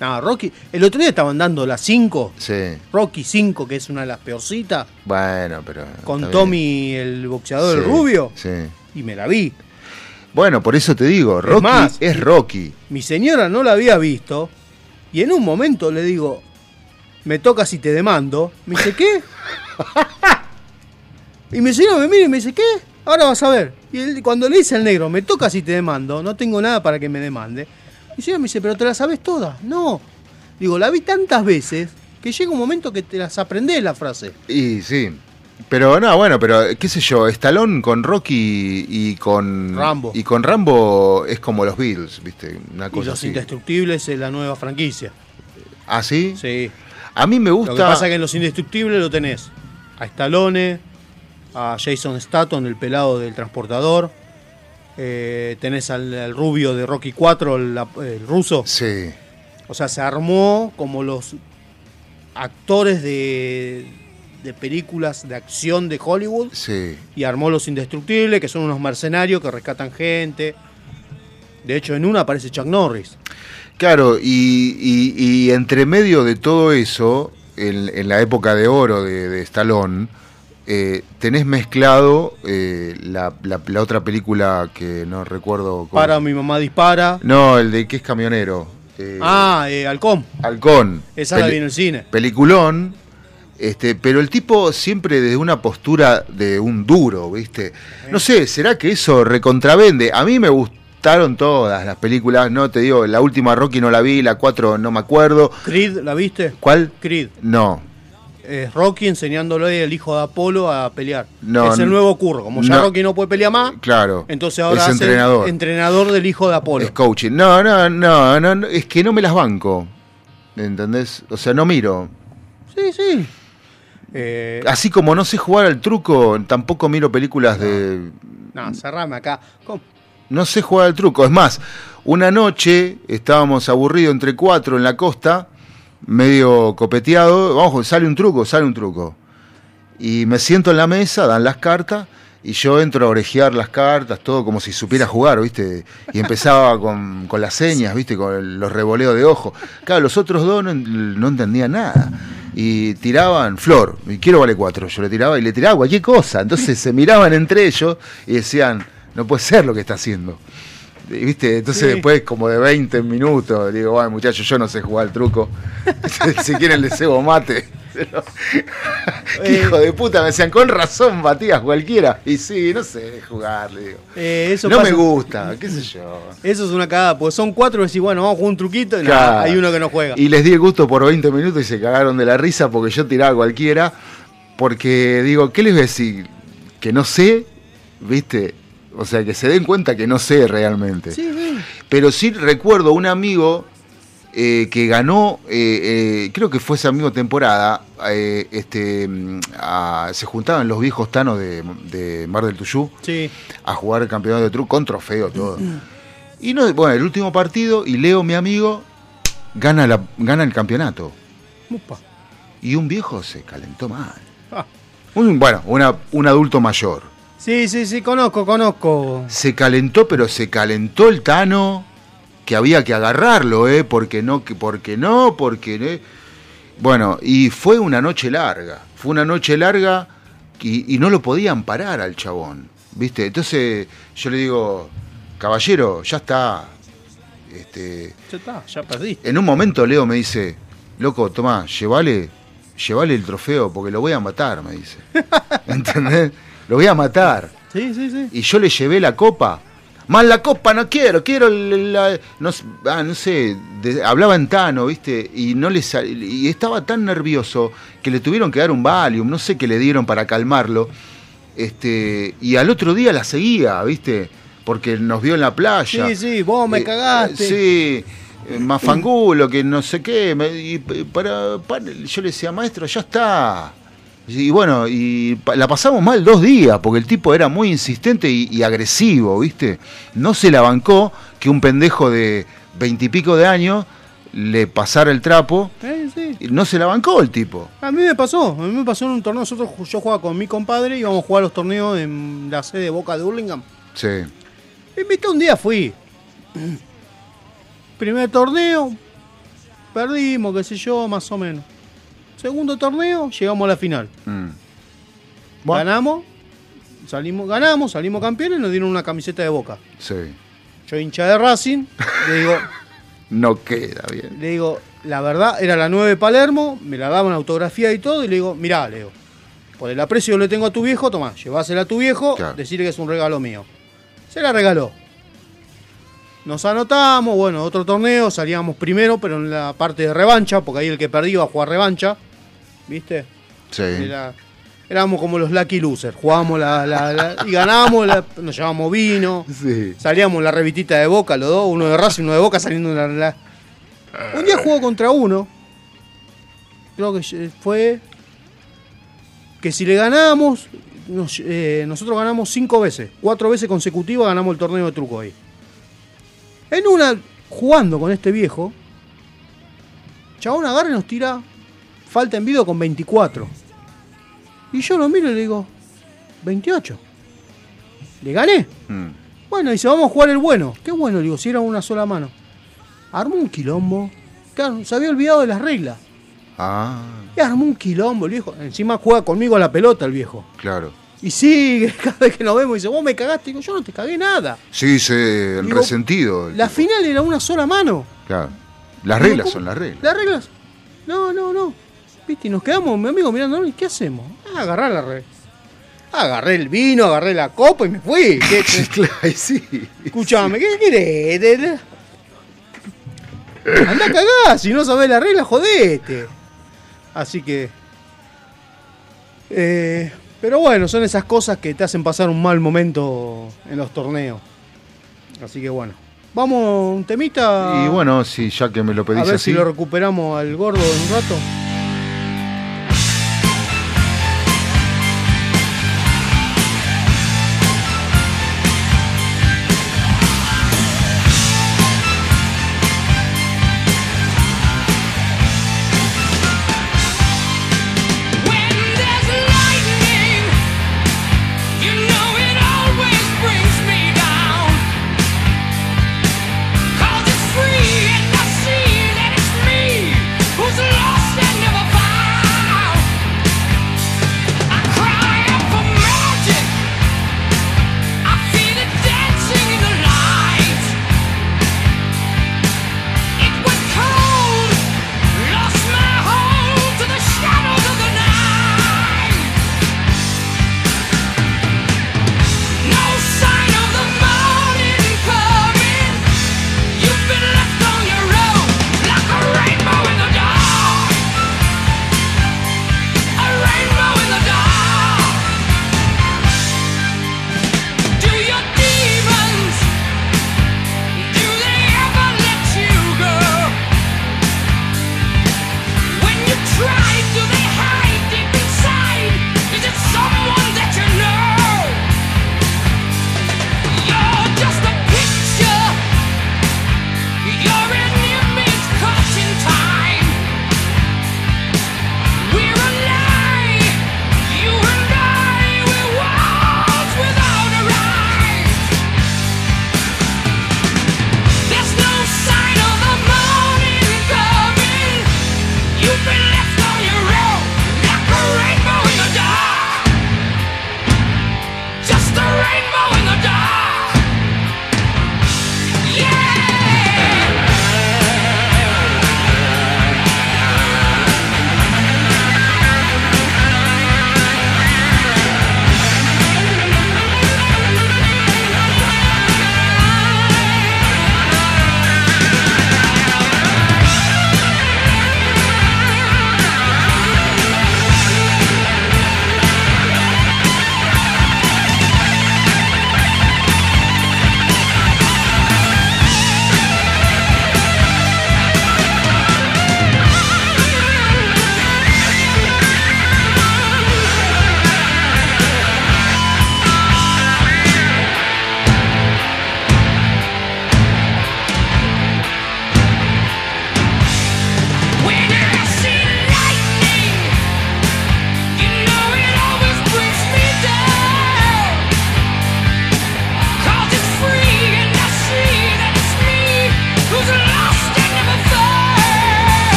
No, Rocky. El otro día estaban dando la 5. Sí. Rocky 5, que es una de las peorcitas. Bueno, pero. Con Tommy, el boxeador el rubio. Sí. Y me la vi. Bueno, por eso te digo, Rocky más, es Rocky. Mi señora no la había visto. Y en un momento le digo, me toca si te demando. Me dice, ¿qué? y mi señora me mira y me dice, ¿qué? Ahora vas a ver. Y él- cuando le dice al negro, me toca si te demando, no tengo nada para que me demande. Mi señora me dice, pero te la sabes todas. No. Digo, la vi tantas veces que llega un momento que te las aprendés la frase. Y sí. Pero no, bueno, pero qué sé yo, Stallone con Rocky y con Rambo. y con Rambo es como los Beatles, ¿viste? Una Y cosa los así. Indestructibles es la nueva franquicia. ¿Ah, sí? Sí. A mí me Lo gusta que pasa es que en Los Indestructibles lo tenés a Stallone, a Jason Statham, el pelado del transportador. Eh, tenés al, al rubio de Rocky 4, el, el ruso. Sí. O sea, se armó como los actores de, de películas de acción de Hollywood Sí. y armó Los Indestructibles, que son unos mercenarios que rescatan gente. De hecho, en una aparece Chuck Norris. Claro, y, y- y entre medio de todo eso, en, en la época de oro de, de Stallone, eh, tenés mezclado eh, la, la- la otra película que no recuerdo. cómo- Para mi mamá dispara. No, el de que es camionero. eh, Ah, eh, Halcón. Halcón. Esa la vi en el cine. Peliculón. Este, pero el tipo siempre desde una postura de un duro, ¿viste? No sé, ¿será que eso recontravende? A mí me gustaron todas las películas, no te digo, la última Rocky no la vi, la 4 no me acuerdo. Creed, ¿la viste? ¿Cuál? Creed. No. Es Rocky enseñándole al hijo de Apolo a pelear. No, es el nuevo curro. Como ya No. Rocky no puede pelear más, Claro. entonces ahora es hace entrenador. entrenador del hijo de Apolo. Es coaching. No, no, no, no, no, es que no me las banco. ¿Entendés? O sea, no miro. Sí, sí. Eh, Así como no sé jugar al truco, tampoco miro películas de no, cerrame acá. ¿Cómo? No sé jugar al truco. Es más, una noche estábamos aburridos entre cuatro en la costa, medio copeteado. Vamos, sale un truco, sale un truco. Y me siento en la mesa, dan las cartas, y yo entro a orejear las cartas, todo como si supiera jugar, ¿viste? Y empezaba con, con las señas, ¿viste? Con los revoleos de ojo. Claro, los otros dos no, en- no entendían nada. Y tiraban flor, y quiero vale cuatro. Yo le tiraba y le tiraba cualquier cosa. Entonces se miraban entre ellos y decían, no puede ser lo que está haciendo. Y, ¿Viste? Entonces Sí. después, como de 20 minutos, digo, bueno, muchachos, yo no sé jugar al truco. si quieren les cebo mate. Pero- ¿Qué Eh. hijo de puta, me decían, con razón batías cualquiera. Y sí, no sé jugar, le digo. Eh, eso no pasa- me gusta, qué sé yo. Eso es una cagada, porque son cuatro y decís, bueno, vamos a jugar un truquito y Claro. hay uno que no juega. Y les di el gusto por 20 minutos y se cagaron de la risa porque yo tiraba a cualquiera. Porque digo, ¿qué les voy a decir? Que no sé, ¿viste? O sea, que se den cuenta que no sé realmente. Sí, sí. Pero sí recuerdo un amigo eh, que ganó, eh, eh, creo que fue esa misma temporada, este, mm, a- se juntaban los viejos tanos de, de Mar del Tuyú Sí. a jugar el campeonato de truco con trofeo, todo. Y no, bueno, el último partido, y Leo, mi amigo, gana, la, gana el campeonato. Upa. Y un viejo se calentó mal. Ah. Un, bueno, una- un adulto mayor. Sí, sí, sí, conozco, conozco. Se calentó, pero se calentó el Tano, que había que agarrarlo, ¿eh? Porque no, que, porque no, porque... ¿eh? Bueno, y fue una noche larga. Fue una noche larga y, y no lo podían parar al chabón, ¿viste? Entonces yo le digo, caballero, ya está. Este, Ya está, ya perdiste. en un momento Leo me dice, loco, tomá, llévale, llévale el trofeo porque lo voy a matar, me dice. ¿Entendés? Lo voy a matar. Sí, sí, sí. Y yo le llevé la copa. Más la copa no quiero, quiero la- no, ah, no sé, de- hablaba en Tano, ¿viste? Y no le sal- y estaba tan nervioso que le tuvieron que dar un Valium, no sé qué le dieron para calmarlo. Este, y al otro día la seguía, ¿viste? Porque nos vio en la playa. Sí, sí, vos me Eh, cagaste. Sí, eh, mafangulo, que no sé qué. y para- yo le decía, maestro, ya está. Y bueno, y la pasamos mal dos días, porque el tipo era muy insistente y, y agresivo, ¿viste? No se la bancó que un pendejo de veintipico de años le pasara el trapo. Eh, sí. y No se la bancó el tipo. A mí me pasó, a mí me pasó en un torneo. Nosotros, yo jugaba con mi compadre y íbamos a jugar los torneos en la sede de Boca de Hurlingham. Sí. Y viste, un día fui. Primer torneo, perdimos, qué sé yo, más o menos. Segundo torneo, llegamos a la final. Mm. Ganamos, salimos, ganamos, salimos campeones y nos dieron una camiseta de boca. Sí. Yo hincha de Racing, le digo, No queda bien. le digo, la verdad, era la 9 de Palermo, me la daban autografía y todo, y le digo, mirá, le digo, por el aprecio que le tengo a tu viejo, tomá, llevásela a tu viejo, Claro. decirle que es un regalo mío. Se la regaló. Nos anotamos, bueno, otro torneo, salíamos primero, pero en la parte de revancha, porque ahí el que perdía iba a jugar revancha, ¿viste? Sí. Era- éramos como los Lucky Losers. Jugábamos la, la- la- y ganábamos, la- nos llevábamos vino. Sí. Salíamos la revistita de Boca, los dos, uno de Racing y uno de Boca saliendo en la, la- Un día jugó contra uno. Creo que fue. Que si le ganábamos, nos- eh, nosotros ganamos cinco veces. Cuatro veces consecutivas ganamos el torneo de truco ahí. En una, jugando con este viejo, Chabón agarra y nos tira falta en video con 24. Y yo lo miro y le digo, 28. ¿Le gané? Mm. Bueno, dice, vamos a jugar el bueno. Qué bueno, le digo, si era una sola mano. Armó un quilombo. Claro, se había olvidado de las reglas. Ah, Y armó un quilombo el viejo. Encima juega conmigo a la pelota el viejo. claro. Y sigue, cada vez que nos vemos, dice, vos me cagaste. Digo, yo no te cagué nada. Sí, se el Digo, resentido. La final era una sola mano. Claro. Las reglas son las reglas. Las reglas. No, no, no. Viste, y nos quedamos, mi amigo, mirando, ¿y qué hacemos? Ah, agarrar la red. Agarré el vino, agarré la copa y me fui. ¿Qué, qué? Sí. Escuchame, ¿qué querés? Andá a cagar, si no sabés la regla, jodete. Así que. eh, pero bueno, son esas cosas que te hacen pasar un mal momento en los torneos. Así que bueno. Vamos, un temita. Y bueno, sí, ya que me lo a pedís ver así. si lo recuperamos al gordo en un rato.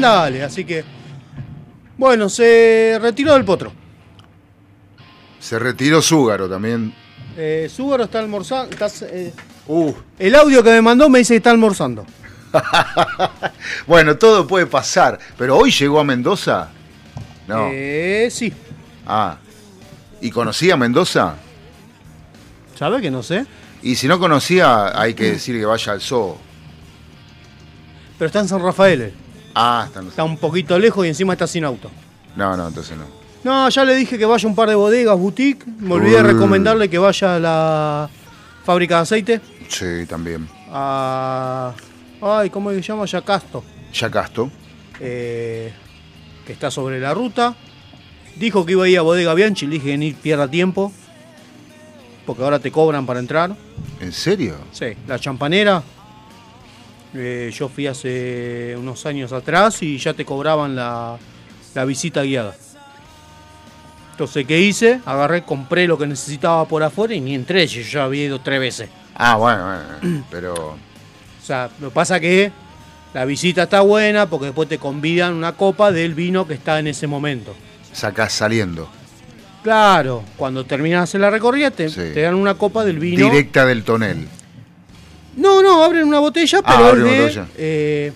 Mandale. Así que. Bueno, se retiró del potro. Se retiró Zúgaro también. Eh, Súgaro está almorzando. eh, Uh, el audio que me mandó me dice que está almorzando. bueno, todo puede pasar. Pero hoy llegó a Mendoza. No. Eh, sí. Ah. ¿Y conocía Mendoza? ¿Sabe que no sé? Y si no conocía, hay que decir que vaya al zoo. Pero está en San Rafael. Ah, está un poquito lejos y encima está sin auto. No, no, entonces no. No, ya le dije que vaya a un par de bodegas, boutique. Me olvidé de recomendarle que vaya a la fábrica de aceite. Sí, también. A. Ay, ¿cómo se llama? Yacasto. Yacasto. eh, que está sobre la ruta. Dijo que iba a ir a Bodega Bianchi, le dije que ni pierda tiempo. Porque ahora te cobran para entrar. ¿En serio? Sí, la champanera. Eh, yo fui hace unos años atrás y ya te cobraban la, la visita guiada. Entonces, ¿qué hice? Agarré, compré lo que necesitaba por afuera y ni entré, yo ya había ido tres veces. Ah, bueno, bueno. Pero. O sea, lo que pasa que la visita está buena porque después te convidan una copa del vino que está en ese momento. Sacás saliendo. Claro, cuando terminas la recorrida te, Sí. te dan una copa del vino. Directa del tonel. No, no, abren una botella, Ah, pero es de, botella. eh,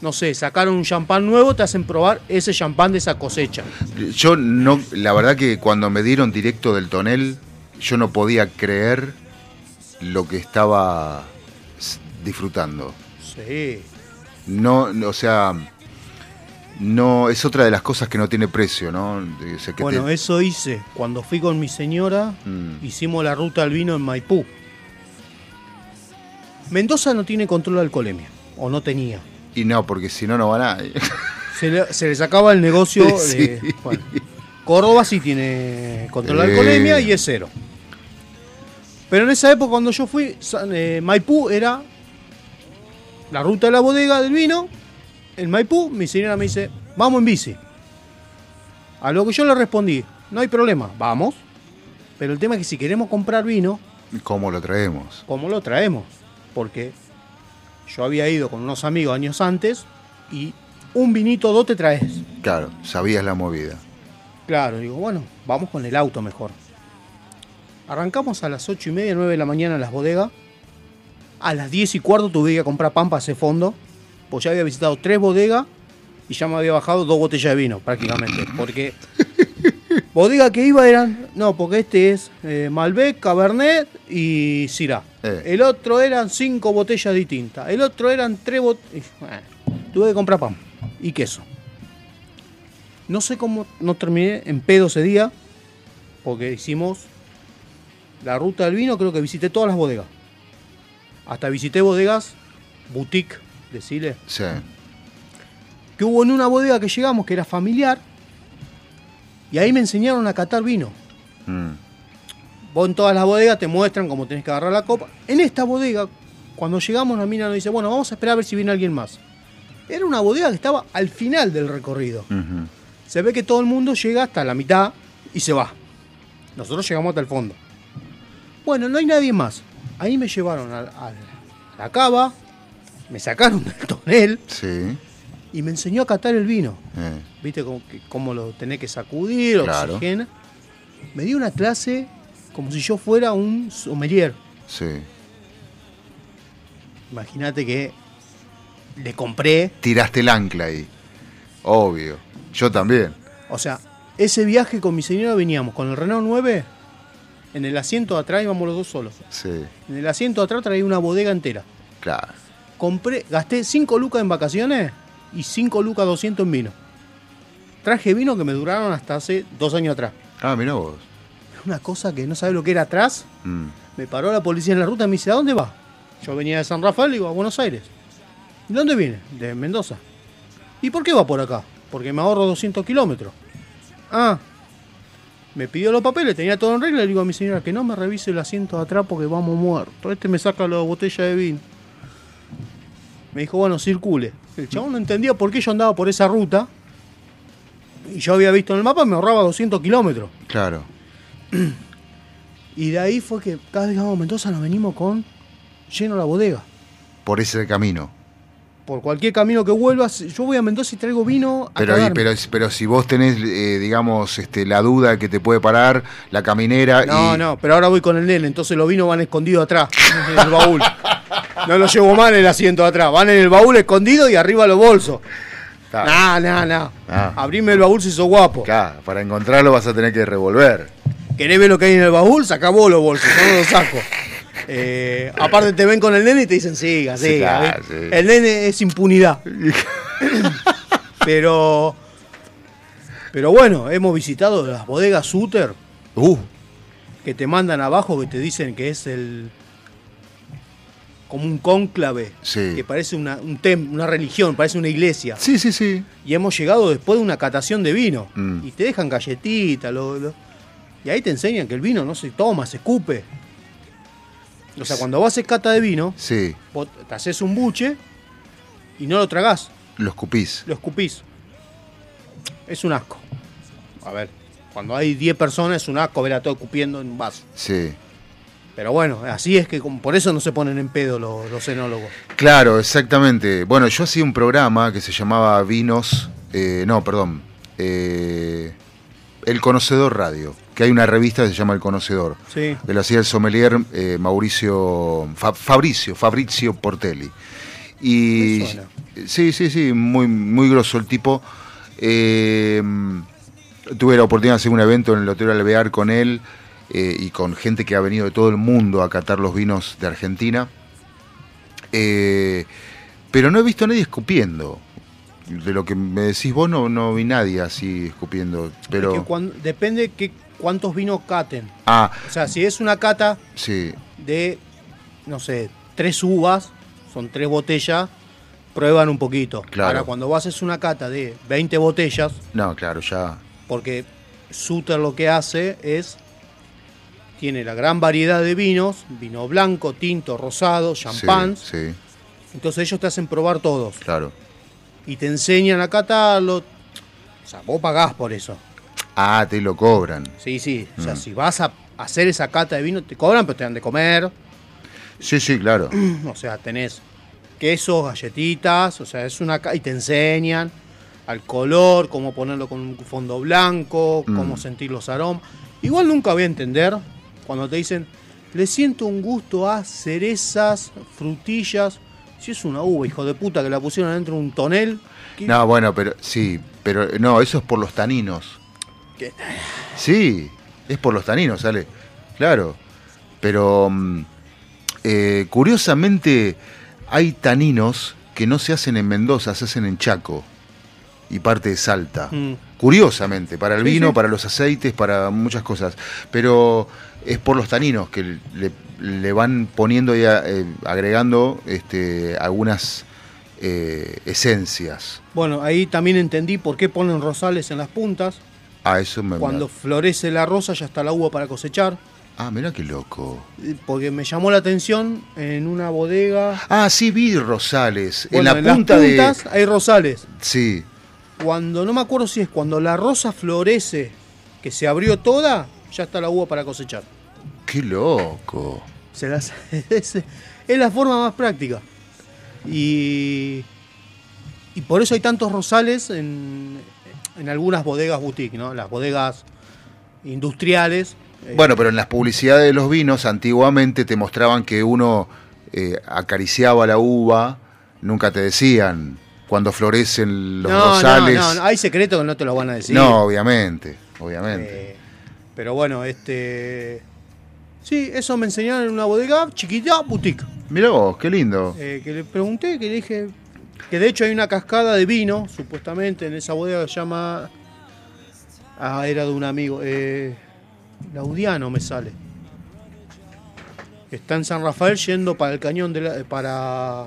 no sé, sacaron un champán nuevo, te hacen probar ese champán de esa cosecha. Yo no. La verdad que cuando me dieron directo del tonel, yo no podía creer lo que estaba disfrutando. Sí. No, no, o sea. No, es otra de las cosas que no tiene precio, ¿no? O sea, que Bueno, te- eso hice. Cuando fui con mi señora, Mm. hicimos la ruta al vino en Maipú. Mendoza no tiene control de alcoholemia, o no tenía. Y no, porque si no, no va nadie. Se le, se le sacaba el negocio de. Bueno, Córdoba sí tiene control de Eh. alcoholemia y es cero. Pero en esa época, cuando yo fui, eh, Maipú era la ruta de la bodega del vino. En Maipú, mi señora me dice, vamos en bici. A lo que yo le respondí, no hay problema, vamos. Pero el tema es que si queremos comprar vino, ¿Cómo lo traemos? ¿cómo lo traemos? Porque yo había ido con unos amigos años antes y un vinito dos te traes. Claro, sabías la movida. Claro, digo, bueno, vamos con el auto mejor. Arrancamos a las 8 y media, 9 de la mañana en las bodegas. A las 10 y cuarto tuve que ir a comprar pan para ese fondo. Pues ya había visitado tres bodegas y ya me había bajado dos botellas de vino prácticamente. Porque bodega que iba eran, no, porque este es eh, Malbec, Cabernet y Syrah. Eh. El otro eran cinco botellas distintas. El otro eran tres botellas. tuve que comprar pan y queso. No sé cómo no terminé en pedo ese día, porque hicimos la ruta del vino, creo que visité todas las bodegas. Hasta visité bodegas boutique, decirle. Sí. Que hubo en una bodega que llegamos que era familiar, y ahí me enseñaron a catar vino. Mm. Vos en todas las bodegas te muestran cómo tenés que agarrar la copa. En esta bodega, cuando llegamos, la mina nos dice, bueno, vamos a esperar a ver si viene alguien más. Era una bodega que estaba al final del recorrido. Se ve que todo el mundo llega hasta la mitad y se va. Nosotros llegamos hasta el fondo. Bueno, no hay nadie más. Ahí me llevaron al- a, la cava, me sacaron del tonel Sí. Y me enseñó a catar el vino. Eh. ¿Viste cómo, cómo lo tenés que sacudir, Claro. oxigena? Me dio una clase como si yo fuera un sommelier. Sí. Imagínate que le compré, Tiraste el ancla ahí. Obvio. Yo también. o sea, ese viaje con mi señora veníamos con el Renault 9, en el asiento de atrás íbamos los dos solos. Sí. En el asiento de atrás traía una bodega entera. Claro. Compré, gasté 5 lucas en vacaciones y 5 lucas 200 en vino. Traje vino que me duraron hasta hace dos años atrás. Ah, mirá vos. Una cosa que no sabe lo que era atrás. Mm. Me paró la policía en la ruta y me dice, ¿a dónde va? Yo venía de San Rafael y iba a Buenos Aires. ¿De dónde viene? De Mendoza. ¿Y por qué va por acá? Porque me ahorro 200 kilómetros. Ah, me pidió los papeles, tenía todo en regla. Le digo a mi señora que no me revise el asiento de atrás porque vamos muertos. Este me saca la botella de vino. Me dijo, bueno, circule. El chabón no entendía por qué yo andaba por esa ruta. Y yo había visto en el mapa, me ahorraba 200 kilómetros. Claro. Y de ahí fue que cada vez que vamos a Mendoza nos venimos con lleno la bodega. Por ese camino. Por cualquier camino que vuelvas, yo voy a Mendoza y traigo vino a Pero, cagarme. pero, pero si vos tenés, eh, digamos, este, la duda que te puede parar, la caminera No, y... no, pero ahora voy con el nene, entonces los vinos van escondidos atrás, en el baúl. No los llevo mal el asiento de atrás, van en el baúl escondido y arriba los bolsos. No, no, no. Ah. Abrime el baúl si sos guapo. Claro, para encontrarlo vas a tener que revolver. ¿Querés ver lo que hay en el baúl? Sacá vos los bolsos, yo no los saco. Eh, aparte te ven con el nene y te dicen siga, Sí, siga. claro, sí. El nene es impunidad. pero pero bueno, hemos visitado las bodegas Suter. Uh. Que te mandan abajo, que te dicen que es el como un cónclave, Sí. que parece una, un tem- una religión, parece una iglesia. Sí, sí, sí. Y hemos llegado después de una catación de vino. Mm. Y te dejan galletitas, lo- lo- y ahí te enseñan que el vino no se toma, se escupe. O sea, cuando vas a hacer cata de vino, Sí, vos te haces un buche y no lo tragás, lo escupís. lo escupís. Es un asco. A ver, cuando hay 10 personas es un asco ver a todo escupiendo en un vaso. Sí. Pero bueno, así es que por eso no se ponen en pedo los, los enólogos. Claro, exactamente. Bueno, yo hacía un programa que se llamaba Vinos, eh, no, perdón, eh, El Conocedor Radio, que hay una revista que se llama El Conocedor, Sí. que lo hacía el sommelier eh, Mauricio, Fa- Fabricio, Fabrizio Portelli. Y sí, sí, sí, muy, muy grosso el tipo. Eh, tuve la oportunidad de hacer un evento en el Hotel Alvear con él eh, y con gente que ha venido de todo el mundo a catar los vinos de Argentina. Eh, pero no he visto a nadie escupiendo. De lo que me decís vos, no, no vi nadie así escupiendo. Pero. Es que cuan- depende que cuántos vinos caten. Ah, O sea, si es una cata sí. de, no sé, tres uvas, son tres botellas, prueban un poquito. Claro. Ahora, cuando vos haces una cata de 20 botellas, No, claro, ya. porque Suter lo que hace es, tiene la gran variedad de vinos, vino blanco, tinto, rosado, champán, Sí, sí, entonces ellos te hacen probar todos claro. y te enseñan a catarlo. O sea, vos pagás por eso. Ah, te lo cobran. Sí, sí. O sea, Mm. si vas a hacer esa cata de vino, te cobran, pero te dan de comer. Sí, sí, claro. O sea, tenés quesos, galletitas, o sea, es una y te enseñan al color, cómo ponerlo con un fondo blanco, Mm. cómo sentir los aromas. Igual nunca voy a entender cuando te dicen, le siento un gusto a cerezas, frutillas. Si es una uva, hijo de puta, que la pusieron dentro de un tonel. ¿qué- No, bueno, pero sí, pero no, eso es por los taninos. ¿Qué? Sí, es por los taninos, sale. Claro. Pero mm, eh, curiosamente hay taninos que no se hacen en Mendoza, se hacen en Chaco y parte de Salta. Mm. Curiosamente, para el Sí, vino, sí. para los aceites, para muchas cosas. Pero es por los taninos que le, le van poniendo y eh, agregando este, algunas eh, esencias. Bueno, ahí también entendí por qué ponen rosales en las puntas. Ah, eso me. Cuando florece la rosa ya está la uva para cosechar. Ah, mira qué loco. Porque me llamó la atención en una bodega. Ah, sí, vi rosales. Bueno, en la punta las de. puntas hay rosales. Sí. Cuando, no me acuerdo si es cuando la rosa florece, que se abrió toda, ya está la uva para cosechar. Qué loco. Se las- es, es la forma más práctica. Y, y por eso hay tantos rosales en, en algunas bodegas boutique, ¿no? Las bodegas industriales. eh, Bueno, pero en las publicidades de los vinos antiguamente te mostraban que uno eh, acariciaba la uva, nunca te decían cuando florecen los no, rosales. no, no, hay secretos que no te lo van a decir. No, obviamente, obviamente. Eh, pero bueno, este. Sí, eso me enseñaron en una bodega chiquita, boutique. Mirá vos, qué lindo. Eh, que le pregunté, que le dije que de hecho hay una cascada de vino, supuestamente, en esa bodega que se llama. Ah, era de un amigo. Eh, Laudiano me sale. Está en San Rafael yendo para el cañón de la, eh, para.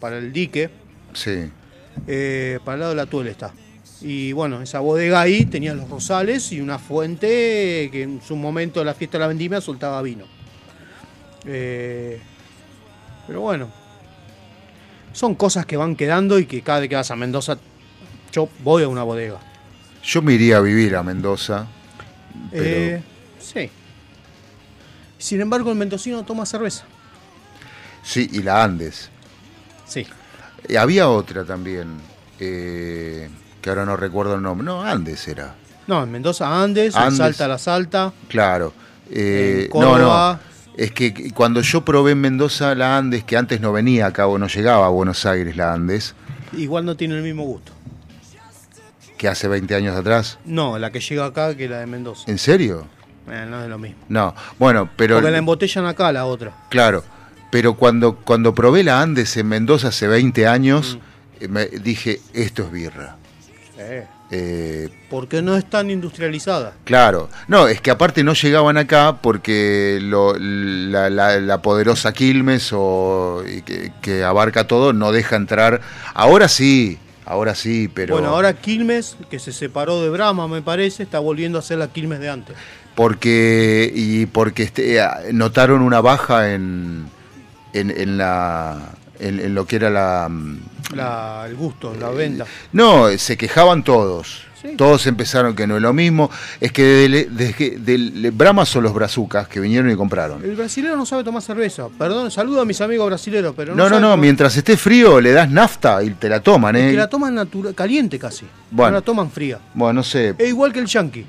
para el dique. Sí. eh, para el lado de la Tuela está. Y bueno, esa bodega ahí tenía los rosales y una fuente que en su momento de la fiesta de la vendimia soltaba vino. Eh, pero bueno, son cosas que van quedando y que cada vez que vas a Mendoza, yo voy a una bodega. Yo me iría a vivir a Mendoza. Pero Eh, sí. Sin embargo, el mendocino toma cerveza. sí, y la Andes. Sí. Y había otra también, eh, que ahora no recuerdo el nombre. No, Andes era. No, en Mendoza Andes, en Andes. Salta la Salta. Claro. Eh, En no, Córdoba. no. Es que cuando yo probé en Mendoza la Andes, que antes no venía acá o no llegaba a Buenos Aires la Andes, Igual no tiene el mismo gusto. que hace 20 años atrás. No, la que llega acá que la de Mendoza. ¿En serio? Eh, no es lo mismo. No. Bueno, pero. Porque la embotellan acá la otra. Claro. Pero cuando, cuando probé la Andes en Mendoza hace 20 años, Mm. eh, me dije, esto es birra. Eh, Porque no es tan industrializada. Claro, no, es que aparte no llegaban acá porque lo- la, la- la poderosa Quilmes o, que, que abarca todo no deja entrar. Ahora sí, ahora sí, pero Bueno, ahora Quilmes, que se separó de Brahma, me parece, está volviendo a ser la Quilmes de antes. porque y porque este, eh, notaron una baja en, en, en la en, lo que era la mm, La, el gusto, la venta. No, se quejaban todos. Sí. Todos empezaron que no es lo mismo. Es que desde, desde- del Brahma son los brazucas que vinieron y compraron. El brasilero no sabe tomar cerveza. Perdón, saludo a mis amigos brasileros, pero no No, no, no, tomar- mientras esté frío le das nafta y te la toman, ¿eh? que la toman natura- caliente casi. Bueno. No la toman fría. Bueno, no sé. Es igual que el yankee.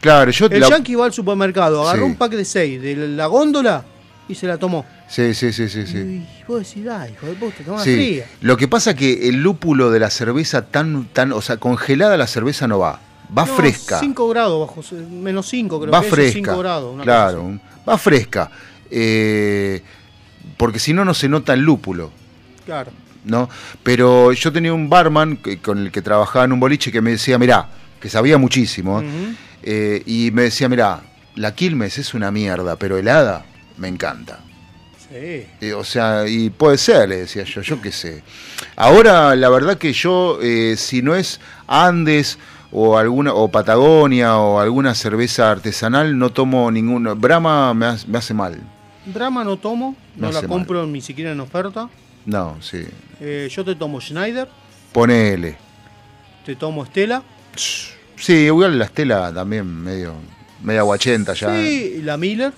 Claro, yo El la- yankee va al supermercado, agarró Sí. un pack de 6 de la góndola y se la tomó. Sí, sí, sí, sí, sí. Y vos decís, ay, hijo de puta, tomá Sí. fría. Lo que pasa que el lúpulo de la cerveza tan, tan, o sea, congelada la cerveza no va. Va No, fresca. 5 grados, bajo, menos 5 creo va que es, fresca. 5 grados. una claro, cosa va fresca. Eh, porque si no, no se nota el lúpulo. Claro. ¿no? Pero yo tenía un barman que- con el que trabajaba en un boliche que me decía, mirá, que sabía muchísimo, Ujú. eh, y me decía, mirá, la Quilmes es una mierda, pero helada me encanta. Sí. Eh, o sea, y puede ser, le decía yo, yo qué sé. Ahora, la verdad que yo, eh, si no es Andes o alguna o Patagonia o alguna cerveza artesanal, no tomo ninguna. Brahma me, hace- me hace mal. Drama no tomo, Me no la compro ni siquiera en oferta. No, sí. Eh, yo te tomo Schneider, Ponele. te tomo Stella. Sí, igual la estela también medio, media guachenta ya. Sí, y la Miller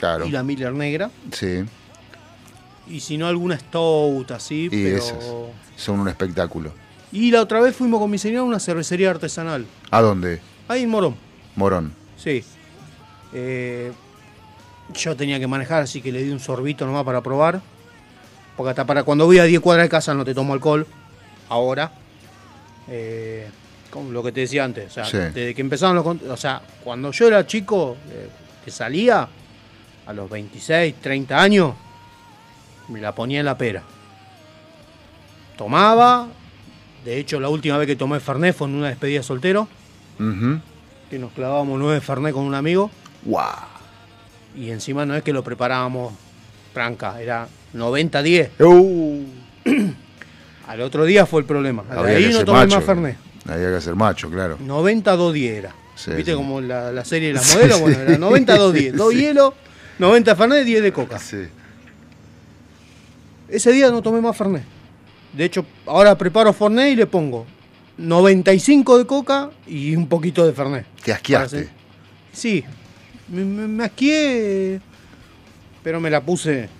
Claro. y la Miller negra. Sí. Y si no, alguna Stout así. Y pero... esas son un espectáculo. Y la otra vez fuimos con mi señora a una cervecería artesanal. ¿A dónde? Ahí en Morón. Morón. Sí. Eh, yo tenía que manejar, así que le di un sorbito nomás para probar. Porque hasta para cuando voy a 10 cuadras de casa no te tomo alcohol. Ahora. Eh, como lo que te decía antes. O sea, Sí. desde que empezaron los... O sea, cuando yo era chico, eh, que salía, a los 26, 30 años, me la ponía en la pera. Tomaba. De hecho, la última vez que tomé Fernet fue en una despedida de soltero que nos clavábamos nueve Fernet con un amigo. ¡Guau! Y encima no es que lo preparábamos franca, era 90-10. Uh. Al otro día fue el problema. De Había ahí que no ser tomé macho. más Fernet. Había que ser macho, claro. 90-2-10 era. Sí, ¿Viste sí. como la, la serie de las modelos? Bueno, era 90-2-10. Dos hielo, 90 Fernet, 10 de coca. Sí. Ese día no tomé más Fernet. De hecho, ahora preparo Fernet y le pongo 95 de coca y un poquito de Fernet. Te asqueaste. Sí, me, me, pero me la puse.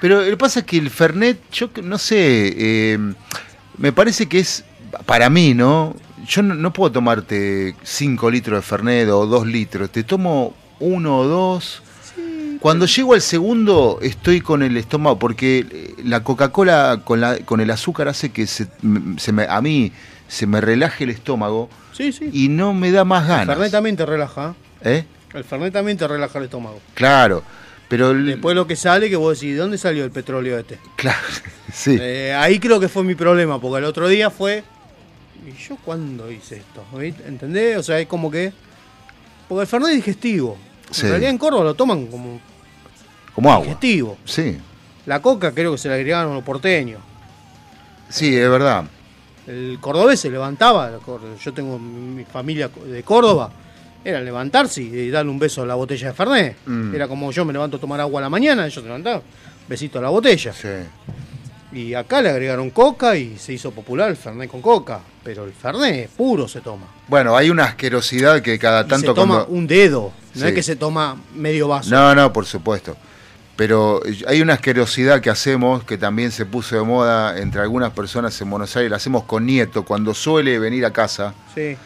Pero lo que pasa es que el Fernet, yo no sé, eh, me parece que es, para mí, ¿no? Yo no, no puedo tomarte 5 litros de Fernet o 2 litros, te tomo uno o dos. Cuando llego al segundo estoy con el estómago, porque eh, la Coca-Cola con, la, con el azúcar hace que se, me, a mí se me relaje el estómago Sí, sí. y no me da más El Fernet ganas. también te relaja. ¿eh? ¿Eh? El Fernet también te relaja el estómago. Claro, Pero el- Después lo que sale, que vos decís, ¿de dónde salió el petróleo este? claro, sí. Eh, ahí creo que fue mi problema, porque el otro día fue. ¿Y yo cuándo hice esto? ¿Entendés? O sea, es como que. Porque el Fernet es digestivo. Sí. En realidad en Córdoba lo toman como Como agua. digestivo. Sí, La coca creo que se la agregaron los porteños. sí, es verdad. El cordobés se levantaba, yo tengo mi mi familia de Córdoba, era levantarse y darle un beso a la botella de Fernet. Mm. Era como yo me levanto a tomar agua a la mañana, ellos se levantaban, besito a la botella. Sí. Y acá le agregaron coca y se hizo popular el Fernet con coca, pero el Fernet puro se toma. Bueno, hay una asquerosidad que cada Y tanto se toma cuando- un dedo, no Sí. es que se toma medio vaso. No, no, por supuesto. Pero hay una asquerosidad que hacemos que también se puso de moda entre algunas personas en Buenos Aires. La hacemos con Nieto cuando suele venir a casa. Sí,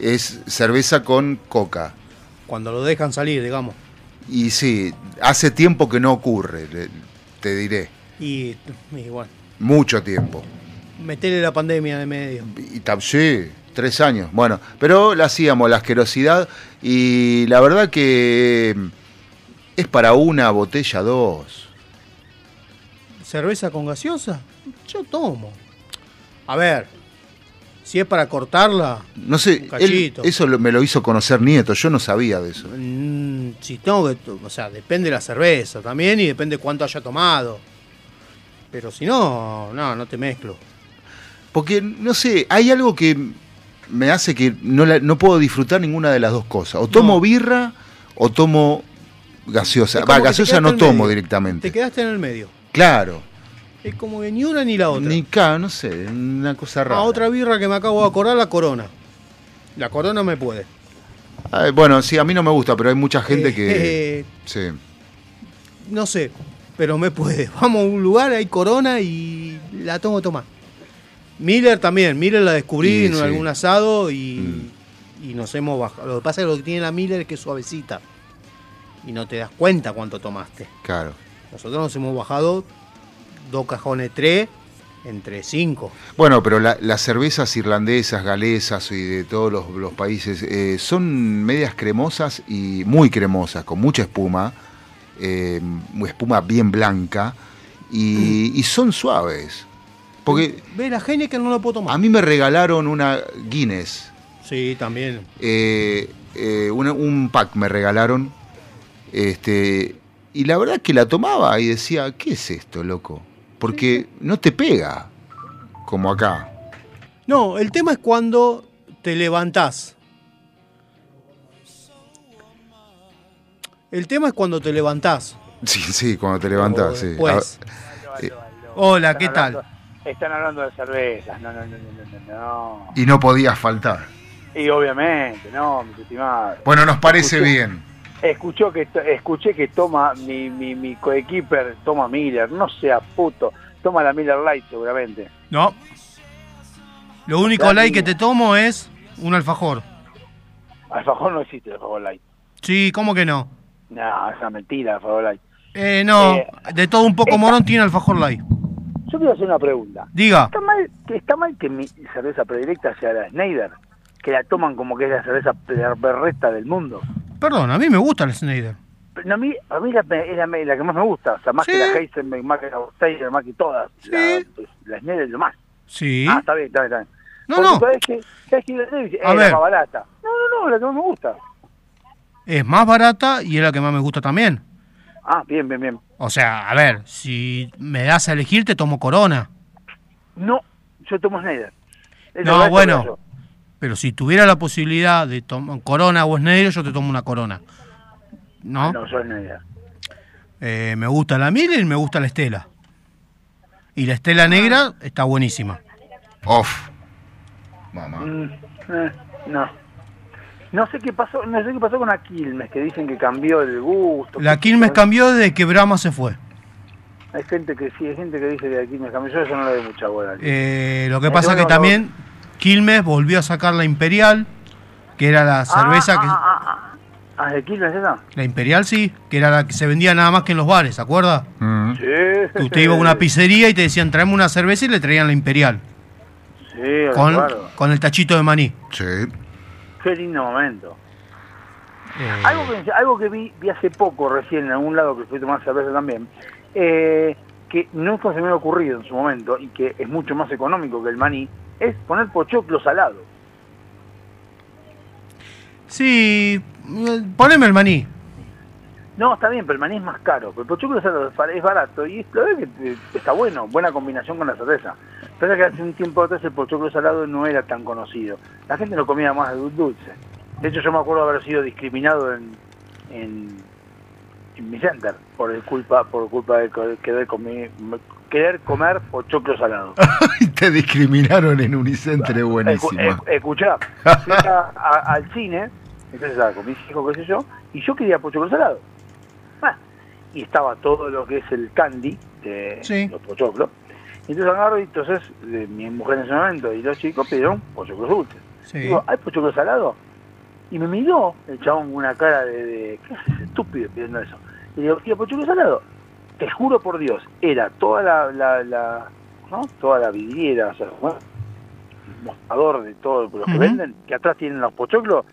Es cerveza con coca. cuando lo dejan salir, digamos. Y sí, hace tiempo que no ocurre, te diré. Y, bueno, Mucho tiempo. metele la pandemia de medio. Y sí, tres años. Bueno, pero la hacíamos, la asquerosidad. Y la verdad que es para una botella, dos. ¿Cerveza con gaseosa? Yo tomo. A ver, si es para cortarla, No sé, él- eso lo- me lo hizo conocer Nieto, yo no sabía de eso. mm, si tengo que. O sea, depende de la cerveza también y depende cuánto haya tomado. Pero si no, no, no te mezclo. Porque, no sé, hay algo que me hace que no, la- no puedo disfrutar ninguna de las dos cosas. O tomo birra o tomo gaseosa. Va, que gaseosa no tomo medio. directamente. Te quedaste en el medio. Claro. Es como que ni una ni la otra. Ni ca, no sé, una cosa rara. Ah, otra birra que me acabo de acordar, la corona. La corona me puede. Ah, bueno, sí, a mí no me gusta, pero hay mucha gente que... Eh, Sí. no sé, pero me puede. Vamos a un lugar, hay corona y la tomo a tomar. Miller también, Miller la descubrí en sí. Mm. algún asado y, y nos hemos bajado. Lo que pasa es que lo que tiene la Miller es que es suavecita y no te das cuenta cuánto tomaste. Claro. Nosotros nos hemos bajado dos cajones tres entre cinco. Bueno, pero la- las cervezas irlandesas, galesas y de todos los, los países eh, son medias cremosas y muy cremosas, con mucha espuma, eh, espuma bien blanca y, y son suaves. Porque Ve, la Heineken no la puedo tomar. a mí me regalaron una Guinness, Sí, también. eh, eh, una- un pack me regalaron, este, y la verdad que la tomaba y decía, ¿qué es esto, loco? Porque no te pega, como acá. No, el tema es cuando te levantás. El tema es cuando te levantás. Sí, sí, cuando te sí. después. A- eh, Hola, ¿qué tal? Están hablando de cervezas, no, no, no, no, no, no. y no podías faltar. Y obviamente, no, mi estimado. Bueno, nos parece Escuché- bien. Escuchó que, escuché que toma mi, mi, mi coequiper, toma Miller, no sea puto, toma la Miller Light seguramente. No. Lo único light que te tomo es un alfajor. Alfajor no existe el Alfajor Light. Sí, ¿cómo que no? No, es una mentira Alfajor Light. Eh, no, Eh, de todo un poco morón tiene alfajor light. Yo quiero hacer una pregunta. Diga. ¿Está mal, está mal que mi cerveza predilecta sea la Schneider? Que la toman como que es la cerveza berreta del mundo. Perdón, a mí me gusta el Snyder. No, a mí, a mí la, es la, la que más me gusta. O sea, más Sí. que la Heisenberg, más que la Steiner, más que todas. La, la Schneider es lo más. Sí. Ah, está bien, está bien, está bien. No, Porque no. ¿Sabes que ¿Sabes que la Davis A es ver. la más barata? No, no, no, la que más me gusta. Es más barata y es la que más me gusta también. Ah, bien, bien, bien. O sea, a ver, si me das a elegir, te tomo Corona. No, yo tomo. Es No, bueno. Pero si tuviera la posibilidad de tomar Corona o Snyder, yo te tomo una Corona. ¿No? No, yo Schneider. Eh, me gusta la Miller y me gusta la Estela. Y la Estela negra está buenísima. Off. Mamá. Mm, eh, no. No sé qué pasó, no sé qué pasó con la Quilmes, que dicen que cambió el gusto. La que- Quilmes cambió desde que Brahma se fue. Hay gente que sí, hay gente que dice que la Quilmes cambió. Yo eso no le doy mucha bola. Eh, lo que pasa es que también Quilmes volvió a sacar la Imperial, que era la cerveza que... Ah, ¿de Quilmes esa? La Imperial sí, que era la que se vendía nada más que en los bares, ¿se acuerda? Mm. Sí. Que usted iba a una pizzería y te decían, traeme una cerveza y le traían la Imperial. Sí, Con, recuerdo. con el tachito de maní. Sí. Qué lindo momento. Eh, Algo que, algo que vi, vi hace poco recién en algún lado que fui a tomar cerveza también, eh, que nunca se me había ocurrido en su momento y que es mucho más económico que el maní, es poner pochoclo salado. Sí, poneme el maní. No, está bien, pero el maní es más caro. Pero el pochoclo salado es bar- es barato y es, la verdad que está bueno, buena combinación con la cerveza. Pasa que hace un tiempo atrás el pochoclo salado no era tan conocido. La gente lo comía más de dul- dulce. De hecho, yo me acuerdo haber sido discriminado en, en, en mi center por el culpa por culpa de co- querer comer, querer comer pochoclo salado. Te discriminaron en Unicenter, es buenísimo. Escu- eh, escuchá, fui a- a- al cine, entonces ah, con mis hijos, qué sé yo, y yo quería pochoclo salado. Ah, y estaba todo lo que es el candy de los pochoclos. Entonces agarro y entonces eh, mi mujer en ese momento y los chicos pidieron pochoclos dulces. Sí. Digo, ¿hay pochoclo salado? Y me miró el chabón con una cara de, de ¿qué haces estúpido pidiendo eso? Y digo, ¿y el pochoclo salado? Te juro por Dios, era toda la, la, la ¿no? Toda la vidriera, o sea, bueno, el mostrador de todo lo que venden, que atrás tienen los pochoclos,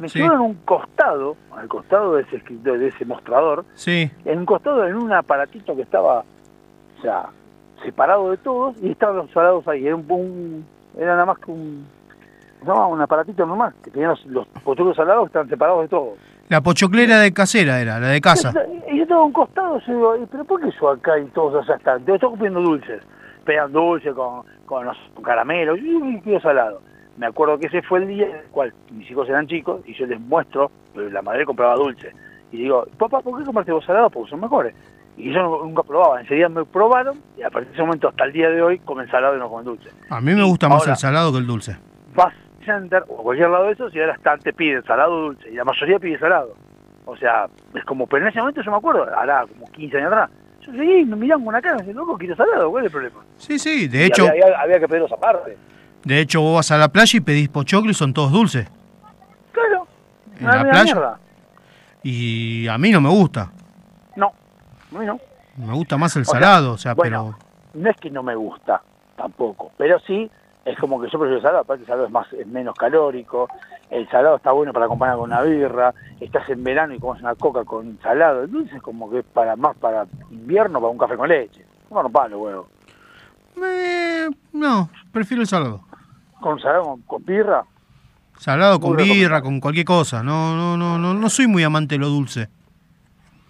me Sí. llevaron un costado, al costado de ese escritorio, de ese mostrador, Sí. en un costado en un aparatito que estaba, o sea, separado de todos y estaban los salados ahí. Era un, un- era nada más que un, ¿cómo se llama? un aparatito nomás, que tenían los, los pochoclos salados que estaban separados de todos. La pochoclera de casera era, la de casa. Y yo estaba a un costado, yo digo, "¿Y ¿pero por qué yo acá y todos allá están? Yo estoy comiendo dulces, pegan dulce con, con, no sé, con caramelo, yo me quiero salado. Me acuerdo que ese fue el día en el cual mis hijos eran chicos y yo les muestro, la madre compraba dulce. Y digo, papá, ¿por qué compraste vos salado? Porque son mejores. Y yo nunca probaba, enseguida me probaron y a partir de ese momento hasta el día de hoy comen salado y no comen dulce. A mí me gusta más ahora- el salado que el dulce. Vas center o cualquier lado de esos y ahora están, te piden salado dulce y la mayoría pide salado. O sea, es como, pero en ese momento yo me acuerdo, hará como 15 años atrás. Yo seguí, me miraban con una cara me loco, quiero salado, ¿cuál es el problema? Sí, sí, de Y hecho, había, había- había que pedirlos aparte. de hecho vos vas a la playa y pedís pochoclo y son todos dulces. Claro, En la playa. mierda. Y a mí no me gusta. No, a mí no. Me gusta más el O sea, salado, o sea, bueno, no es que no me gusta tampoco, pero sí es como que yo prefiero el salado, aparte el salado es más es menos calórico, el salado está bueno para acompañar con una birra, estás en verano y comes una coca con salado, el dulce es como que es para más para invierno, para un café con leche. No, no palo, huevo. eh, no, prefiero el salado. Con salado, con, con birra, Salado con birra, con cualquier cosa. No, no, no, no, no soy muy amante de lo dulce.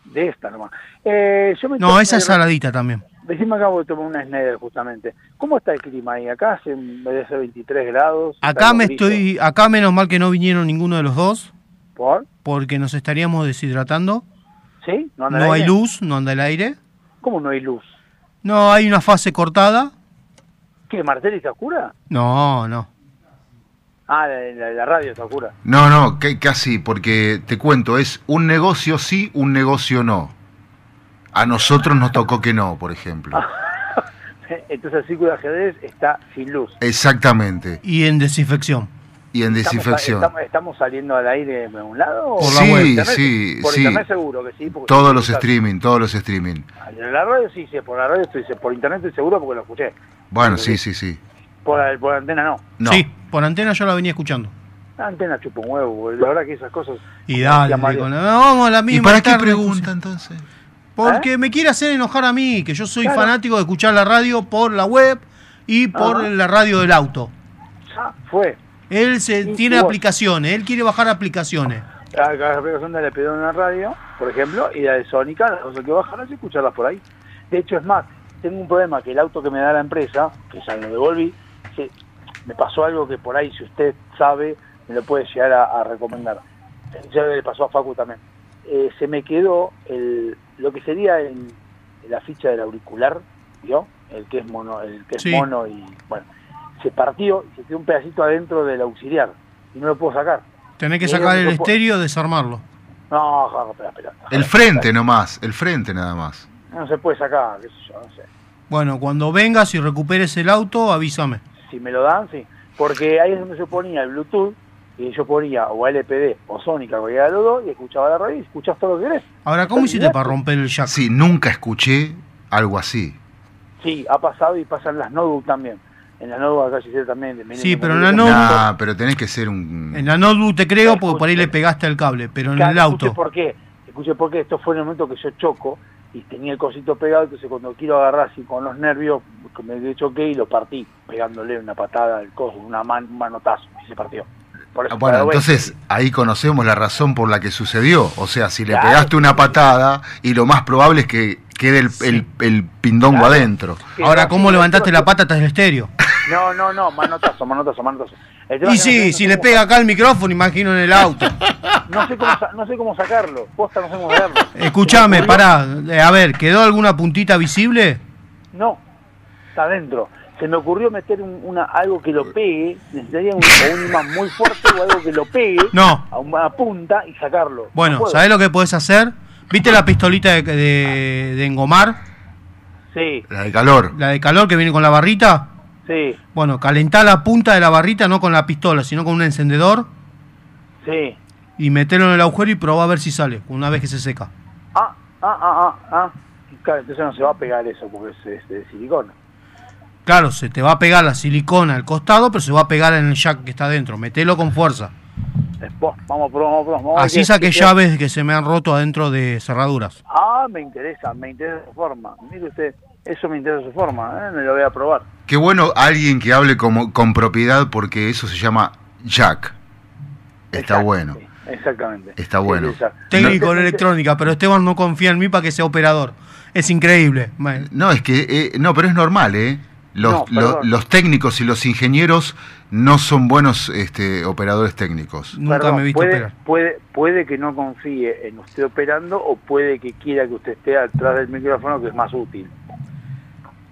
de esta nomás. Eh, yo me No, esa es saladita también. Recién me acabo de tomar una Schneider justamente. ¿Cómo está el clima ahí? Acá hace, en vez de ser 23 grados. Acá me estoy, acá menos mal que no vinieron ninguno de los dos, ¿Por? porque nos estaríamos deshidratando. ¿Sí? ¿No anda el No hay aire? luz, no anda el aire. ¿Cómo no hay luz? No, hay una fase cortada. ¿Qué, Martelli está oscura? No, no. Ah, la, la- la radio está oscura. No, no, que- casi, porque te cuento, es un negocio sí, un negocio no. A nosotros nos tocó que no, por ejemplo. Entonces el círculo de ajedrez está sin luz. Exactamente. Y en desinfección. Y en Estamos- desinfección. Estamos, estamos saliendo al aire de un lado? o Sí, por internet? sí, Por sí. internet seguro que sí. porque Todos los streaming, todos los streaming. En la radio sí, sí, por la radio estoy, por internet estoy seguro porque lo escuché. Bueno, sí, sí, sí. Por, la- por la antena no. No. Sí, por antena yo la venía escuchando. La antena chupa un huevo, la verdad que esas cosas... Y dale, la- vamos a la misma. para qué pregunta, entonces? Porque me quiere hacer enojar a mí, que yo soy Claro. fanático de escuchar la radio por la web y por Ajá. la radio del auto. Ya fue. Él se tiene vos. aplicaciones, él quiere bajar aplicaciones. La, la aplicación de la en la radio, por ejemplo, y la de Sónica, las cosas que bajarlas y escucharlas por ahí. De hecho, es más, tengo un problema que el auto que me da la empresa, que ya lo devolví, que me pasó algo que por ahí, si usted sabe, me lo puede llegar a, a recomendar. Ya le pasó a Facu también. Eh, se me quedó el, lo que sería el- la ficha del auricular, ¿vio? El que es mono, el que es mono y bueno, se partió y se quedó un pedacito adentro del auxiliar y no lo puedo sacar. Tenés que Y sacar el estéreo, desarmarlo. No, espera, espera. El frente nomás, el frente nada más. No se puede sacar, qué sé yo, no sé. Bueno, cuando vengas y recuperes el auto, avísame. Si me lo dan, sí. Porque ahí es donde yo ponía el Bluetooth y yo ponía o LPD o Sónica, cualquiera de los dos, y escuchaba la radio y escuchás todo lo que querés. Ahora, ¿cómo hiciste para romper el jack? Sí, nunca escuché algo así. Sí, ha pasado y pasan las notebooks también. en la nueva calle C también. De Sí, pero en la notebook- Nah, pero tenés que ser un. En la notebook te creo porque por ahí le pegaste el cable, pero en Claro, el Escuche auto. por qué. Escuche por qué. Esto fue en el momento que yo choco y tenía el cosito pegado, entonces cuando quiero agarrar así con los nervios, me choqué y lo partí, pegándole una patada al coso, una man- un manotazo, y se partió. Por eso, Ah, Bueno, entonces ahí conocemos la razón por la que sucedió. O sea, si le Claro. pegaste una patada y lo más probable es que quede el, el- el pindongo Claro. adentro. Ahora, ¿cómo levantaste la pata tras el estéreo? No, no, no, manotazo, manotazo, manotazo. Y no sí, si le pega acá el micrófono, imagino en el auto. No sé cómo, no sé cómo sacarlo. Posta, no sé cómo sacarlo. Escuchame, pará. A ver, ¿quedó alguna puntita visible? No, está adentro. Se me ocurrió meter un- una, algo que lo pegue, necesitaría un, un imán muy fuerte o algo que lo pegue No. a una punta y sacarlo. No Bueno, puedo. ¿sabés lo que podés hacer? ¿Viste la pistolita de, de- de engomar? Sí, La de calor. La de calor que viene con la barrita. sí, Bueno, calentá la punta de la barrita no con la pistola, sino con un encendedor sí. y metelo en el agujero y probá a ver si sale, una vez que se seca. Ah, ah, ah, ah, ah. Claro, entonces no se va a pegar eso porque es, es de silicona. Claro, se te va a pegar la silicona al costado, pero se va a pegar en el jack que está adentro. Metelo con fuerza. Vos, Vamos a probar, vamos a probar. vamos a ver Así qué- saqué qué- llaves que se me han roto adentro de cerraduras. Ah, me interesa, me interesa su forma. Mire usted, eso me interesa su forma, ¿eh? me lo voy a probar. Qué bueno alguien que hable como, con propiedad porque eso se llama Jack. Está bueno. Exactamente. Está bueno. Sí. Técnico en electrónica, pero Esteban no confía en mí para que sea operador. Es increíble. No, es que, eh, no, pero es normal, ¿eh? Los, No, lo- los técnicos y los ingenieros no son buenos este, operadores técnicos. Nunca Perdón, me he visto puede, operar. Puede, puede que no confíe en usted operando o puede que quiera que usted esté atrás del micrófono, que es más útil.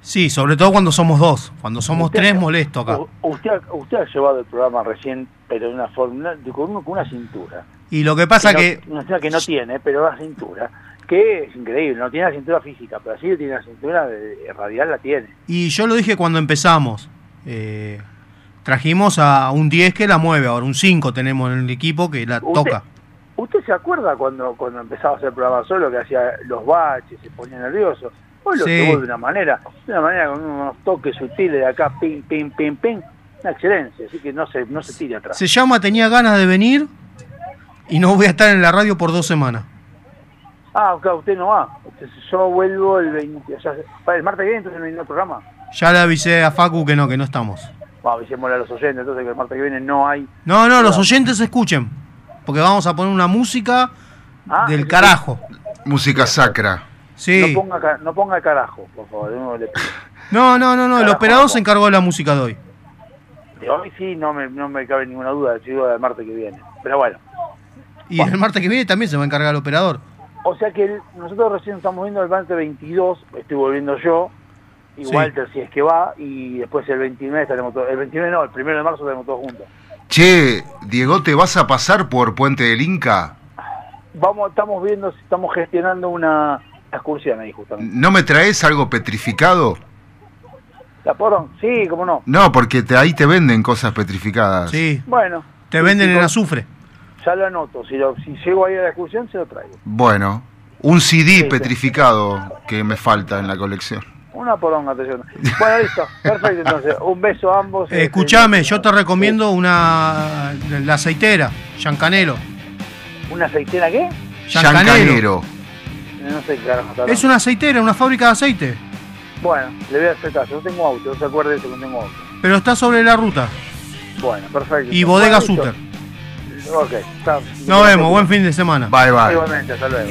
Sí, sobre todo cuando somos dos. Cuando somos Usted- tres, molesto acá. U- Usted, ha- usted ha llevado el programa recién, pero de una forma, de- con, una- con una cintura. Y lo que pasa no- que... Una cintura que no tiene, pero una cintura. Que es increíble, no tiene la cintura física, pero sí tiene la cintura de, radial, la tiene. Y yo lo dije cuando empezamos. eh, trajimos a un 10 que la mueve, ahora un 5 tenemos en el equipo que la Usted- toca. ¿Usted se acuerda cuando, cuando empezaba a hacer programa solo que hacía los baches, se ponía nervioso? Hoy lo Sí. tuvo de una manera, de una manera con unos toques sutiles de acá, pim, pim, pim, pim. Una excelencia, así que no se, no se tire atrás. Se llama Tenía ganas de venir y no voy a estar en la radio por dos semanas. Ah, claro, usted no va. Yo vuelvo el 20, o sea, para el martes que viene, entonces no viene el programa. Ya le avisé a Facu que no, que no estamos. Vamos, avisémosle a los oyentes, entonces que el martes que viene no hay. No, no, los oyentes escuchen. Porque vamos a poner una música Ah, del carajo. Música sacra. Sí. No ponga, no ponga carajo, por favor. le. No, no, no, no. El operador se encargó de la música de hoy. De hoy sí, no me, no me cabe ninguna duda, digo del martes que viene. Pero bueno. Y el martes que viene también se va a encargar el operador. O sea que el- nosotros recién estamos viendo el martes 22, estoy volviendo yo, y Sí. Walter si es que va, y después el 29 estaremos todos, el 29 no, el 1 de marzo estaremos todos juntos. Che, Diego, ¿te vas a pasar por Puente del Inca? Vamos, estamos viendo, si estamos gestionando una excursión ahí justamente. ¿No me traes algo petrificado? ¿La porón? Sí, cómo no. No, porque te- ahí te venden cosas petrificadas. Sí. Bueno, Te venden sí, azufre. Ya lo anoto, si, lo, si llego ahí a la excursión se lo traigo. Bueno, un CD Sí, sí. petrificado que me falta en la colección. Una poronga, atención. Bueno, listo, perfecto entonces. Un beso a ambos. Eh, escuchame, yo te recomiendo una. La aceitera, Yancanelo. ¿Una aceitera qué? Yancanero. No sé qué carajo Es una aceitera, una fábrica de aceite. Bueno, le voy a hacer caso. No tengo auto, no se acuerde de eso que no tengo auto. Pero está sobre la ruta. Bueno, perfecto. Y bodega Bueno, listo. Suter. Ok, está. Nos vemos, buen fin de semana. Bye, bye. Igualmente, hasta luego.